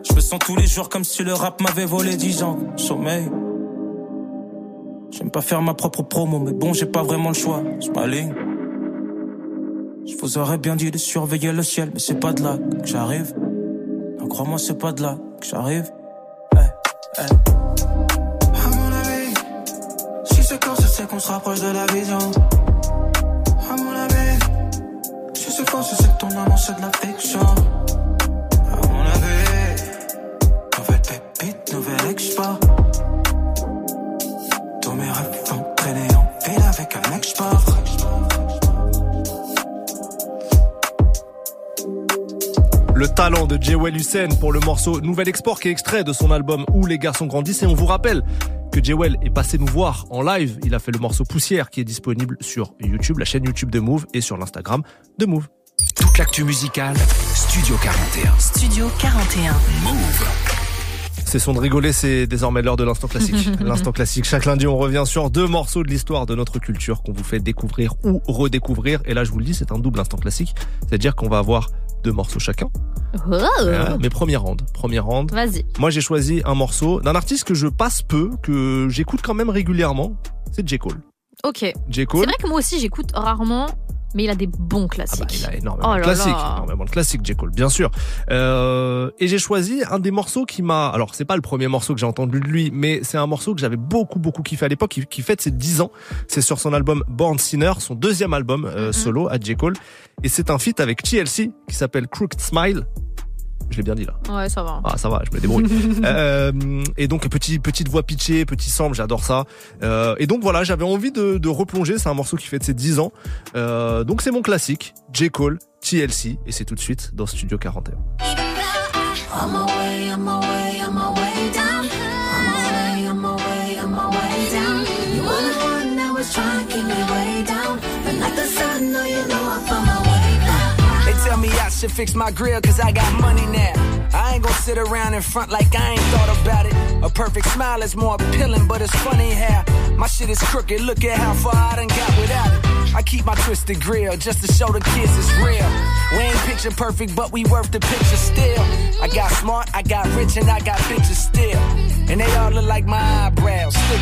Je me sens tous les jours comme si le rap m'avait volé 10 ans. Sommeil. J'aime pas faire ma propre promo, mais bon, j'ai pas vraiment le choix. Je m'aligne. Je vous aurais bien dit de surveiller le ciel, mais c'est pas de là que j'arrive. Non, crois-moi, c'est pas de là que j'arrive. Eh, eh. Si c'est quand c'est qu'on se rapproche de la vision. À mon avis, si c'est quand c'est que ton amour c'est de la fiction. À mon avis, nouvelle pépite, nouvelle export. Tous mes rêves vont traîner en ville avec un export. Le talent de Jewel Hussein pour le morceau Nouvel Export qui est extrait de son album Où les garçons grandissent et on vous rappelle que Jewel est passé nous voir en live. Il a fait le morceau Poussière qui est disponible sur YouTube, la chaîne YouTube de Move et sur l'Instagram de Move. Toute l'actu musicale, Studio 41. Studio 41. Move. C'est son de rigoler, c'est désormais l'heure de l'instant classique. l'instant classique. Chaque lundi, on revient sur deux morceaux de l'histoire de notre culture qu'on vous fait découvrir ou redécouvrir. Et là, je vous le dis, c'est un double instant classique. C'est-à-dire qu'on va avoir deux morceaux chacun. Oh. Mais première ronde, première ronde. Vas-y. Moi, j'ai choisi un morceau d'un artiste que je passe peu, que j'écoute quand même régulièrement. C'est J. Cole. Ok. J. C'est Cole. vrai que moi aussi j'écoute rarement, mais il a des bons classiques. Ah bah, il a énormément Oh de classiques, là. énormément de classiques, J. Cole, bien sûr. Euh, et j'ai choisi un des morceaux qui m'a, alors c'est pas le premier morceau que j'ai entendu de lui, mais c'est un morceau que j'avais beaucoup beaucoup kiffé à l'époque, qui, qui fête ses 10 ans. C'est sur son album Born Sinner, son deuxième album euh, solo à J. Cole, et c'est un feat avec TLC qui s'appelle Crooked Smile. Je l'ai bien dit là. Ouais, ça va. Ah ça va, je me débrouille. Euh, et donc petit, petite voix pitchée, petit sample, j'adore ça. Euh, et donc voilà, j'avais envie de, de replonger. C'est un morceau qui fait de ses 10 ans. Euh, donc c'est mon classique, J Cole, TLC, et c'est tout de suite dans Studio 41. On my way, on my way, on my way down. On my way, on my way, on my way down. You were the one that was trying to keep me way down. But like the sun, no, you know should fix my grill cause I got money now. I ain't gonna sit around in front like I ain't thought about it. A perfect smile is more appealing, but it's funny how my shit is crooked. Look at how far I done got without it. I keep my twisted grill just to show the kids it's real. We ain't picture perfect, but we worth the picture still. I got smart, I got rich, and I got bitches still. And they all look like my eyebrows,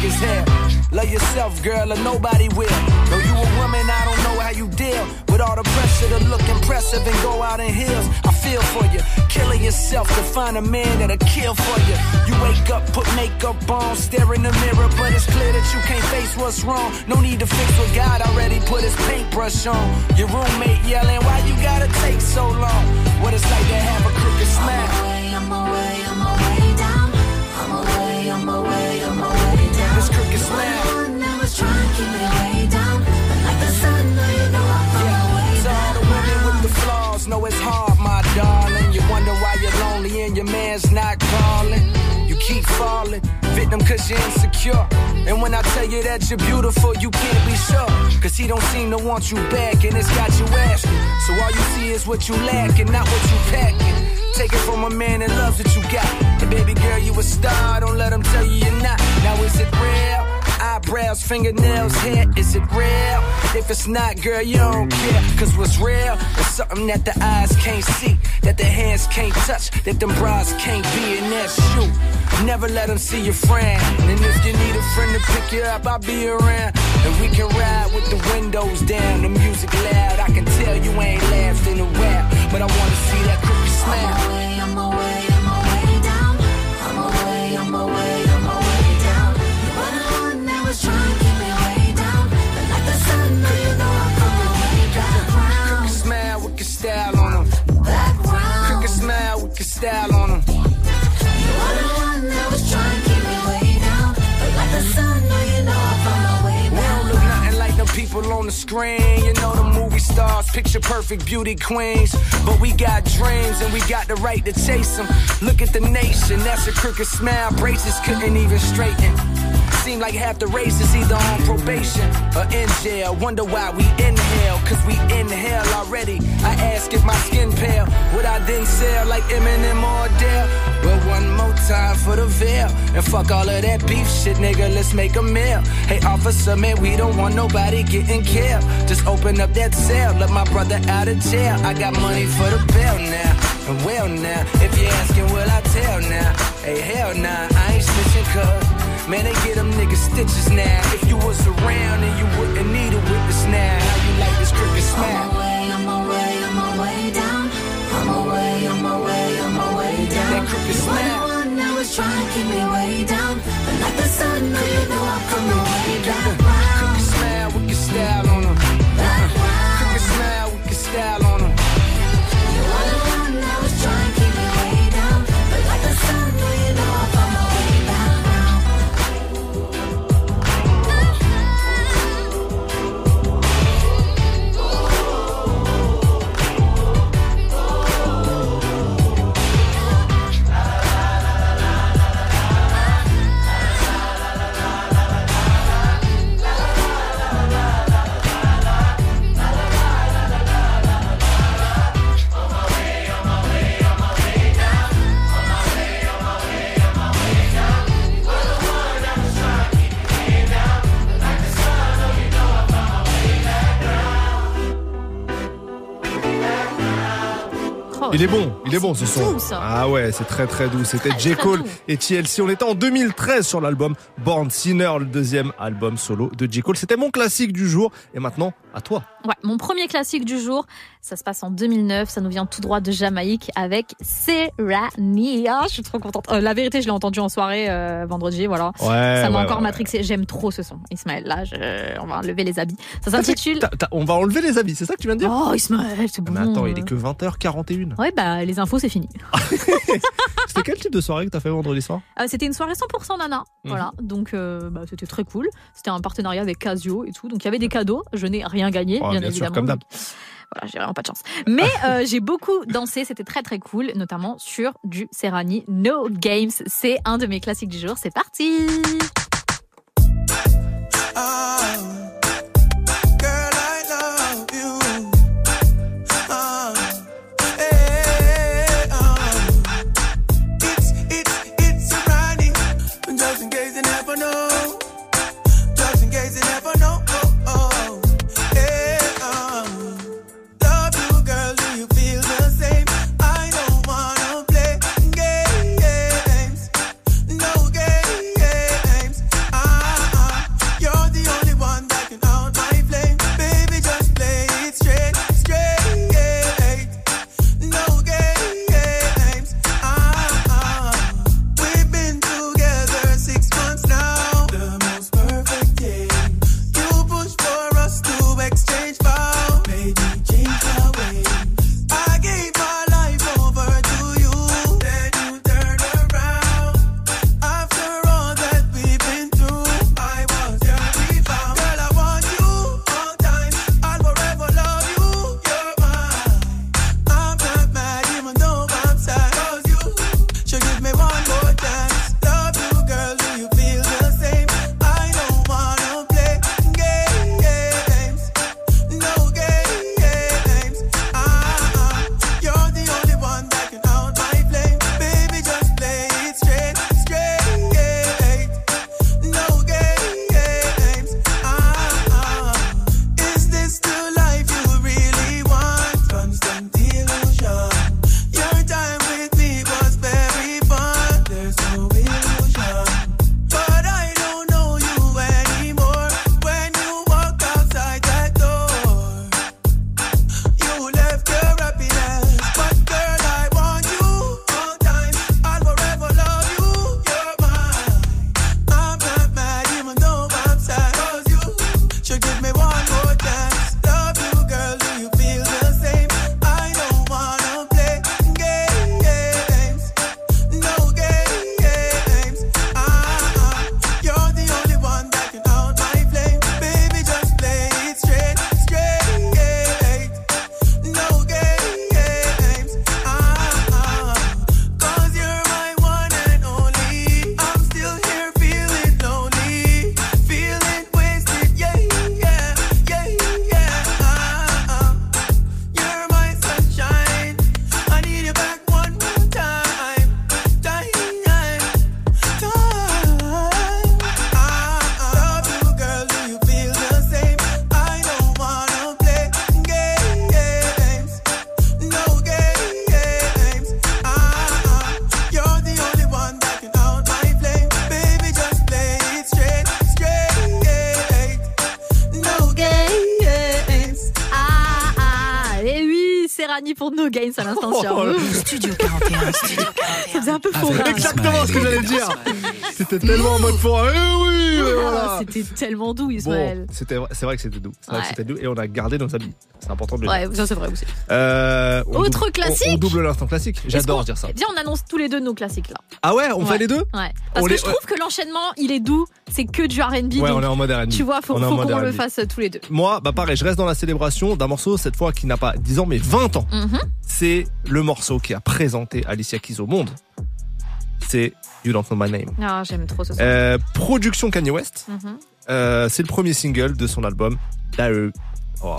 thick as hell. Love yourself, girl, or nobody will. Though you a woman, I don't know how you deal with all the pressure to look impressive and go out in heels. I feel for you, killing yourself to find a man that'll kill for you. You wake up, put makeup on, stare in the mirror, but it's clear that you can't face what's wrong. No need to fix what God already put his paintbrush on. Your roommate yelling, why you gotta take so long? What it's like to have a crooked smile. Flaws, know it's hard, my darling. You wonder why you're lonely and your man's not calling. You keep falling, victim cause you're insecure. And when I tell you that you're beautiful, you can't be sure. Cause he don't seem to want you back, and it's got you asking. So all you see is what you lack and not what you packing. Take it from a man that loves what you got. And baby girl, you a star, don't let him tell you you're not. Now is it real? Eyebrows, fingernails, hair, is it real? If it's not, girl, you don't care. Cause what's real is something that the eyes can't see, that the hands can't touch, that them bras can't be, and that's you. Never let them see your friend. And if you need a friend to pick you up, I'll be around. And we can ride with the windows down, the music loud. I can tell you ain't laughed in a while, but I wanna see that crooked smile. I'm On my way, on my way down. I'm On my way, on screen. You know the movie stars, picture perfect beauty queens. But we got dreams and we got the right to chase them. Look at the nation, that's a crooked smile. Braces couldn't even straighten. Seem like half the race is either on probation or in jail. Wonder why we inhale, cause we inhale already. I ask if my skin pale, would I then sell like Eminem or Adele? Well, one more time for the veil. And fuck all of that beef shit, nigga, let's make a meal. Hey, officer, man, we don't want nobody getting killed. Just open up that cell, let my brother out of jail. I got money for the bail now. And well now, if you're asking, will I tell now? Hey, hell nah, I ain't snitching cuz. Man, they get them niggas stitches now. If you was around and you wouldn't need a witness now. How you like this cricket smack? On my way, on my way, on my way down. On my way, on my way, on my way down. That crooked you were the smile. one that was trying to keep me way down. But like the sun, no, you know I'm coming way down. Crooked smile with your style Il est bon, il est bon ce son. Ah ouais, c'est très très doux. C'était J. Cole et TLC. On était en 2013 sur l'album Born Sinner, le deuxième album solo de J. Cole. C'était mon classique du jour. Et maintenant, à toi. Ouais, mon premier classique du jour, ça se passe en 2009, ça nous vient tout droit de Jamaïque avec Serania. Je suis trop contente. Euh, la vérité, je l'ai entendu en soirée euh, vendredi, voilà. Ouais, ça m'a ouais, encore ouais, matrixé. J'aime trop ce son. Ismaël, là, je- on va enlever les habits. Ça s'intitule. T'as- t'as- on va enlever les habits, c'est ça que tu viens de dire? Oh, Ismaël, c'est bon. Mais attends, il est que 20h41. Ouais, bah, les infos, c'est fini. C'était quel type de soirée que t'as fait vendredi soir Euh, c'était une soirée 100% nana. Mhm. Voilà. Donc, euh, bah, c'était très cool. C'était un partenariat avec Casio et tout. Donc, il y avait des cadeaux. Je n'ai rien gagné, Oh, bien, bien sûr, évidemment. comme. Donc, Voilà, j'ai vraiment pas de chance. Mais euh, j'ai beaucoup dansé. C'était très, très cool. Notamment sur du Serrani No Games. C'est un de mes classiques du jour. C'est parti! Rani pour No Gains à l'instant sur Oh. Studio 41, Studio 41. Ça faisait un peu faux. C'est exactement ce que j'allais dire. C'était tellement en mode pour. Eh oui, voilà. Ah, C'était tellement doux, Bon, Ismaël. c'était c'est vrai que c'était doux. C'est vrai Ouais. que c'était doux et on a gardé nos habits. C'est important de le Ouais, dire. ça c'est vrai aussi. Euh, Autre double- classique On, on double l'instant classique. J'adore dire ça. Viens, on annonce tous les deux nos classiques là. Ah ouais, on Ouais. fait les deux Ouais. Parce On que les- je trouve que l'enchaînement, il est doux. C'est que du R&B. Ouais, donc, on est en mode R&B. Tu vois, faut, faut qu'on le fasse tous les deux. Moi, bah pareil, je reste dans la célébration d'un morceau, cette fois qui n'a pas 10 ans, mais 20 ans. Mhm. C'est le morceau qui a présenté Alicia Keys au monde. C'est You Don't Know My Name. Ah, j'aime trop ce son. Euh, production Kanye West. Mhm. Euh, c'est le premier single de son album Diary. Oh.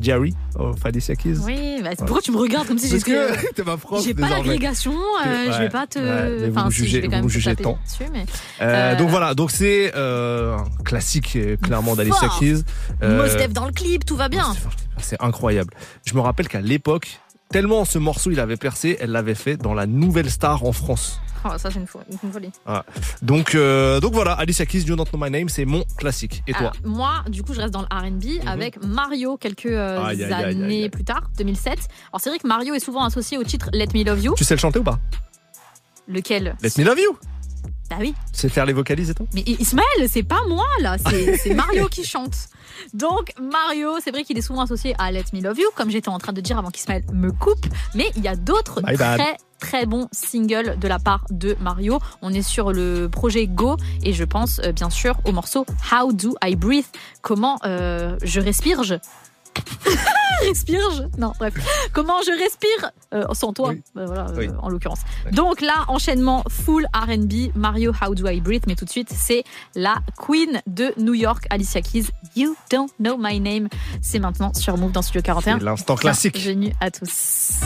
Jerry of Alicia Keys. Oui, bah, Ouais. pourquoi tu me regardes comme si Parce j'étais. euh, que t'es ma prof J'ai pas l'agrégation, euh, Ouais, je vais pas te. ouais, mais vous enfin, me si, jugez- je vais quand vous me jugez tant. dessus, mais. Euh, Euh, donc voilà, donc c'est euh, un classique euh, clairement d'Alicia. Keys. Euh, Mos Def dans le clip, tout va bien. c'est incroyable. Je me rappelle qu'à l'époque, tellement ce morceau il avait percé, elle l'avait fait dans la Nouvelle Star en France. Oh, ça, c'est une, fo- une folie. Voilà. Donc euh, donc voilà, Alicia Keys, You Don't Know My Name, c'est mon classique. Et toi Alors, moi, du coup, je reste dans le R&B avec Mario quelques euh, Aïe, aïe, aïe, aïe, années plus tard, 2007. Alors, c'est vrai que Mario est souvent associé au titre Let Me Love You. Tu sais le chanter ou pas? Lequel? Let Me Love You. Bah oui. Sais faire les vocalises et tout Mais Ismaël, c'est pas moi là, c'est c'est Mario qui chante. Donc Mario, c'est vrai qu'il est souvent associé à Let Me Love You, comme j'étais en train de dire avant qu'Ismaël me coupe, mais il y a d'autres bad. très très bons singles de la part de Mario. On est sur le projet Go et je pense euh, bien sûr au morceau How Do I Breathe? Comment euh, je respire je... respire je Non, bref. Comment je respire euh, sans toi, Bah, voilà, euh, en l'occurrence. Donc là, enchaînement full R&B, Mario How Do I Breathe, mais tout de suite, c'est la Queen de New York, Alicia Keys. You Don't Know My Name. C'est maintenant sur Move dans Studio 41. C'est l'instant classique. Bienvenue à tous.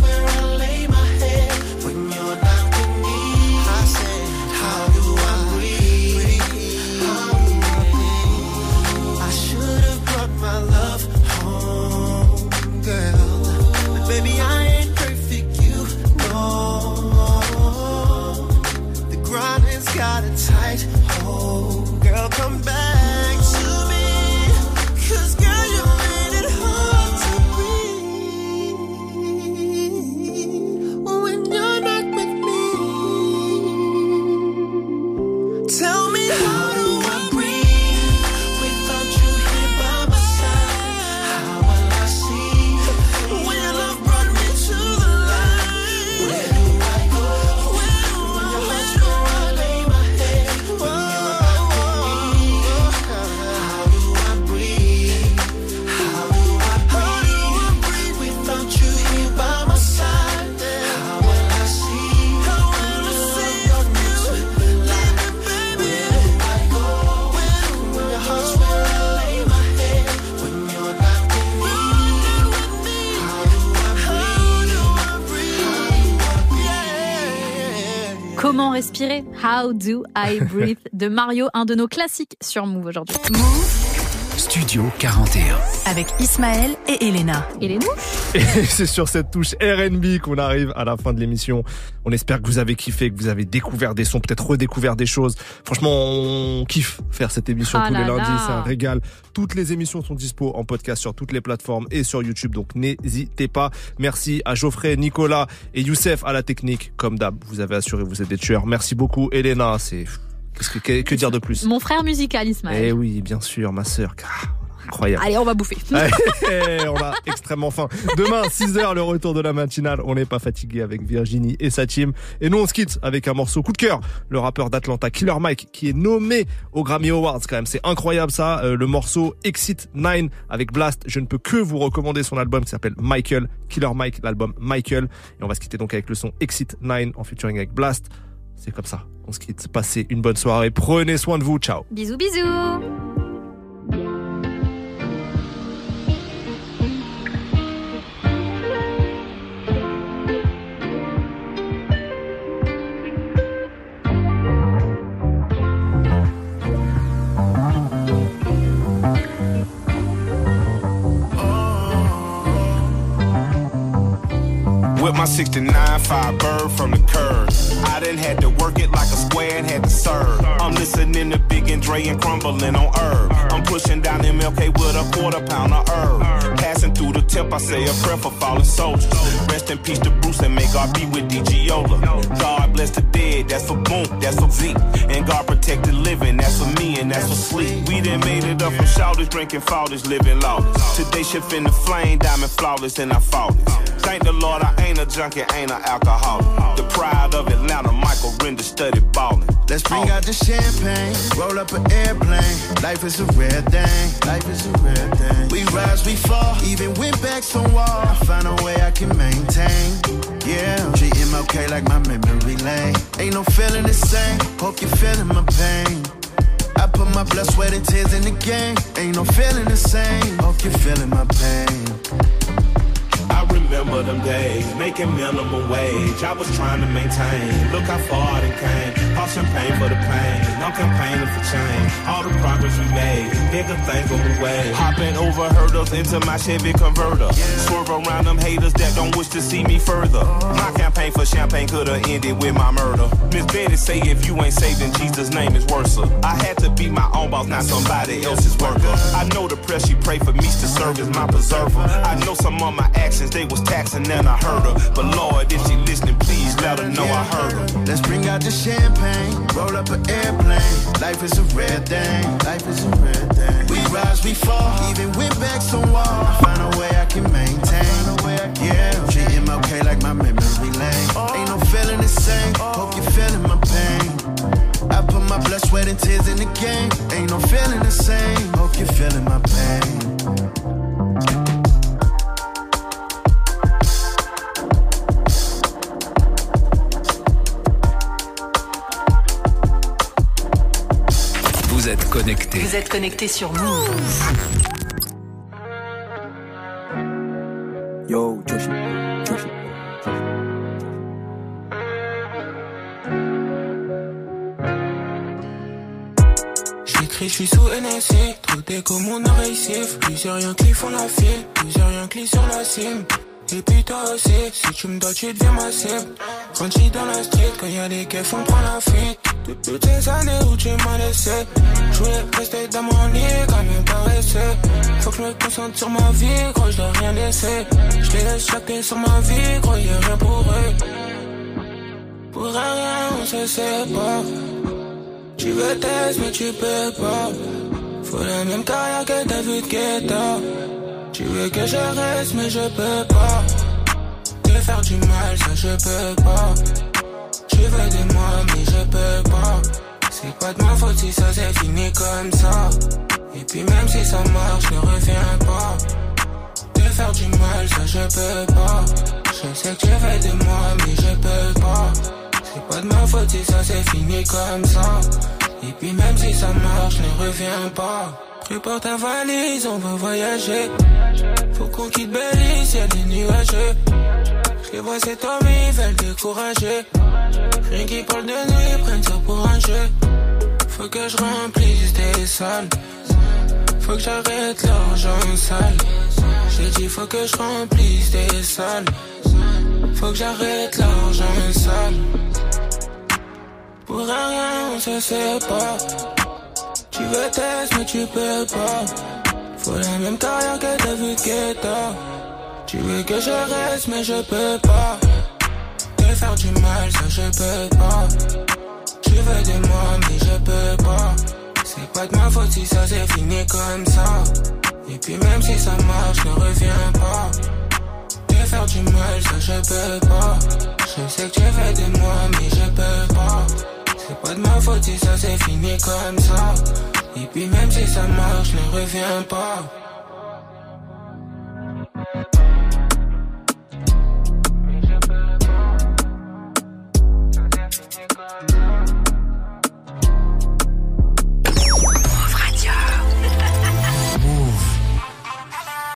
Where I How do I breathe de Mario, un de nos classiques sur Move aujourd'hui. Studio 41. Avec Ismaël et Elena. Et les Et c'est sur cette touche R&B qu'on arrive à la fin de l'émission. On espère que vous avez kiffé, que vous avez découvert des sons, peut-être redécouvert des choses. Franchement, on kiffe faire cette émission Ah tous les lundis, c'est un régal. Toutes les émissions sont dispo en podcast sur toutes les plateformes et sur YouTube, donc n'hésitez pas. Merci à Geoffrey, Nicolas et Youssef à la technique. Comme d'hab, vous avez assuré, vous êtes des tueurs. Merci beaucoup, Elena. C'est qu'est-ce que, que, que dire de plus Mon frère musical, Ismaël. Eh oui, bien sûr, ma sœur. Ah, Incroyable. Allez, on va bouffer. Ouais, on a extrêmement faim. Demain, 6h, le retour de la matinale. On n'est pas fatigué avec Virginie et sa team. Et nous, on se quitte avec un morceau coup de cœur. Le rappeur d'Atlanta, Killer Mike, qui est nommé aux Grammy Awards quand même. C'est incroyable ça. Euh, le morceau Exit 9 avec Blast. Je ne peux que vous recommander son album qui s'appelle Michael. Killer Mike, l'album Michael. Et on va se quitter donc avec le son Exit 9 en featuring avec Blast. C'est comme ça. On se quitte. Passez une bonne soirée. Prenez soin de vous. Ciao. Bisous, bisous. With my 69 5 bird from the curb. I done had to work it like a square and had to serve. I'm listening to Big and Dre and crumbling on herb. I'm pushing down MLK with a quarter pound of herb. Passing through the temp, I say a prayer for fallen soldiers. Rest in peace to Bruce and may God be with DG Yola. God bless the dead, that's for Boom, that's for Z. And God protect the living, that's for me and that's for sleep. We done made it up from shouters, drinking fathers, living lawless. Today shifting the flame, diamond flawless, and I fought it. Thank the Lord, I ain't a junkie, ain't an alcoholic. The pride of Atlanta, Michael Render studied ballin'. Let's bring out the champagne, roll up an airplane. Life is a rare thing, life is a rare thing. We rise, we fall, even went back some wall. I find a way I can maintain. Yeah, treat like my memory lane. Ain't no feeling the same, hope you're feeling my pain. I put my blood, sweat, and tears in the game. Ain't no feeling the same, hope you're feeling my pain. Remember them days, making minimum wage. I was trying to maintain. Look how far it came. Pop champagne for the pain. I'm campaigning for change. All the progress we made, bigger things on the way. Hopping over hurdles into my Chevy converter. Swerve around them haters that don't wish to see me further. My campaign for champagne could have ended with my murder. Miss Betty say if you ain't saved, then Jesus' name is worse. I had to be my own boss, not somebody else's worker. I know the press she pray for me to serve as my preserver. I know some of my actions they was taxing and then I heard her. But Lord, if she listening, please let her know I heard her. Let's bring out the champagne, roll up an airplane. Life is a rare thing, life is a rare thing. We rise, we fall, even went back some wall. I find a way I can maintain. Yeah, treat MLK like my memory lane. Ain't no feeling the same, hope you're feeling my pain. I put my blood, sweat, and tears in the game. Ain't no feeling the same, hope you're feeling my pain. Êtes connecté. Vous êtes connecté sur Move. Yo, Joshi, Joshi. J'écris, je suis sous NSC, trop déco mon oreille siffle Plusieurs rien qui font la file, plusieurs rien qui sur la cime Et puis toi aussi, si tu me dois tu deviens ma cible. Grandi dans la street, quand y'a des keufs on prend la fuite. Toutes ces années où tu m'as laissé Je voulais rester dans mon lit, quand même rester. Faut que je me concentre sur ma vie, gros je dois rien laisser Je les laisse chacun sur ma vie, gros y'a rien pour eux. Pour rien on se sépare tu veux test mais tu peux pas. Faut la même carrière que David Guetta Tu veux que je reste mais je peux pas. Te faire du mal ça je peux pas. Tu veux de moi mais je peux pas. C'est pas de ma faute si ça s'est fini comme ça. Et puis même si ça marche ne reviens pas. Te faire du mal ça je peux pas. Je sais que tu veux de moi mais je peux pas. C'est pas de ma faute si ça s'est fini comme ça. Et puis même si ça marche, ne reviens pas. Prépare ta valise, on va voyager. Faut qu'on quitte Belize, y'a des nuages. Je vois cet homme, ils veulent décourager. Rien qui parle de nous, ils prennent ça pour un jeu. Faut que je remplisse des salles. Faut que j'arrête l'argent sale. J'ai dit faut que je remplisse des salles. Faut que j'arrête l'argent sale. Pour un rien, on se sépare. Tu veux test, mais tu peux pas. Faut la même carrière que David Guetta. Tu veux que je reste, mais je peux pas. Te faire du mal, ça je peux pas. Tu veux de moi, mais je peux pas. C'est pas de ma faute si ça s'est fini comme ça. Et puis même si ça marche, ne reviens pas. Te faire du mal, ça je peux pas. Je sais que tu veux de moi, mais je peux pas. C'est pas de ma faute si ça s'est fini comme ça. Et puis même si ça marche, ne reviens pas.